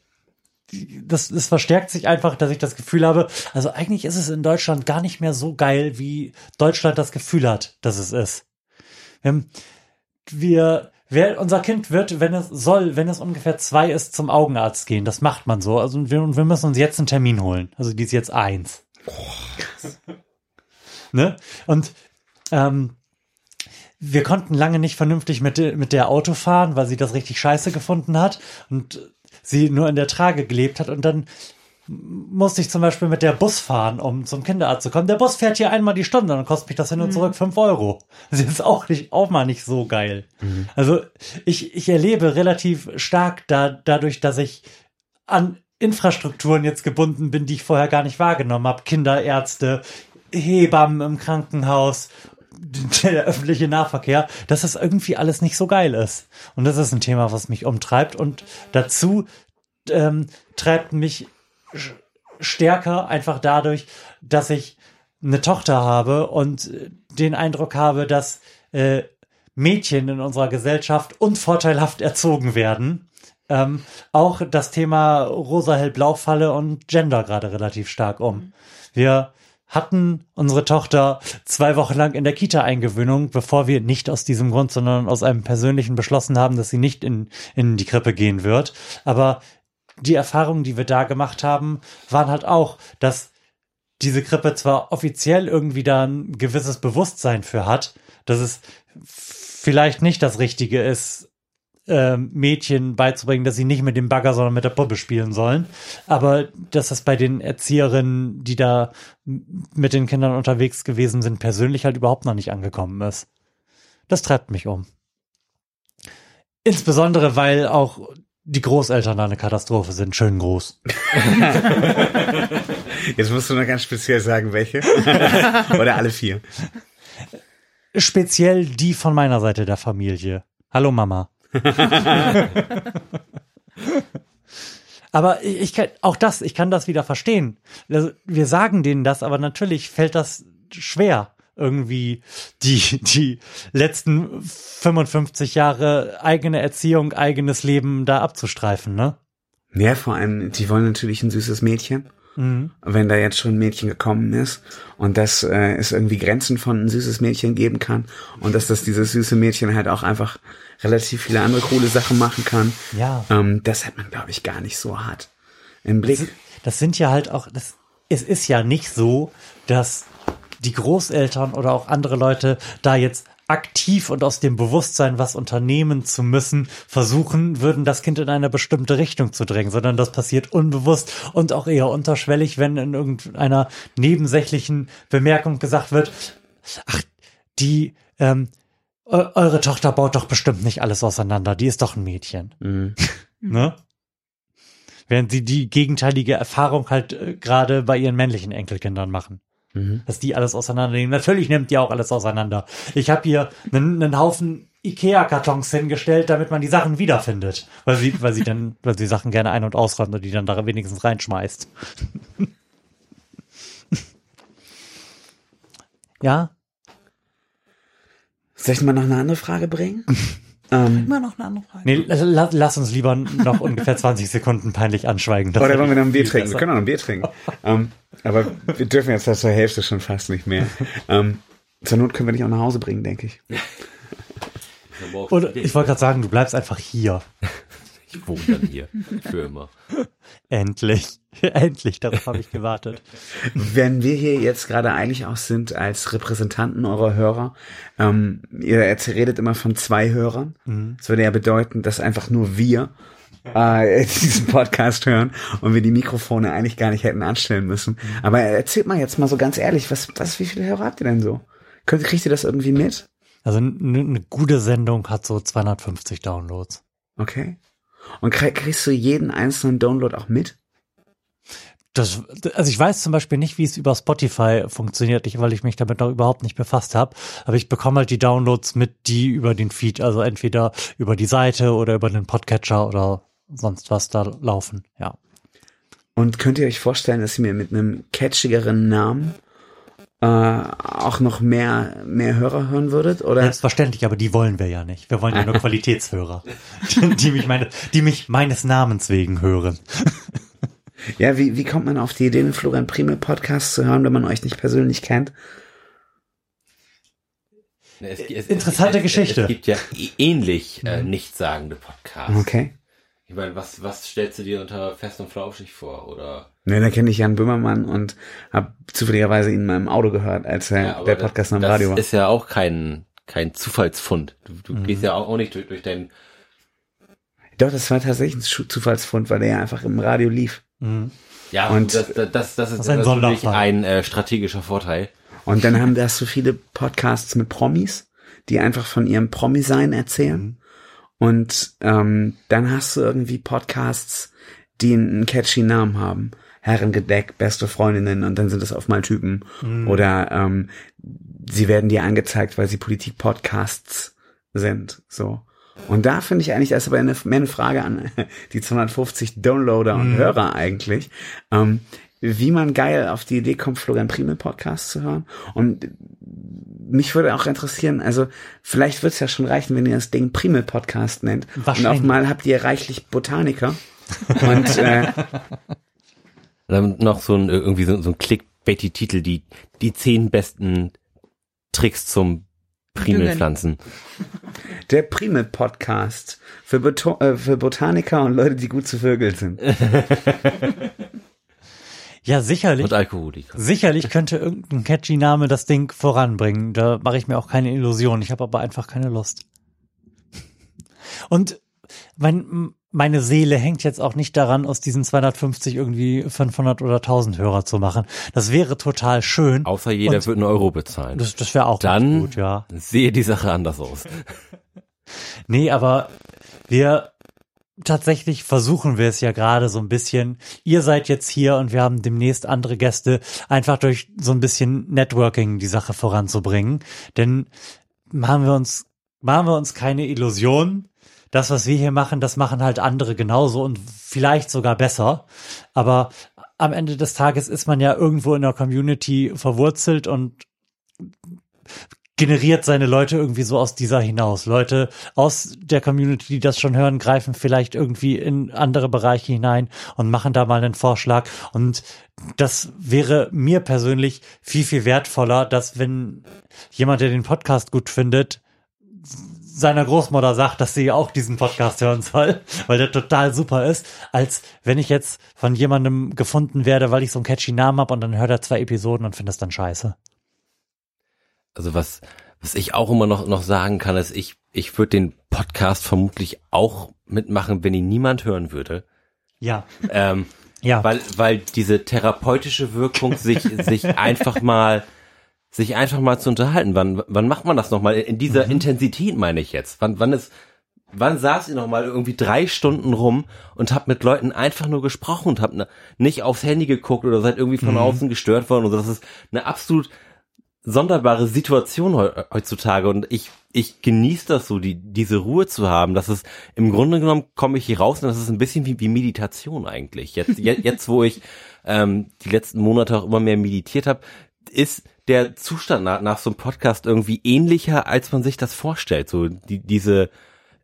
das, das verstärkt sich einfach, dass ich das Gefühl habe, also eigentlich ist es in Deutschland gar nicht mehr so geil, wie Deutschland das Gefühl hat, dass es ist. Ähm, wir, wer, unser Kind wird, wenn es soll, wenn es ungefähr zwei ist, zum Augenarzt gehen. Das macht man so. Also wir, wir müssen uns jetzt einen Termin holen. Also die ist jetzt eins. Boah, ne? Und ähm, wir konnten lange nicht vernünftig mit, mit der Auto fahren, weil sie das richtig scheiße gefunden hat und sie nur in der Trage gelebt hat und dann musste ich zum Beispiel mit der Bus fahren, um zum Kinderarzt zu kommen. Der Bus fährt hier einmal die Stunde, dann kostet mich das hin und mhm. zurück fünf Euro. Das ist auch nicht, auch mal nicht so geil. Mhm. Also ich, ich erlebe relativ stark da, dadurch, dass ich an Infrastrukturen jetzt gebunden bin, die ich vorher gar nicht wahrgenommen habe. Kinderärzte, Hebammen im Krankenhaus der öffentliche Nahverkehr, dass das irgendwie alles nicht so geil ist. Und das ist ein Thema, was mich umtreibt. Und dazu ähm, treibt mich stärker einfach dadurch, dass ich eine Tochter habe und den Eindruck habe, dass äh, Mädchen in unserer Gesellschaft unvorteilhaft erzogen werden. Ähm, auch das Thema rosa-hell-blau-Falle und Gender gerade relativ stark um. Wir hatten unsere Tochter zwei Wochen lang in der Kita-Eingewöhnung, bevor wir nicht aus diesem Grund, sondern aus einem persönlichen beschlossen haben, dass sie nicht in, in die Krippe gehen wird. Aber die Erfahrungen, die wir da gemacht haben, waren halt auch, dass diese Krippe zwar offiziell irgendwie da ein gewisses Bewusstsein für hat, dass es vielleicht nicht das Richtige ist, äh, Mädchen beizubringen, dass sie nicht mit dem Bagger, sondern mit der Puppe spielen sollen. Aber dass das bei den Erzieherinnen, die da mit den Kindern unterwegs gewesen sind, persönlich halt überhaupt noch nicht angekommen ist. Das treibt mich um. Insbesondere, weil auch die Großeltern da eine Katastrophe sind, schön groß. Jetzt musst du noch ganz speziell sagen, welche. Oder alle vier. speziell die von meiner Seite der Familie. Hallo Mama. aber ich, ich kann, auch das, ich kann das wieder verstehen. Also, wir sagen denen das, aber natürlich fällt das schwer, irgendwie die, die letzten 55 Jahre eigene Erziehung, eigenes Leben da abzustreifen, ne? Ja, vor allem, die wollen natürlich ein süßes Mädchen. Wenn da jetzt schon ein Mädchen gekommen ist und dass äh, es irgendwie Grenzen von ein süßes Mädchen geben kann und dass das dieses süße Mädchen halt auch einfach relativ viele andere coole Sachen machen kann. Ja. Ähm, das hat man, glaube ich, gar nicht so hart im Blick. Das sind ja halt auch, das, es ist ja nicht so, dass die Großeltern oder auch andere Leute da jetzt aktiv und aus dem Bewusstsein, was unternehmen zu müssen, versuchen würden, das Kind in eine bestimmte Richtung zu drängen, sondern das passiert unbewusst und auch eher unterschwellig, wenn in irgendeiner nebensächlichen Bemerkung gesagt wird, ach, die, ähm, eu- eure Tochter baut doch bestimmt nicht alles auseinander, die ist doch ein Mädchen. ne? Während sie die gegenteilige Erfahrung halt äh, gerade bei ihren männlichen Enkelkindern machen. Dass die alles auseinandernehmen. Natürlich nimmt die auch alles auseinander. Ich habe hier einen, einen Haufen Ikea-Kartons hingestellt, damit man die Sachen wiederfindet. Weil sie, weil sie dann, weil sie Sachen gerne ein- und ausräumt und die dann da wenigstens reinschmeißt. ja, Soll ich mal noch eine andere Frage bringen? ähm, Immer noch eine andere Frage. Nee, la, lass uns lieber noch ungefähr 20 Sekunden peinlich anschweigen. Oder wollen wir noch ein Bier trinken? Wir besser. können auch noch ein Bier trinken. ähm, aber wir dürfen jetzt zur Hälfte schon fast nicht mehr. Ähm, zur Not können wir dich auch nach Hause bringen, denke ich. Oder ich wollte gerade sagen, du bleibst einfach hier. Ich wohne dann hier. Für immer. Endlich. Endlich, darauf habe ich gewartet. Wenn wir hier jetzt gerade eigentlich auch sind als Repräsentanten eurer Hörer, ähm, ihr redet immer von zwei Hörern. Das würde ja bedeuten, dass einfach nur wir äh, diesen Podcast hören und wir die Mikrofone eigentlich gar nicht hätten anstellen müssen. Aber erzählt mal jetzt mal so ganz ehrlich, was, was, wie viele Hörer habt ihr denn so? Könnt, kriegt ihr das irgendwie mit? Also eine gute Sendung hat so 250 Downloads. Okay. Und krieg, kriegst du jeden einzelnen Download auch mit? Das, also ich weiß zum Beispiel nicht, wie es über Spotify funktioniert, ich, weil ich mich damit noch überhaupt nicht befasst habe. Aber ich bekomme halt die Downloads mit, die über den Feed, also entweder über die Seite oder über den Podcatcher oder sonst was da laufen. Ja. Und könnt ihr euch vorstellen, dass ihr mir mit einem catchigeren Namen äh, auch noch mehr, mehr Hörer hören würdet? Oder? Selbstverständlich, aber die wollen wir ja nicht. Wir wollen ja nur Qualitätshörer, die, die mich meine, die mich meines Namens wegen hören. Ja, wie, wie kommt man auf die Idee, einen Florian Primel Podcast zu hören, wenn man euch nicht persönlich kennt? Es, es, Interessante es, Geschichte. Es gibt ja ähnlich äh, nichtssagende Podcasts. Okay. Ich meine, was, was stellst du dir unter Fest und Flauschig vor? Oder Ne, da kenne ich Jan Böhmermann und habe zufälligerweise ihn in meinem Auto gehört, als er Ja, der Podcast das Radio war. ist ja auch kein, kein Zufallsfund. Du, du gehst ja auch, auch nicht durch, durch dein Doch, das war tatsächlich ein Zufallsfund, weil der ja einfach im Radio lief. Ja, Und- das, das, das, das ist, ein natürlich ein äh, strategischer Vorteil. Und dann haben wir so viele Podcasts mit Promis, die einfach von ihrem Promi-Sein erzählen. Und ähm, dann hast du irgendwie Podcasts, die einen catchy Namen haben. Herrengedeck, beste Freundinnen und dann sind das auf mal Typen. Oder ähm, sie werden dir angezeigt, weil sie Politik-Podcasts sind. So. Und da finde ich eigentlich, das ist aber eine, mehr eine Frage an die 250 Downloader und Hörer eigentlich, ähm, wie man geil auf die Idee kommt, Florian Primel Podcast zu hören. Und mich würde auch interessieren, also vielleicht wird es ja schon reichen, wenn ihr das Ding Primel Podcast nennt. Und Wahrscheinlich. auf mal habt ihr reichlich Botaniker. Und äh, Dann noch so ein, irgendwie so, so ein Clickbaity-Titel, die, die zehn besten Tricks zum Primelpflanzen. der Primel Podcast für, Boto äh, für Botaniker und Leute, die gut zu Vögeln sind. Ja, sicherlich. Und Alkoholiker. Sicherlich könnte irgendein catchy Name das Ding voranbringen. Da mache ich mir auch keine Illusion. Ich habe aber einfach keine Lust. Und mein, meine Seele hängt jetzt auch nicht daran, aus diesen 250 irgendwie 500 oder 1000 Hörer zu machen. Das wäre total schön. Außer jeder Und- wird einen Euro bezahlen. Das, das wäre auch Dann gut, ja. sehe die Sache anders aus. Nee, aber wir tatsächlich versuchen wir es ja gerade so ein bisschen. Ihr seid jetzt hier und wir haben demnächst andere Gäste, einfach durch so ein bisschen Networking die Sache voranzubringen. Denn machen wir uns, machen wir uns keine Illusionen. Das, was wir hier machen, das machen halt andere genauso und vielleicht sogar besser. Aber am Ende des Tages ist man ja irgendwo in der Community verwurzelt und generiert seine Leute irgendwie so aus dieser hinaus. Leute aus der Community, die das schon hören, greifen vielleicht irgendwie in andere Bereiche hinein und machen da mal einen Vorschlag. Und das wäre mir persönlich viel, viel wertvoller, dass wenn jemand, der den Podcast gut findet, seiner Großmutter sagt, dass sie auch diesen Podcast hören soll, weil der total super ist, als wenn ich jetzt von jemandem gefunden werde, weil ich so einen catchy Namen habe und dann hört er zwei Episoden und findet es dann scheiße. Also was, was ich auch immer noch, noch sagen kann, ist, ich, ich würde den Podcast vermutlich auch mitmachen, wenn ihn niemand hören würde. Ja. Ähm, Ja. Weil, weil diese therapeutische Wirkung sich, sich einfach mal, sich einfach mal zu unterhalten. Wann, wann macht man das nochmal? In dieser Intensität meine ich jetzt. Wann, wann ist, wann saß ihr nochmal irgendwie drei Stunden rum und habt mit Leuten einfach nur gesprochen und habt ne, nicht aufs Handy geguckt oder seid irgendwie von außen gestört worden oder das ist eine absolut sonderbare Situation heu heutzutage und ich ich genieße das so, die diese Ruhe zu haben. Das ist im Grunde genommen komme ich hier raus und das ist ein bisschen wie, wie Meditation eigentlich. Jetzt jetzt, jetzt wo ich ähm, die letzten Monate auch immer mehr meditiert habe, ist der Zustand nach, nach so einem Podcast irgendwie ähnlicher, als man sich das vorstellt. So die diese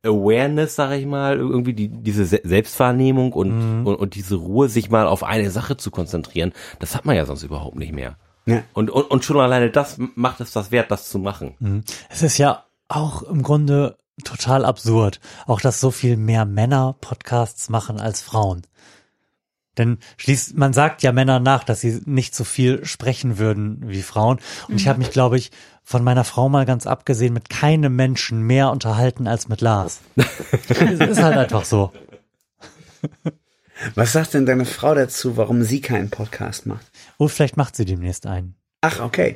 Awareness, sage ich mal, irgendwie die, diese Se Selbstwahrnehmung und, und, und diese Ruhe, sich mal auf eine Sache zu konzentrieren, das hat man ja sonst überhaupt nicht mehr. Ja. Und, und, und schon alleine das macht es das wert, das zu machen. Es ist ja auch im Grunde total absurd, auch dass so viel mehr Männer Podcasts machen als Frauen. Denn schließlich, man sagt ja Männern nach, dass sie nicht so viel sprechen würden wie Frauen. Und ich habe mich, glaube ich, von meiner Frau mal ganz abgesehen mit keinem Menschen mehr unterhalten als mit Lars. es ist halt einfach so. Was sagt denn deine Frau dazu, warum sie keinen Podcast macht? Oh, vielleicht macht sie demnächst einen. Ach, okay.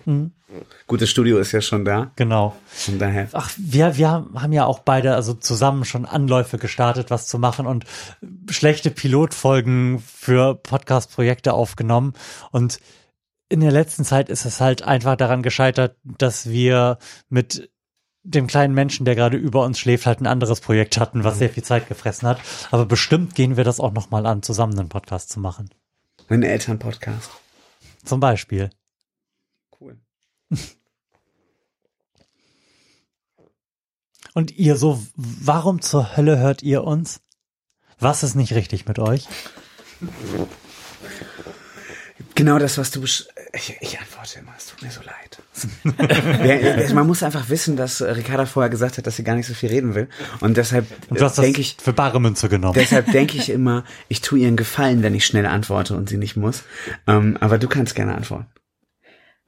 Gut, das Studio ist ja schon da. Genau. Von daher. Ach, wir, wir haben ja auch beide also zusammen schon Anläufe gestartet, was zu machen und schlechte Pilotfolgen für Podcast-Projekte aufgenommen. Und in der letzten Zeit ist es halt einfach daran gescheitert, dass wir mit dem kleinen Menschen, der gerade über uns schläft, halt ein anderes Projekt hatten, was sehr viel Zeit gefressen hat. Aber bestimmt gehen wir das auch nochmal an, zusammen einen Podcast zu machen. Ein Elternpodcast. Zum Beispiel. Cool. Und ihr so, warum zur Hölle hört ihr uns? Was ist nicht richtig mit euch? Genau das, was du besch ich, ich antworte immer, es tut mir so leid. Man muss einfach wissen, dass äh, Ricarda vorher gesagt hat, dass sie gar nicht so viel reden will. Und deshalb denke ich, für bare Münze genommen. deshalb denke ich immer, ich tue ihr einen Gefallen, wenn ich schnell antworte und sie nicht muss. Ähm, aber du kannst gerne antworten.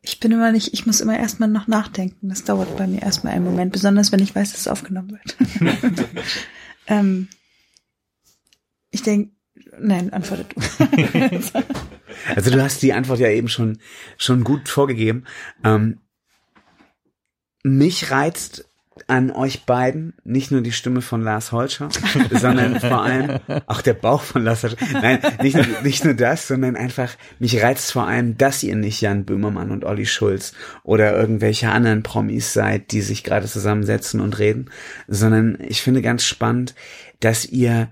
Ich bin immer nicht, ich muss immer erstmal noch nachdenken. Das dauert bei mir erstmal einen Moment, besonders wenn ich weiß, dass es aufgenommen wird. ähm, ich denke, nein, antworte du. Also du hast die Antwort ja eben schon, schon gut vorgegeben. Ähm, mich reizt an euch beiden nicht nur die Stimme von Lars Holscher, sondern vor allem auch der Bauch von Lars Holscher. Nein, nicht nur, nicht nur das, sondern einfach, mich reizt vor allem, dass ihr nicht Jan Böhmermann und Olli Schulz oder irgendwelche anderen Promis seid, die sich gerade zusammensetzen und reden, sondern ich finde ganz spannend, dass ihr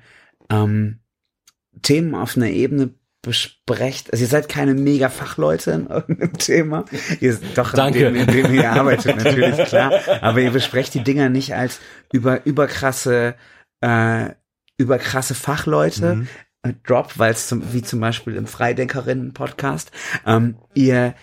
ähm, Themen auf einer Ebene besprecht. Also ihr seid keine mega Fachleute in irgendeinem Thema. Ihr doch Danke. in dem, in dem ihr arbeitet natürlich klar. Aber ihr besprecht die Dinger nicht als über überkrasse äh, überkrasse Fachleute. äh, Drop, weil es zum, wie zum Beispiel im Freidenkerinnen-Podcast, ähm, ihr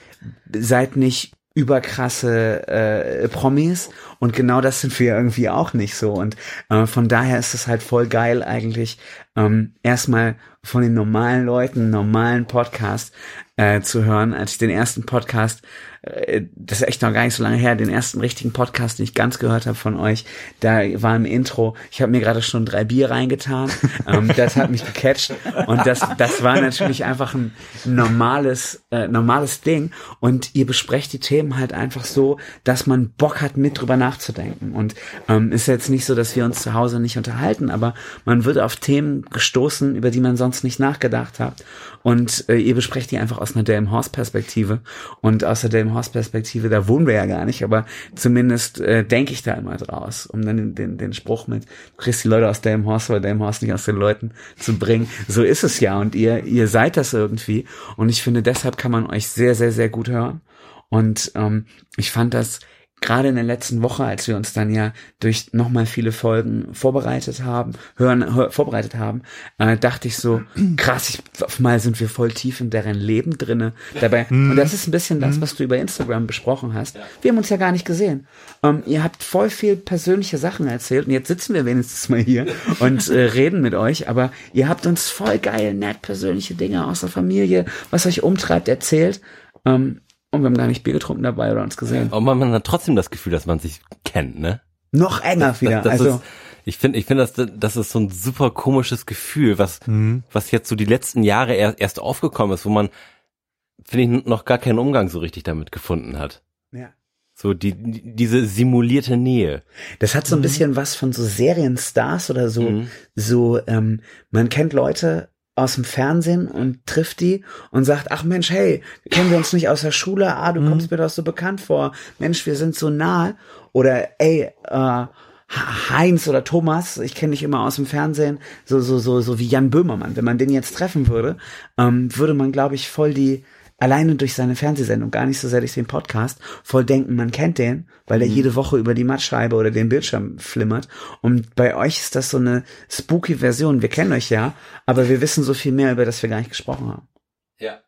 seid nicht überkrasse äh, Promis. Und genau das sind wir irgendwie auch nicht so. Und äh, von daher ist es halt voll geil eigentlich ähm, erstmal von den normalen Leuten normalen Podcast äh, zu hören, als ich den ersten Podcast das ist echt noch gar nicht so lange her, den ersten richtigen Podcast, den ich ganz gehört habe von euch, da war im Intro, ich habe mir gerade schon drei Bier reingetan, ähm, das hat mich gecatcht. Und das, das war natürlich einfach ein normales, äh, normales Ding. Und ihr besprecht die Themen halt einfach so, dass man Bock hat, mit drüber nachzudenken. Und ähm, ist jetzt nicht so, dass wir uns zu Hause nicht unterhalten, aber man wird auf Themen gestoßen, über die man sonst nicht nachgedacht hat. Und äh, ihr besprecht die einfach aus einer Delmenhorst-Perspektive. Und aus der Delmenhorst-Perspektive, da wohnen wir ja gar nicht, aber zumindest äh, denke ich da immer draus, um dann den, den, den Spruch mit, du kriegst die Leute aus Delmenhorst oder Delmenhorst nicht aus den Leuten zu bringen. So ist es ja und ihr, ihr seid das irgendwie. Und ich finde, deshalb kann man euch sehr, sehr, sehr gut hören. Und ähm, ich fand das gerade in der letzten Woche, als wir uns dann ja durch nochmal viele Folgen vorbereitet haben, hören, hör, vorbereitet haben, äh, dachte ich so, krass, ich, auf mal sind wir voll tief in deren Leben drinne. Dabei, und das ist ein bisschen das, was du über Instagram besprochen hast. Wir haben uns ja gar nicht gesehen. Ähm, ihr habt voll viel persönliche Sachen erzählt und jetzt sitzen wir wenigstens mal hier und äh, reden mit euch, aber ihr habt uns voll geil, nett persönliche Dinge aus der Familie, was euch umtreibt, erzählt. Ähm, und wir haben gar nicht Bier getrunken dabei oder uns gesehen. Aber man, man hat trotzdem das Gefühl, dass man sich kennt, ne? Noch enger wieder. Das, das also ist, ich finde, ich finde, das, das ist so ein super komisches Gefühl, was, Mhm. was jetzt so die letzten Jahre erst, erst aufgekommen ist, wo man, finde ich, noch gar keinen Umgang so richtig damit gefunden hat. ja. So die, die diese simulierte Nähe. Das hat so ein bisschen was von so Serienstars oder so, so, ähm, man kennt Leute aus dem Fernsehen und trifft die und sagt, ach Mensch, hey, kennen wir uns nicht aus der Schule? Ah, du kommst mir doch so bekannt vor. Mensch, wir sind so nah. Oder ey, äh, Heinz oder Thomas, ich kenne dich immer aus dem Fernsehen, so, so, so, so wie Jan Böhmermann. Wenn man den jetzt treffen würde, ähm, würde man, glaube ich, voll die, alleine durch seine Fernsehsendung, gar nicht so sehr durch den Podcast, voll denken, man kennt den, weil der jede Woche über die Mattscheibe oder den Bildschirm flimmert. Und bei euch ist das so eine spooky Version. Wir kennen euch ja, aber wir wissen so viel mehr, über das wir gar nicht gesprochen haben. Ja.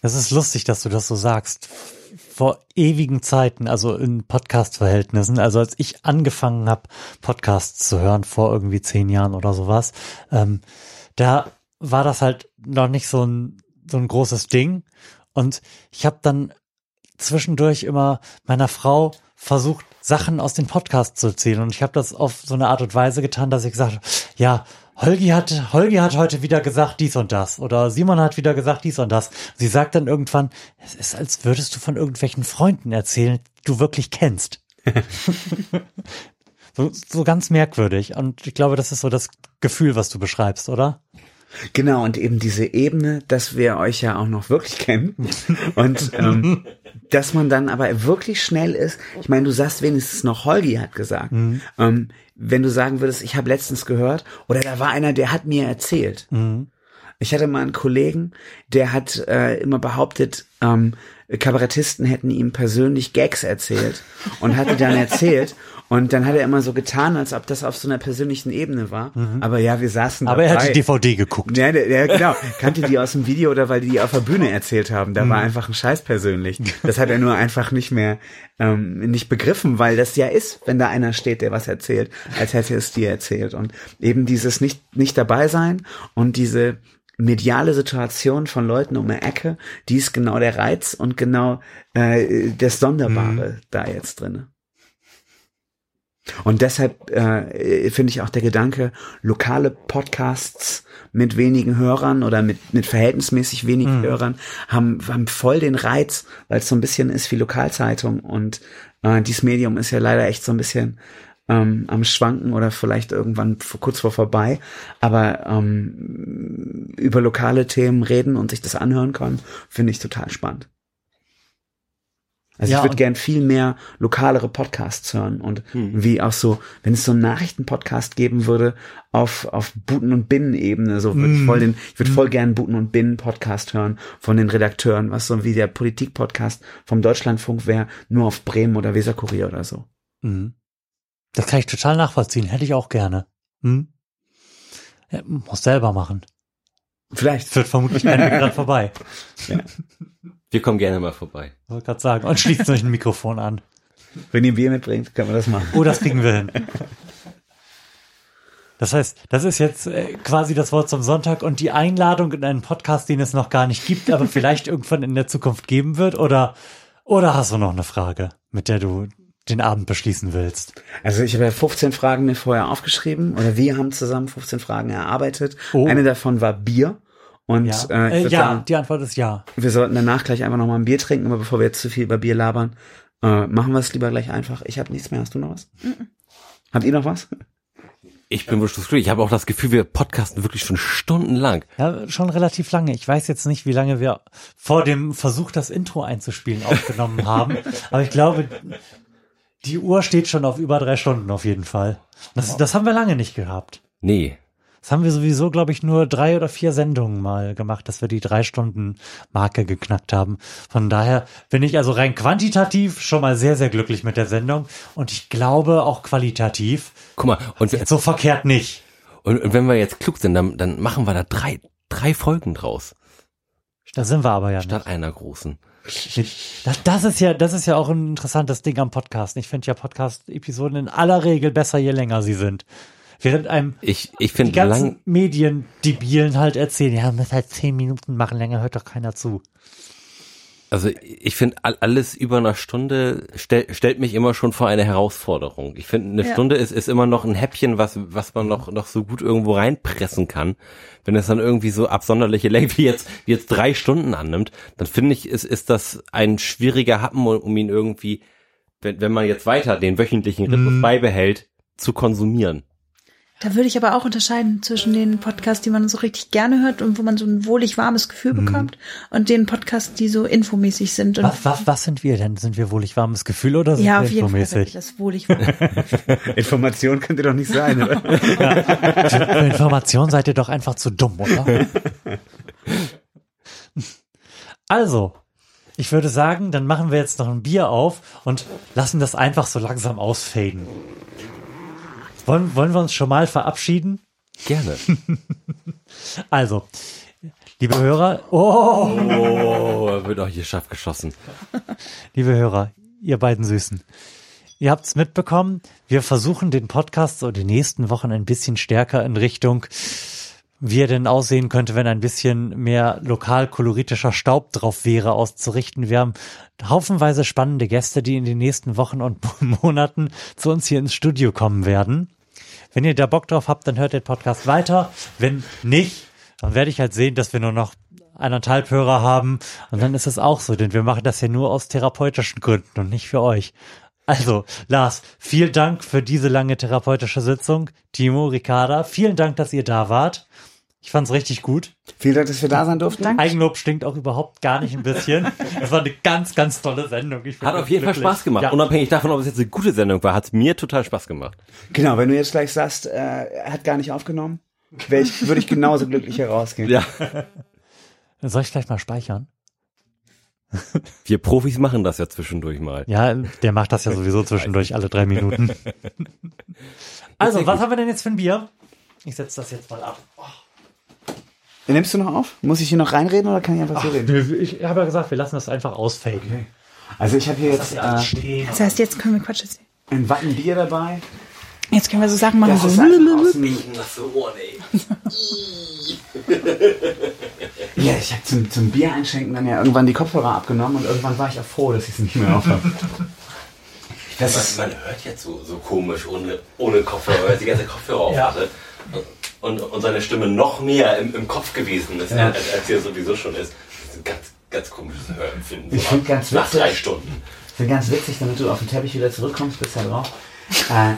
Das ist lustig, dass du das so sagst. Vor ewigen Zeiten, also in Podcast-Verhältnissen, also als ich angefangen habe, Podcasts zu hören, vor irgendwie zehn Jahren oder sowas, ähm, da war das halt noch nicht so ein, so ein großes Ding. Und ich habe dann zwischendurch immer meiner Frau versucht, Sachen aus den Podcasts zu erzählen. Und ich habe das auf so eine Art und Weise getan, dass ich gesagt habe, ja, Holgi hat, Holgi hat heute wieder gesagt dies und das. Oder Simon hat wieder gesagt dies und das. Sie sagt dann irgendwann, es ist, als würdest du von irgendwelchen Freunden erzählen, die du wirklich kennst. so, so ganz merkwürdig. Und ich glaube, das ist so das Gefühl, was du beschreibst, oder? Genau, und eben diese Ebene, dass wir euch ja auch noch wirklich kennen. Und ähm, dass man dann aber wirklich schnell ist. Ich meine, du sagst wenigstens noch, Holgi hat gesagt. Ähm, wenn du sagen würdest, ich habe letztens gehört, oder da war einer, der hat mir erzählt. Ich hatte mal einen Kollegen, der hat äh, immer behauptet, ähm, Kabarettisten hätten ihm persönlich Gags erzählt und hat die dann erzählt. Und dann hat er immer so getan, als ob das auf so einer persönlichen Ebene war. Aber ja, wir saßen Aber er dabei. hat die DVD geguckt. Ja, der, genau. Kannte die aus dem Video oder weil die die auf der Bühne erzählt haben. Da war einfach ein Scheiß persönlich. Das hat er nur einfach nicht mehr ähm, nicht begriffen, weil das ja ist, wenn da einer steht, der was erzählt, als hätte es dir erzählt. Und eben dieses nicht, nicht dabei sein und diese mediale Situation von Leuten um eine Ecke, die ist genau der Reiz und genau äh, das Sonderbare da jetzt drinne. Und deshalb äh, finde ich auch der Gedanke, lokale Podcasts mit wenigen Hörern oder mit, mit verhältnismäßig wenigen Hörern haben, haben voll den Reiz, weil es so ein bisschen ist wie Lokalzeitung. Und äh, dieses Medium ist ja leider echt so ein bisschen ähm, am Schwanken oder vielleicht irgendwann kurz vor vorbei. Aber ähm, über lokale Themen reden und sich das anhören können, finde ich total spannend. Also Ja, ich würde gern viel mehr lokalere Podcasts hören und wie auch so, wenn es so einen Nachrichtenpodcast geben würde auf auf Buten und Binnen-Ebene, so würde ich voll den, ich würde voll gern Buten und Binnen-Podcast hören von den Redakteuren, was so wie der Politik-Podcast vom Deutschlandfunk wäre, nur auf Bremen oder Weserkurier oder so. Mhm. Das kann ich total nachvollziehen. Hätte ich auch gerne. Hm? Ja, muss selber machen. Vielleicht. Führt vermutlich keinen Weg dran vorbei. Wir kommen gerne mal vorbei. Wollte gerade sagen. Und schließt euch ein Mikrofon an. Wenn ihr Bier mitbringt, können wir das machen. Oh, das kriegen wir hin. Das heißt, das ist jetzt äh, quasi das Wort zum Sonntag und die Einladung in einen Podcast, den es noch gar nicht gibt, aber vielleicht irgendwann in der Zukunft geben wird? Oder, oder hast du noch eine Frage, mit der du den Abend beschließen willst? Also ich habe ja 15 Fragen mir vorher aufgeschrieben oder wir haben zusammen 15 Fragen erarbeitet. Oh. Eine davon war Bier. Und Ja, äh, äh, ja sagen, die Antwort ist ja. wir sollten danach gleich einfach nochmal ein Bier trinken, aber bevor wir jetzt zu viel über Bier labern, äh, machen wir es lieber gleich einfach. Ich habe nichts mehr. Hast du noch was? Habt ihr noch was? Ich bin wirklich glücklich. Ich habe auch das Gefühl, wir podcasten wirklich schon stundenlang. Ja, schon relativ lange. Ich weiß jetzt nicht, wie lange wir vor dem Versuch, das Intro einzuspielen, aufgenommen haben. Aber ich glaube, die Uhr steht schon auf über drei Stunden auf jeden Fall. Das, das haben wir lange nicht gehabt. Nee. Das haben wir sowieso, glaube ich, nur drei oder vier Sendungen mal gemacht, dass wir die drei Stunden Marke geknackt haben. Von daher bin ich also rein quantitativ schon mal sehr, sehr glücklich mit der Sendung. Und ich glaube auch qualitativ. Guck mal, und, Jetzt so verkehrt nicht. und, und wenn wir jetzt klug sind, dann, dann machen wir da drei, drei Folgen draus. Da sind wir aber ja nicht. Statt einer großen. Das, das ist ja, das ist ja auch ein interessantes Ding am Podcast. Ich finde ja Podcast-Episoden in aller Regel besser, je länger sie sind. Während einem Ich, ich die ganzen Mediendebilen halt erzählen, ja, muss halt zehn Minuten machen, länger hört doch keiner zu. Also ich finde all- alles über eine Stunde stell, stellt mich immer schon vor eine Herausforderung. Ich finde, eine Ja. Stunde ist, ist immer noch ein Häppchen, was, was man noch, noch so gut irgendwo reinpressen kann. Wenn es dann irgendwie so absonderliche Länge wie jetzt, wie jetzt drei Stunden annimmt, dann finde ich, ist, ist das ein schwieriger Happen, um, ihn irgendwie, wenn, wenn man jetzt weiter den wöchentlichen Rhythmus beibehält, zu konsumieren. Da würde ich aber auch unterscheiden zwischen den Podcasts, die man so richtig gerne hört und wo man so ein wohlig warmes Gefühl bekommt und den Podcasts, die so infomäßig sind. Und Was, was, was sind wir denn? Sind wir wohlig warmes Gefühl oder sind ja, wir auf jeden Fall infomäßig? das wohlig warme. Information könnte doch nicht sein, oder? Für Information seid ihr doch einfach zu dumm, oder? Also, ich würde sagen, dann machen wir jetzt noch ein Bier auf und lassen das einfach so langsam ausfaden. Wollen, wollen wir uns schon mal verabschieden? Gerne. Also, liebe Hörer, oh, Oh, wird auch hier scharf geschossen. liebe Hörer, ihr beiden Süßen. Ihr habt's mitbekommen, wir versuchen den Podcast so die nächsten Wochen ein bisschen stärker in Richtung, wie er denn aussehen könnte, wenn ein bisschen mehr lokal koloritischer Staub drauf wäre, auszurichten. Wir haben haufenweise spannende Gäste, die in den nächsten Wochen und Monaten zu uns hier ins Studio kommen werden. Wenn ihr da Bock drauf habt, dann hört den Podcast weiter. Wenn nicht, dann werde ich halt sehen, dass wir nur noch eineinhalb Hörer haben. Und dann ist es auch so, denn wir machen das ja nur aus therapeutischen Gründen und nicht für euch. Also, Lars, vielen Dank für diese lange therapeutische Sitzung. Timo, Ricarda, vielen Dank, dass ihr da wart. Ich fand's richtig gut. Vielen Dank, dass wir da sein durften. Danke. Eigenlob stinkt auch überhaupt gar nicht ein bisschen. Es war eine ganz, ganz tolle Sendung. Hat auf jeden Fall glücklich. Spaß gemacht. Ja. Unabhängig davon, ob es jetzt eine gute Sendung war, hat es mir total Spaß gemacht. Genau, wenn du jetzt gleich sagst, äh, er hat gar nicht aufgenommen, ich, würde ich genauso glücklich herausgehen. Ja. Soll ich vielleicht mal speichern? Wir Profis machen das ja zwischendurch mal. Ja, der macht das ja sowieso zwischendurch alle drei Minuten. Also, was haben wir denn jetzt für ein Bier? Ich setze das jetzt mal ab. Nimmst du noch auf? Muss ich hier noch reinreden oder kann ich einfach so reden? Ich habe ja gesagt, wir lassen das einfach ausfaken. Also ich habe hier jetzt äh, stehen. Das heißt, jetzt können wir Quatsch erzählen. ein Wattenbier dabei. Jetzt können wir so Sachen machen. Das ist So. Das Ohren, ey. ja, ich habe zum, zum Bier einschenken dann ja irgendwann die Kopfhörer abgenommen und irgendwann war ich auch froh, dass ich es nicht mehr auf habe. Das ist, Man hört jetzt so, so komisch ohne, ohne Kopfhörer, weil die ganze Kopfhörer auf Ja. hatte. Und, und seine Stimme noch mehr im, im Kopf gewesen ist, Ja. als, als sie sowieso schon ist. Das ist ein ganz, ganz komisches Hörempfinden. So Ich find ganz nach witzig. drei Stunden. Ich finde ganz witzig, damit du auf den Teppich wieder zurückkommst, bist ja drauf. Äh,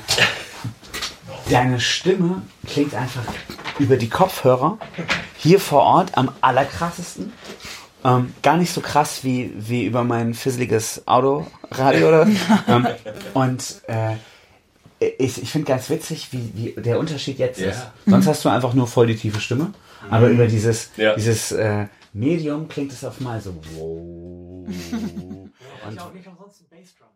deine Stimme klingt einfach über die Kopfhörer hier vor Ort am allerkrassesten. Ähm, gar nicht so krass wie, wie über mein fisseliges Autoradio oder ähm, Und äh, ich, ich finde ganz witzig, wie, wie der Unterschied jetzt Ja. ist. Sonst hast du einfach nur voll die tiefe Stimme. Aber über dieses, Ja. dieses äh, Medium klingt es auf mal so. Wow. Und nicht umsonst ein Bassdrum.